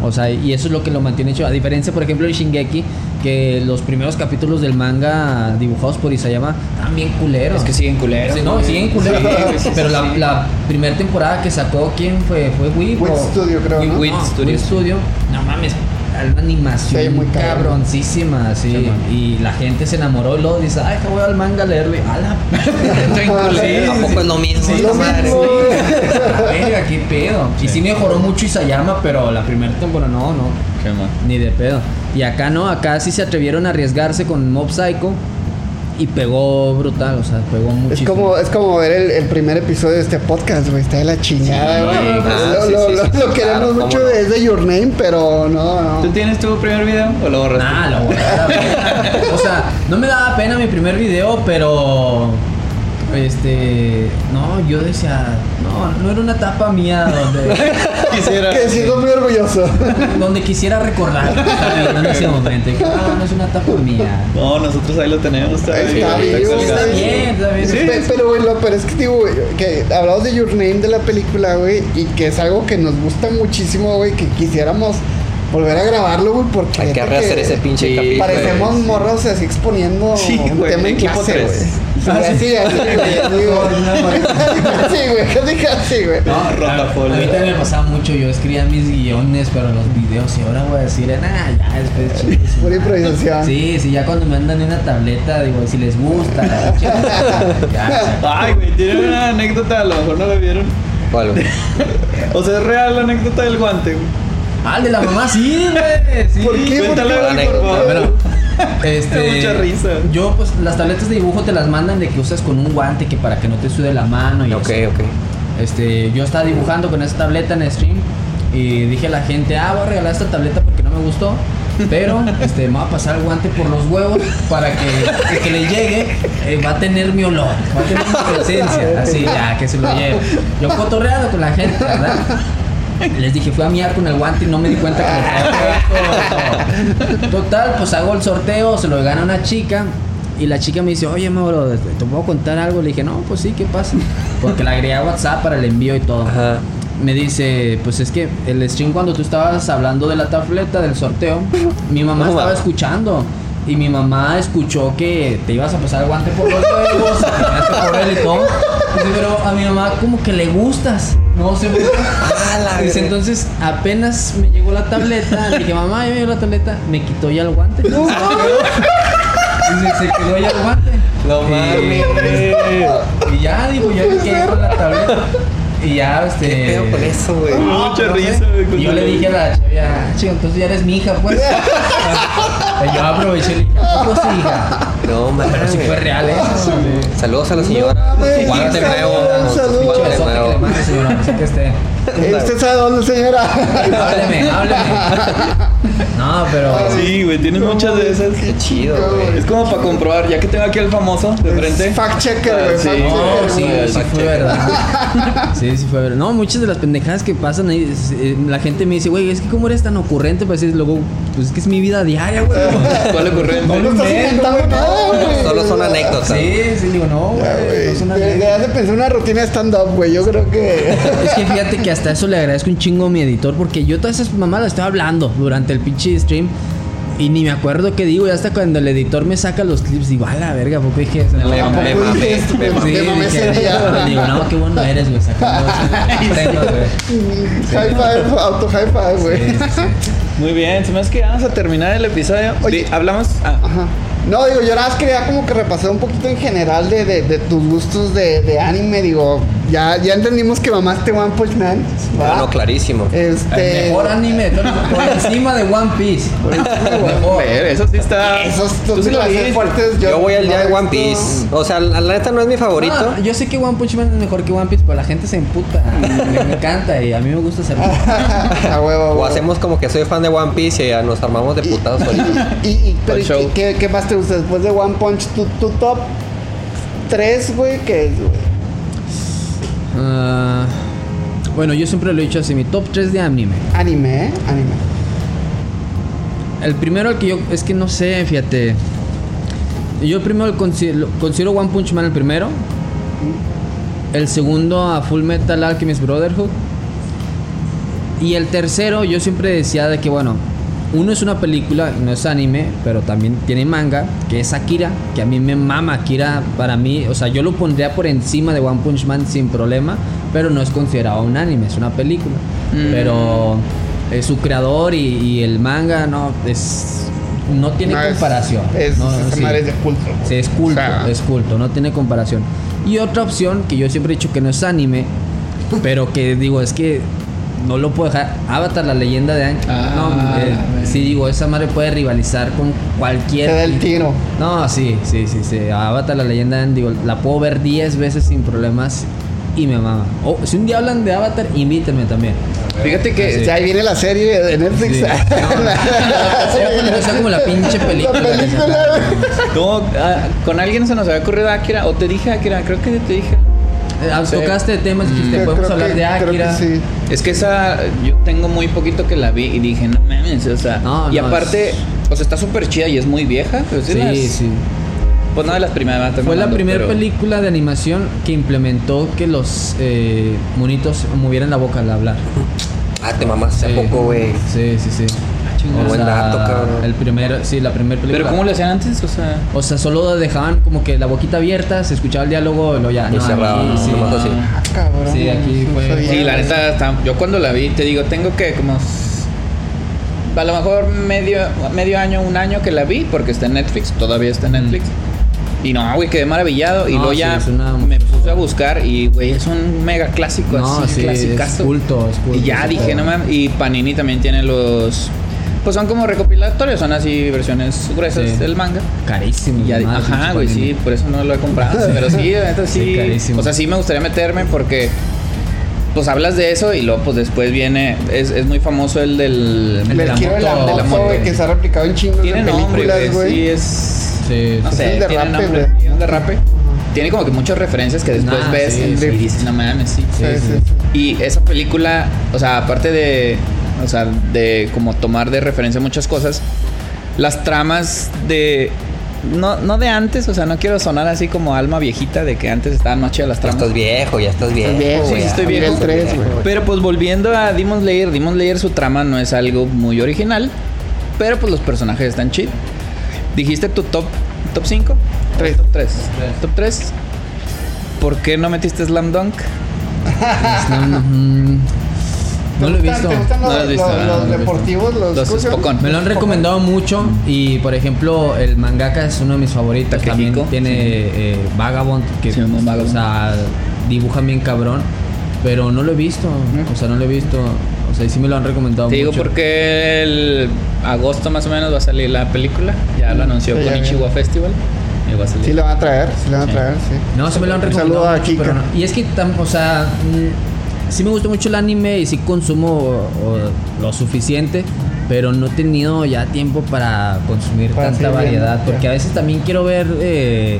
O sea, y eso es lo que lo mantiene hecho. A diferencia, por ejemplo, de Shingeki, que los primeros capítulos del manga dibujados por Isayama están bien culeros. Es que siguen culeros. Sí, no, siguen culeros. Sí, pero sí, la, primera temporada que sacó, ¿quién fue? ¿Fue Wii? Wit o- Studio, creo, ¿no? Wit No, Studio. Wit Studio. No mames, una animación Sí, muy cabroncísima, sí. Sí, man. y la gente se enamoró y luego dice, ay, que voy al manga a leerlo. Y, "A la Están culeros. Tampoco es lo mismo, Sí, lo madre. mismo. Verga, qué pedo. Y sí mejoró mucho Isayama, pero la primera temporada no, no. Qué mal. Ni de pedo. Y acá no, acá sí se atrevieron a arriesgarse con Mob Psycho y pegó brutal, o sea, pegó Es muchísimo. como, es como ver el, el primer episodio de este podcast, güey. Está de la chingada, Sí, güey. ah, lo sí, lo, sí, lo- sí, lo sí, queremos claro, mucho desde Your Name, pero no, no. ¿Tú tienes tu primer video o lo borraste? Nah, lo pena. O sea, no me daba pena mi primer video, pero. Este. No, yo decía. No, no era una etapa mía donde. Quisiera. Que sigo muy orgulloso. donde quisiera recordar que estaba viviendo en ese momento. Y que, no, no es una etapa mía. No, nosotros ahí lo tenemos. Está ahí, bien. Está bien, está bien. Pe- Pero, güey, lo pero es que, digo, que hablamos de Your Name de la película, güey, y que es algo que nos gusta muchísimo, güey, que quisiéramos volver a grabarlo, güey, porque. Hay que rehacer ese pinche Sí, capítulo. Parecemos güey, morros así exponiendo Sí, un güey, tema en clase, güey. Sí, Ah, sí. así, así, güey. así, güey. Sí, güey, casi, casi, güey. No, a, Rotafolio. a mí también me pasaba mucho. Yo escribía mis guiones, pero los videos, y ahora voy a decir, nah, ya, después chingues. Pura improvisación. Sí, sí, ya cuando me andan en una tableta, digo, si les gusta, ya, Ay, güey, tiene una anécdota, a lo mejor no la vieron. ¿Cuál? O sea, es real la anécdota del guante, güey. Ah, el de la mamá, sí, güey. Sí. ¿Por qué? Cuéntala, ¿Por qué? por favor. Bueno, este, mucha risa. Yo, pues, las tabletas de dibujo te las mandan de que usas con un guante que para que no te sude la mano y Ok, eso. ok. Este, yo estaba dibujando con esa tableta en stream y dije a la gente, ah, voy a regalar esta tableta porque no me gustó. Pero este, me va a pasar el guante por los huevos para que el que le llegue eh, va a tener mi olor, va a tener mi presencia. Así, ya, que se lo lleve. Yo cotorreado con la gente, ¿verdad? Les dije, fui a miar con el guante y no me di cuenta que puesto. Total, pues hago el sorteo, se lo gana una chica. Y la chica me dice, oye, Mauro, ¿te puedo contar algo? Le dije, no, pues sí, ¿qué pasa? Porque la agregué a WhatsApp para el envío y todo. Ajá. Me dice, pues es que el stream cuando tú estabas hablando de la tableta del sorteo, mi mamá estaba escuchando. Y mi mamá escuchó que te ibas a pasar el guante por los huevos, por él y todo. Dice, pero a mi mamá como que le gustas. No sé por qué. Dice, entonces apenas me llegó la tableta, le dije, mamá, ya me llegó la tableta, me quitó ya el guante. Dice, se quedó ya el guante. No Y- mames. Y ya, digo, ya me quedé con la tableta. Y ya, este. ¿Qué pedo con eso, güey? Mucha no risa, güey. Y yo le dije a la chava, "Ya, chico, entonces ya eres mi hija, pues. Y yo aproveché y le dije, ¿a poco sí, hija? No mames. Pero sí fue real eso. Saludos a la señora. Guante nuevo. saludos. Guante Besote que le nuevo. señora, no sé que esté. ¿Usted sabe dónde, señora? Hábleme, hábleme. No, pero. Sí, güey, tienes muchas de esas. Qué chido, güey. Es como para comprobar, ya que tengo aquí al famoso de frente. Fact checker, güey. Sí. fact No, checker, sí, sí fue verdad. Sí, sí fue verdad. No, muchas de las pendejadas que pasan ahí, eh, la gente me dice, güey, es que cómo eres tan ocurrente, pues es luego, pues es que es mi vida diaria, güey. ¿Cuál ocurrente? No estás inventando nada, güey. Solo son anécdotas. Sí, sí, digo, no, Ya, güey. no son De- pensar una rutina de stand-up, güey. Yo creo que. Es que fíjate que hasta eso le agradezco un chingo a mi editor porque yo todas esas mamadas las estaba hablando durante el pinche stream y ni me acuerdo qué digo y hasta cuando el editor me saca los clips digo, a la verga, ¿por qué dije eso? Me- No, me ¿A poco mamé, me ese día. digo, no, qué bueno eres, güey, sacando. High five, auto high five, güey. Muy bien, se me hace que vamos a terminar el episodio. Oye. Hablamos. Ah, Ajá. No, digo, yo nada más quería como que repasar un poquito en general de, de, de tus gustos de, de anime. Digo, ya, ya entendimos que mamaste One Punch Man. ¿va? Ah, no, clarísimo. Este. El mejor anime, por encima de One Piece. Mejor. ver, eso sí está. Esos dos sí fuertes. Yo voy al día de One Piece. O sea, la, neta no es mi favorito. No, yo sé que One Punch Man es mejor que One Piece, pero la gente se emputa. Me, me encanta y a mí me gusta hacer. a huevo, a O hacemos como que soy fan de One Piece y ya nos armamos de putados ahorita. Y, y, pero, Buen ¿y show. ¿qué, qué más te gusta después de One Punch? Tu, tu top 3, güey, ¿qué es, güey? Ah, bueno, yo siempre lo he dicho así, mi top 3 de anime. Anime, ¿eh? Anime. El primero el que yo es que no sé, fíjate. Yo primero considero, considero One Punch Man el primero. El segundo a Full Metal Alchemist Brotherhood. Y el tercero, yo siempre decía de que, bueno, uno es una película, no es anime, pero también tiene manga, que es Akira, que a mí me mama Akira para mí, o sea, yo lo pondría por encima de One Punch Man sin problema, pero no es considerado un anime, es una película. Mm. Pero eh, su creador y, y el manga, no, es no tiene No, es- comparación. Es, no, sí. madre es de culto. Sí, es culto, O sea, es culto, no tiene comparación. Y otra opción que yo siempre he dicho que no es anime, pero que digo, es que no lo puedo dejar. Avatar, la leyenda de Aang. Ah, no, eh, sí, digo, esa madre puede rivalizar con cualquier. Te da el tiro. No, sí, sí, sí, sí. Avatar, la leyenda de digo, la puedo ver 10 veces sin problemas y me mama. O si un día hablan de Avatar, invítenme también. Fíjate que. Sí. O sea, ahí viene la serie de Netflix. Sí. No, o sea, como la pinche película. La película. No, con alguien se nos había ocurrido Akira. O te dije Akira, creo que te dije. Eh, ah, Tocaste temas, dijiste, Creo podemos que- hablar de creo que Akira. sí. Es que esa. Yo tengo muy poquito que la vi y dije, no mames, o sea. No, y no, aparte, es- o sea, está súper chida y es muy vieja. Pues, Sí, las- sí. Pues no de las primeras. Fue la primera pero- película de animación que implementó que los eh, monitos movieran la boca al hablar. Ah, te mamaste Sí. a poco, güey. Sí, sí, sí. Buen dato, cabrón. El primer, sí, la primera película. Pero ¿cómo lo hacían antes? O sea. O sea, solo dejaban como que la boquita abierta, se escuchaba el diálogo y luego ya. Y no, cerrado, aquí sí. así. Ah, cabrón. Sí, aquí fue- Sí, la neta, está- yo cuando la vi, te digo, tengo que como... A lo mejor medio, medio año, un año que la vi, porque está en Netflix, todavía está en Netflix. Y no, güey, quedé maravillado. y luego sí, ya es una- me puse a buscar y, güey, es un mega clásico, No, así, sí, es culto, es culto. Y ya dije, no mames. Y Panini también tiene los... Pues son como recopilatorios, son así versiones gruesas Sí. del manga. Carísimo. Y ya, madre, ajá, güey, sí, por eso no lo he comprado. Pero sí, neta sí. Sí, carísimo. o sea, sí me gustaría meterme porque. Pues hablas de eso y luego, pues después viene. Es, es muy famoso el del. El de El la de la moto, de la moto, que se ha replicado en chingos Tiene de nombre, películas, güey. Sí, es. Sí, No sé, Es tiene nombre. güey. sí, es de rape. Tiene como que muchas referencias que después Nah, ves sí, y sí. dices, no mames, sí. Sí, sí, sí. Y esa película, o sea, aparte de, o sea, de como tomar de referencia muchas cosas, las tramas de, no, no de antes, o sea, no quiero sonar así como alma viejita de que antes estaban más chidas las Ya tramas. estás viejo, ya estás viejo. viejo, Sí, estoy viejo. tres, güey. Pero pues volviendo a Demon Slayer, Demon Slayer su trama no es algo muy original, pero pues los personajes están chidos. Dijiste tu top top 5? Tres. Top 3. Top 3. ¿Por qué no metiste Slam Dunk? No, lo he ¿Te visto. gustan- ¿Te gustan No los, lo los- ah, los no lo he visto. deportivos? Los, Los ¿cómo se llama? Spokon. Me lo han recomendado mucho y por ejemplo el mangaka es uno de mis favoritos. Takehiko. También tiene eh, Vagabond que Sí, un Vagabond. o sea, dibuja bien cabrón, pero no lo he visto. O sea, no lo he visto. O sea, y sí me lo han recomendado Te digo mucho. porque el agosto más o menos va a salir la película. Ya lo anunció Sí, con. Ichiwa Festival. A salir. Sí, le van a traer, sí le van a traer, sí. No, sí me lo han Un recomendado. saludo a mucho, Kika. pero no. Y es que, tam- o sea, sí me gusta mucho el anime y sí consumo o, lo suficiente, pero no he tenido ya tiempo para consumir Para tanta variedad. Porque ya. a veces también quiero ver. eh,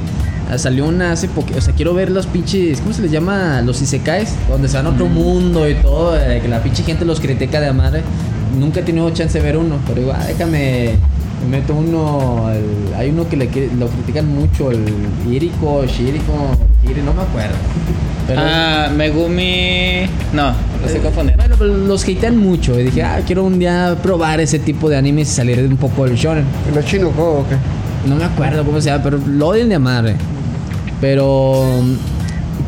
salió una hace poco, o sea, quiero ver los pinches, ¿cómo se les llama? Los isekais, donde se van a otro mundo y todo, eh, que la pinche gente los critica de madre. Nunca he tenido chance de ver uno, pero igual, déjame, me meto uno, el- hay uno que le, lo critican mucho, el Iriko, Shiriko, Kiri, no me acuerdo. Pero, Ah, Megumi. No, lo estoy eh, confundiendo. Bueno, pero los hatean mucho y dije, ah, quiero un día probar ese tipo de animes y salir un poco del shonen. ¿Y los chinos o qué? No me acuerdo cómo se llama, pero lo odian de madre. Pero,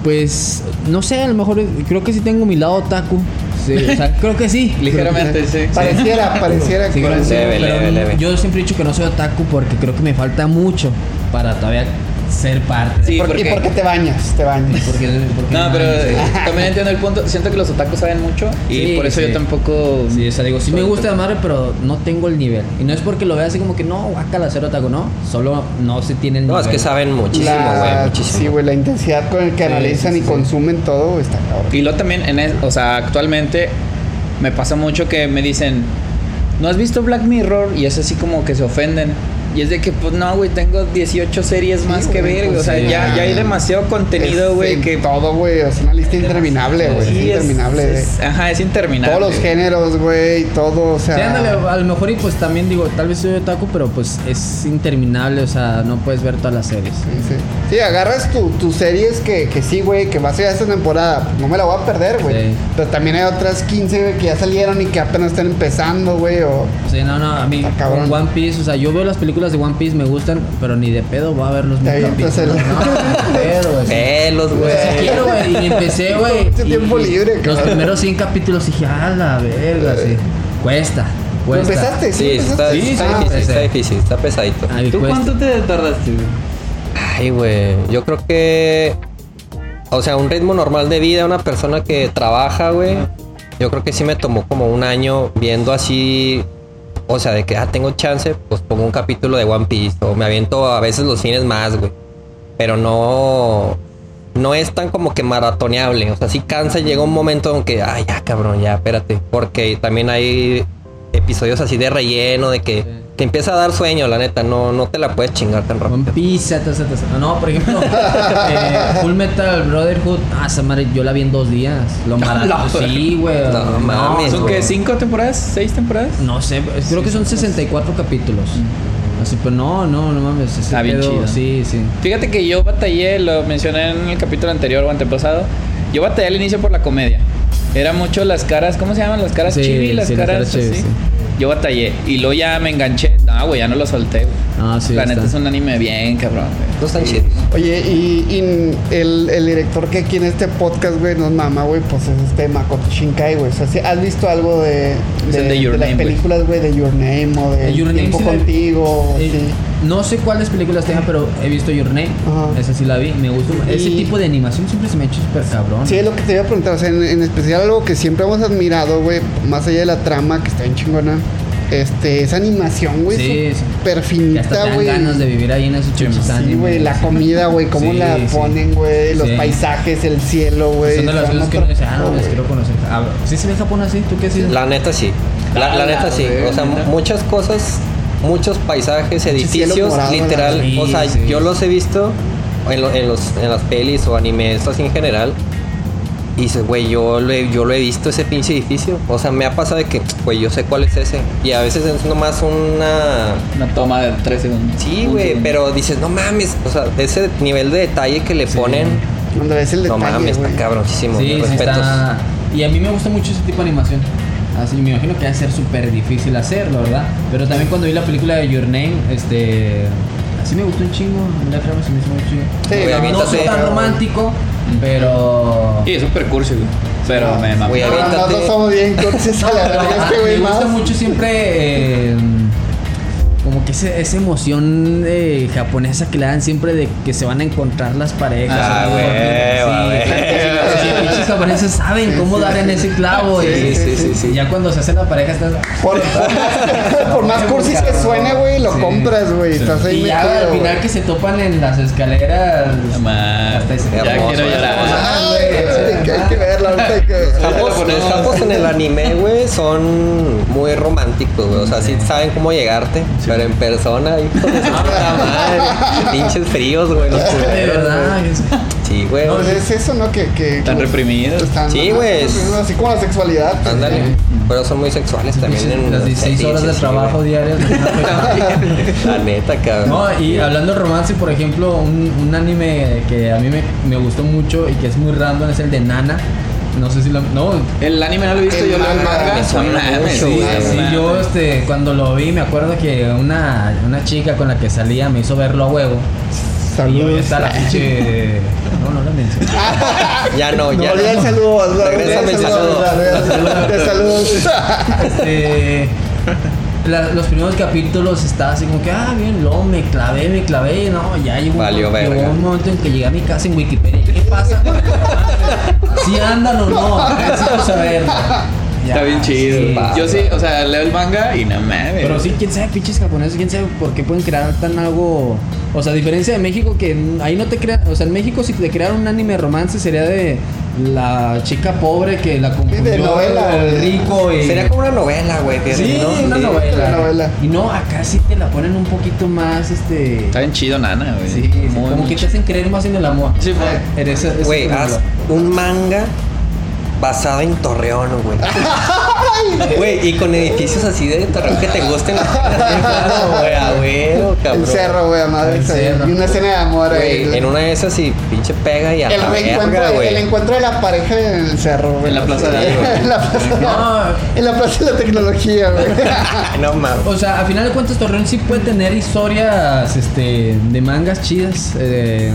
pues, no sé, a lo mejor creo que sí tengo mi lado otaku. Sí, o sea, creo que sí. Ligeramente, sí. Pareciera, pareciera Sí, que... Leve, leve, leve. Yo siempre he dicho que no soy otaku porque creo que me falta mucho para todavía ser parte. Sí, ¿Por- porque- ¿Y por qué te bañas? Te bañas. Porque, porque No, pero eh, también entiendo el punto. Siento que los otakus saben mucho y Sí, por eso sí. yo tampoco. Sí, o sea, digo, sí me gusta de madre, pero no tengo el nivel. Y no es porque lo vea así como que no, guácala ser otaku, no. Solo no se tiene el No, nivel. es que saben muchísimo, La- güey. Muchísimo. Sí, güey, la intensidad con el que Sí, analizan sí, y sí. consumen todo está cabrón. Y luego también, en es- o sea, actualmente me pasa mucho que me dicen, ¿no has visto Black Mirror? Y es así como que se ofenden. Y es de que, pues no, güey, tengo 18 series más que güey, ver. pues o sea, sí, ya, ya. hay demasiado contenido, güey, que... Todo, güey, es una lista interminable, güey. Sí, es interminable. es- ajá, es interminable. todos los géneros, güey, todo, o sea... Sí, ándale, a lo mejor y pues también digo, tal vez soy otaku, pero pues es interminable, o sea, no puedes ver todas las series. Sí, sí. Sí, agarras tu- tus series que, que sí, güey, que va a ser esta temporada. No me la voy a perder, güey. Sí. Pero también hay otras 15, güey, que ya salieron y que apenas están empezando, güey. O... Sí, no, no, a mí cabrón. con One Piece, o sea, yo veo las películas de One Piece, me gustan, pero ni de pedo voy a ver los mil capítulos. el- No, ni de pedo, güey. Pelos, güey. Si quiero, güey, y empecé, güey. Mucho y- tiempo y libre, Los primeros 100 capítulos dije, a la verga, sí. Cuesta, ¿Lo cuesta. empezaste? Sí, está? Sí, está sí, difícil, está difícil, está pesadito. Ay, ¿Tú cuesta. cuánto te tardaste, güey? Ay, güey. Yo creo que. O sea, un ritmo normal de vida, una persona que trabaja, güey. Yo creo que sí me tomó como un año viendo así. O sea, de que, ah, tengo chance, pues pongo un capítulo de One Piece. O me aviento a veces los fines más, güey. Pero no. No es tan como que maratoneable. O sea, sí cansa llega un momento en que, ay, ya, cabrón, ya, espérate. Porque también hay episodios así de relleno, de que te empieza a dar sueño, la neta. No, no te la puedes chingar tan rápido. One Piece, ta, ta, ta, ta. No, por ejemplo, eh, Full Metal Brotherhood, ah, esa madre yo la vi en dos días. Lo maratón. Sí, güey. No, mames, ¿Son qué? ¿Cinco temporadas? ¿Seis temporadas? No sé, creo que son 64 capítulos. Así, pero no, no, no mames. Está bien pedo, chido. Sí, sí. Fíjate que yo batallé, lo mencioné en el capítulo anterior o antepasado. Yo batallé al inicio por la comedia. Era mucho las caras, ¿cómo se llaman? Las caras Sí, chibi, las sí, las caras caras chibi, así. sí. Yo batallé y luego ya me enganché. No, güey, ya no lo solté, güey. Ah, sí. la neta es un anime bien, cabrón, güey. No están chidos. Oye, y, y el, el director que aquí en este podcast, güey, nos mama, güey, pues es este Makoto Shinkai, güey. O sea, ¿sí ¿has visto algo de, el de Your las películas, güey, de Your Name o de Your Name Tiempo. Contigo? Eh, sí. No sé cuáles películas tenga, pero he visto Your Name. Ajá. Esa sí la vi. Me gustó. Ese Y- tipo de animación siempre se me ha hecho súper cabrón. Sí, es lo que te iba a preguntar. O sea, en, en especial algo que siempre hemos admirado, güey, más allá de la trama, que está bien chingona, este, esa animación, güey, Sí, sí. súper finita, güey. ganas de vivir ahí en esos pinches Sí, güey, la comida, güey, cómo Sí, la sí. ponen, güey, los Sí. paisajes, el cielo, güey. Son de las cosas que otro uno dice, ah, no, les quiero conocer. Ah, ¿Sí se ve Japón así? ¿Tú qué haces? La neta sí. La, la Ah, neta sí. O sea, muchas cosas, muchos paisajes, edificios, literal. o sea, Sí, yo los he visto en, lo- en los, en las pelis o animes así en general. Y dices, güey, yo lo, he, yo lo he visto ese pinche edificio. O sea, me ha pasado de que, güey, yo sé cuál es ese. Y a veces es nomás una. Una toma de tres segundos. Sí, güey, pero dices, no mames. O sea, ese nivel de detalle que le ponen. Donde ves el No detalle, mames, güey. está cabroncísimo. Sí, mis sí respetos. está. Y a mí me gusta mucho ese tipo de animación. Así me imagino que va a ser súper difícil hacerlo, ¿verdad? Pero también cuando vi la película de Your Name, este. Así me gustó un chingo. La trama se me hizo muy chido. Sí, Güey, no, soy tan romántico, pero. Sí, es súper cursi, güey. Pero me mamó. Nosotros somos bien cursis a la ah, este güey me gusta mucho siempre. eh, como que ese- esa emoción eh, japonesa que le dan siempre de que se van a encontrar las parejas. Ah, güey. sí, los pinches japoneses saben cómo dar en ese clavo. y, Sí, sí, sí, sí. y ya cuando se hace la pareja estás... Por, por más, cursis que suene, güey, lo Sí. compras, güey. Estás ahí Y ya al final que se topan en las escaleras. No ese- Ya Hermoso, quiero llorar. Ah, güey, que hay que verla, ahorita hay que verla. Japos, en el anime, güey, son muy románticos, güey. O sea, sí saben cómo llegarte, pero en persona, hijo de su puta madre. Pinches fríos, güey, los culeros, Sí, güey. Pues es eso, ¿no? Que, que Están que- reprimidos. están- Sí, güey. Así como la sexualidad. pues, Ándale. Pero son muy sexuales también en Las 16 horas de sí, trabajo güey. diarias. La neta, cabrón. No, y hablando de romance, por ejemplo, un, un anime que a mí me, me gustó mucho y que es muy random es el de Nana. No sé si lo. No, El anime no lo he visto, El yo manga mucho, sí, Sí, mames. yo este, cuando lo vi me acuerdo que una, una chica con la que salía me hizo verlo a huevo. Saludos. está la pinche. No, no la mencioné. Ya no, No, ya olvida el no. saludo. Regrésame el saludo. De saludos. Este, la- los primeros capítulos estaba así como que, ah, bien, luego me clavé, me clavé, no, ya llegó, Valió un, llegó un momento en que llegué a mi casa en Wikipedia. ¿Qué pasa? si andan o no, necesito saber. Está bien chido. sí. Yo sí, o sea, leo el manga y no mames. Pero sí, quién sabe, pinches japoneses, quién sabe por qué pueden crear tan algo. O sea, a diferencia de México, que ahí no te crean. O sea, en México, si te crearan un anime romance, sería de la chica pobre que la confundió novela. el rico y. Sería como una novela, güey. Sí, ¿no? una Sí. novela. una novela. Y no, acá sí te la ponen un poquito más, este. Está bien chido, Nana, güey. Sí, sí, Muy, como muy que te chido. hacen creer más en el amor. Sí, Güey, ejemplo. haz un manga basado en Torreón, güey. Güey, y con edificios así de Torreón que te gusten. Claro, güey, a huevo, cabrón. El cerro, güey, a madre. El cerro. Y una escena de amor ahí. Güey, en una de esas y pinche pega y a el la reencuentro, verga, el encuentro de la pareja en el cerro, güey. En la plaza de algo. en la plaza de No, En la plaza de la tecnología, güey. No mames. O sea, a final de cuentas Torreón sí puede tener historias este, de mangas chidas. eh,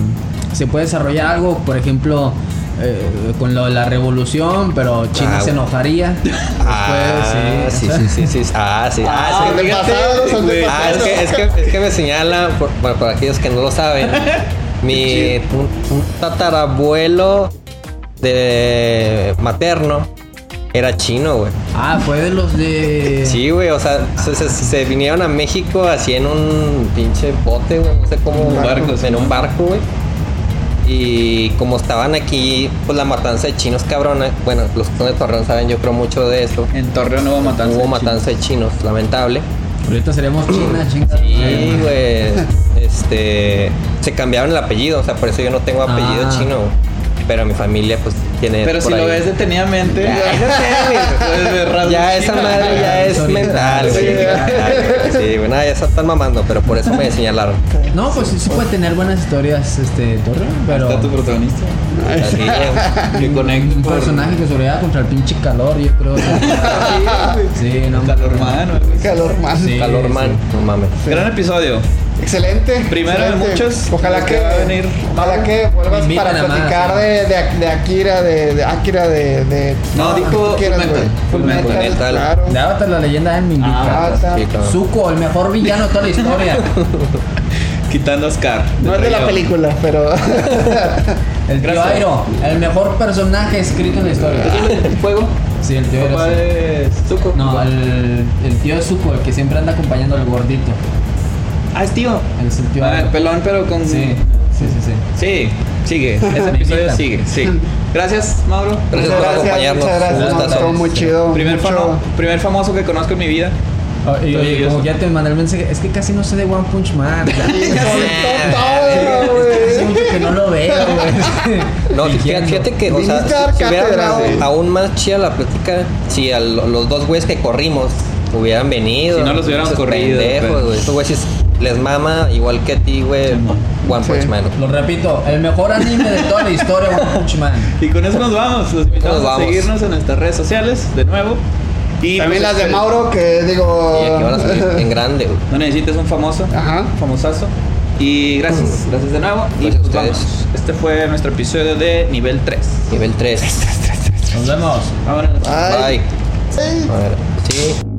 se puede desarrollar algo, por ejemplo, eh, con lo de la revolución, pero China Ah, se enojaría. Ah, Después, sí, sí, sí, sí. Ah, sí. Ah, Ah, sí. Ah, es que, es que, es que me señala, por, bueno, para aquellos que no lo saben, mi un, un tatarabuelo de materno era chino, güey. Ah, fue de los de. Sí, güey, o sea, se, se- se vinieron a México así en un pinche bote, güey, no sé cómo. Un barco, en sí, un barco, güey. Y como estaban aquí, pues la matanza de chinos cabrona. Bueno, los que son de Torreón saben, yo creo mucho de eso. En Torreón hubo matanza. Hubo de matanza de chinos, lamentable. Ahorita seríamos China, chingada. Sí, güey. Este. Se cambiaron el apellido, o sea, por eso yo no tengo apellido Ah. chino. Pero mi familia, pues, Pero si lo ves detenidamente. Ya, esa madre ya es mental, sí. güey. Sí, güey, nada, ya se están mamando, pero por eso me señalaron. No, pues sí, sí puede tener buenas historias, este, Torreón, pero. Está tu protagonista. Así, güey. Que conecta Un personaje que sobrevivía contra el pinche calor, yo creo. sí, no Calor güey. Calor. Sí. Calor man, no mames. Gran episodio. Excelente. Primero de muchos. Ojalá que que, va a venir. ojalá que vuelvas para platicar de, de Akira, de, de Akira, de, de No, dijo güey. Fullmetal. Fullmetal. Claro. De Avatar la leyenda me invita. Ah. Sí, claro. Zuko, el mejor villano de toda la historia. Quitando a Scar. No es de la película, pero. El tío. Airo, el mejor personaje escrito en la historia. ¿El fuego? Sí, el tío Airo. Sí. de Zuko. No, el, el tío Zuko, el que siempre anda acompañando al gordito. Ah, es tío. Es el tío Ah, el pelón, pero con. Sí, sí, sí, sí. Sí, sigue. Ese episodio sigue, sí. Gracias, Mauro. Gracias por acompañarnos. Muchas gracias. Un gustazo. muy chido. Primer, mucho- famo- primer famoso que conozco en mi vida. Oh, y, oye, como ya te mandé el mensaje, es que casi no sé de One Punch Man. Mucho que no lo veo, güey. No, fíjate, que, o sea, dar si hubiera dado aún más chida la plática si a lo- los dos güeyes que corrimos hubieran venido. Si no los hubiéramos Esos corrido, pendejos, pues. güey. Estos güeyes les mama igual que a ti, güey. One Sí. Punch Man. Lo repito, el mejor anime de toda la historia, One Punch Man. Y con eso nos vamos. Los invitamos Nos a vamos. seguirnos en nuestras redes sociales de nuevo. Y También pues, las de Mauro, que digo. Y aquí van a salir en grande, güey. No necesitas un famoso. Ajá. Famosazo. Y gracias, gracias de nuevo. Y Gracias a pues ustedes. vamos. Este fue nuestro episodio de nivel 3. Nivel 3. Nos vemos. Vámonos. Bye. Bye. Sí. A ver, sí.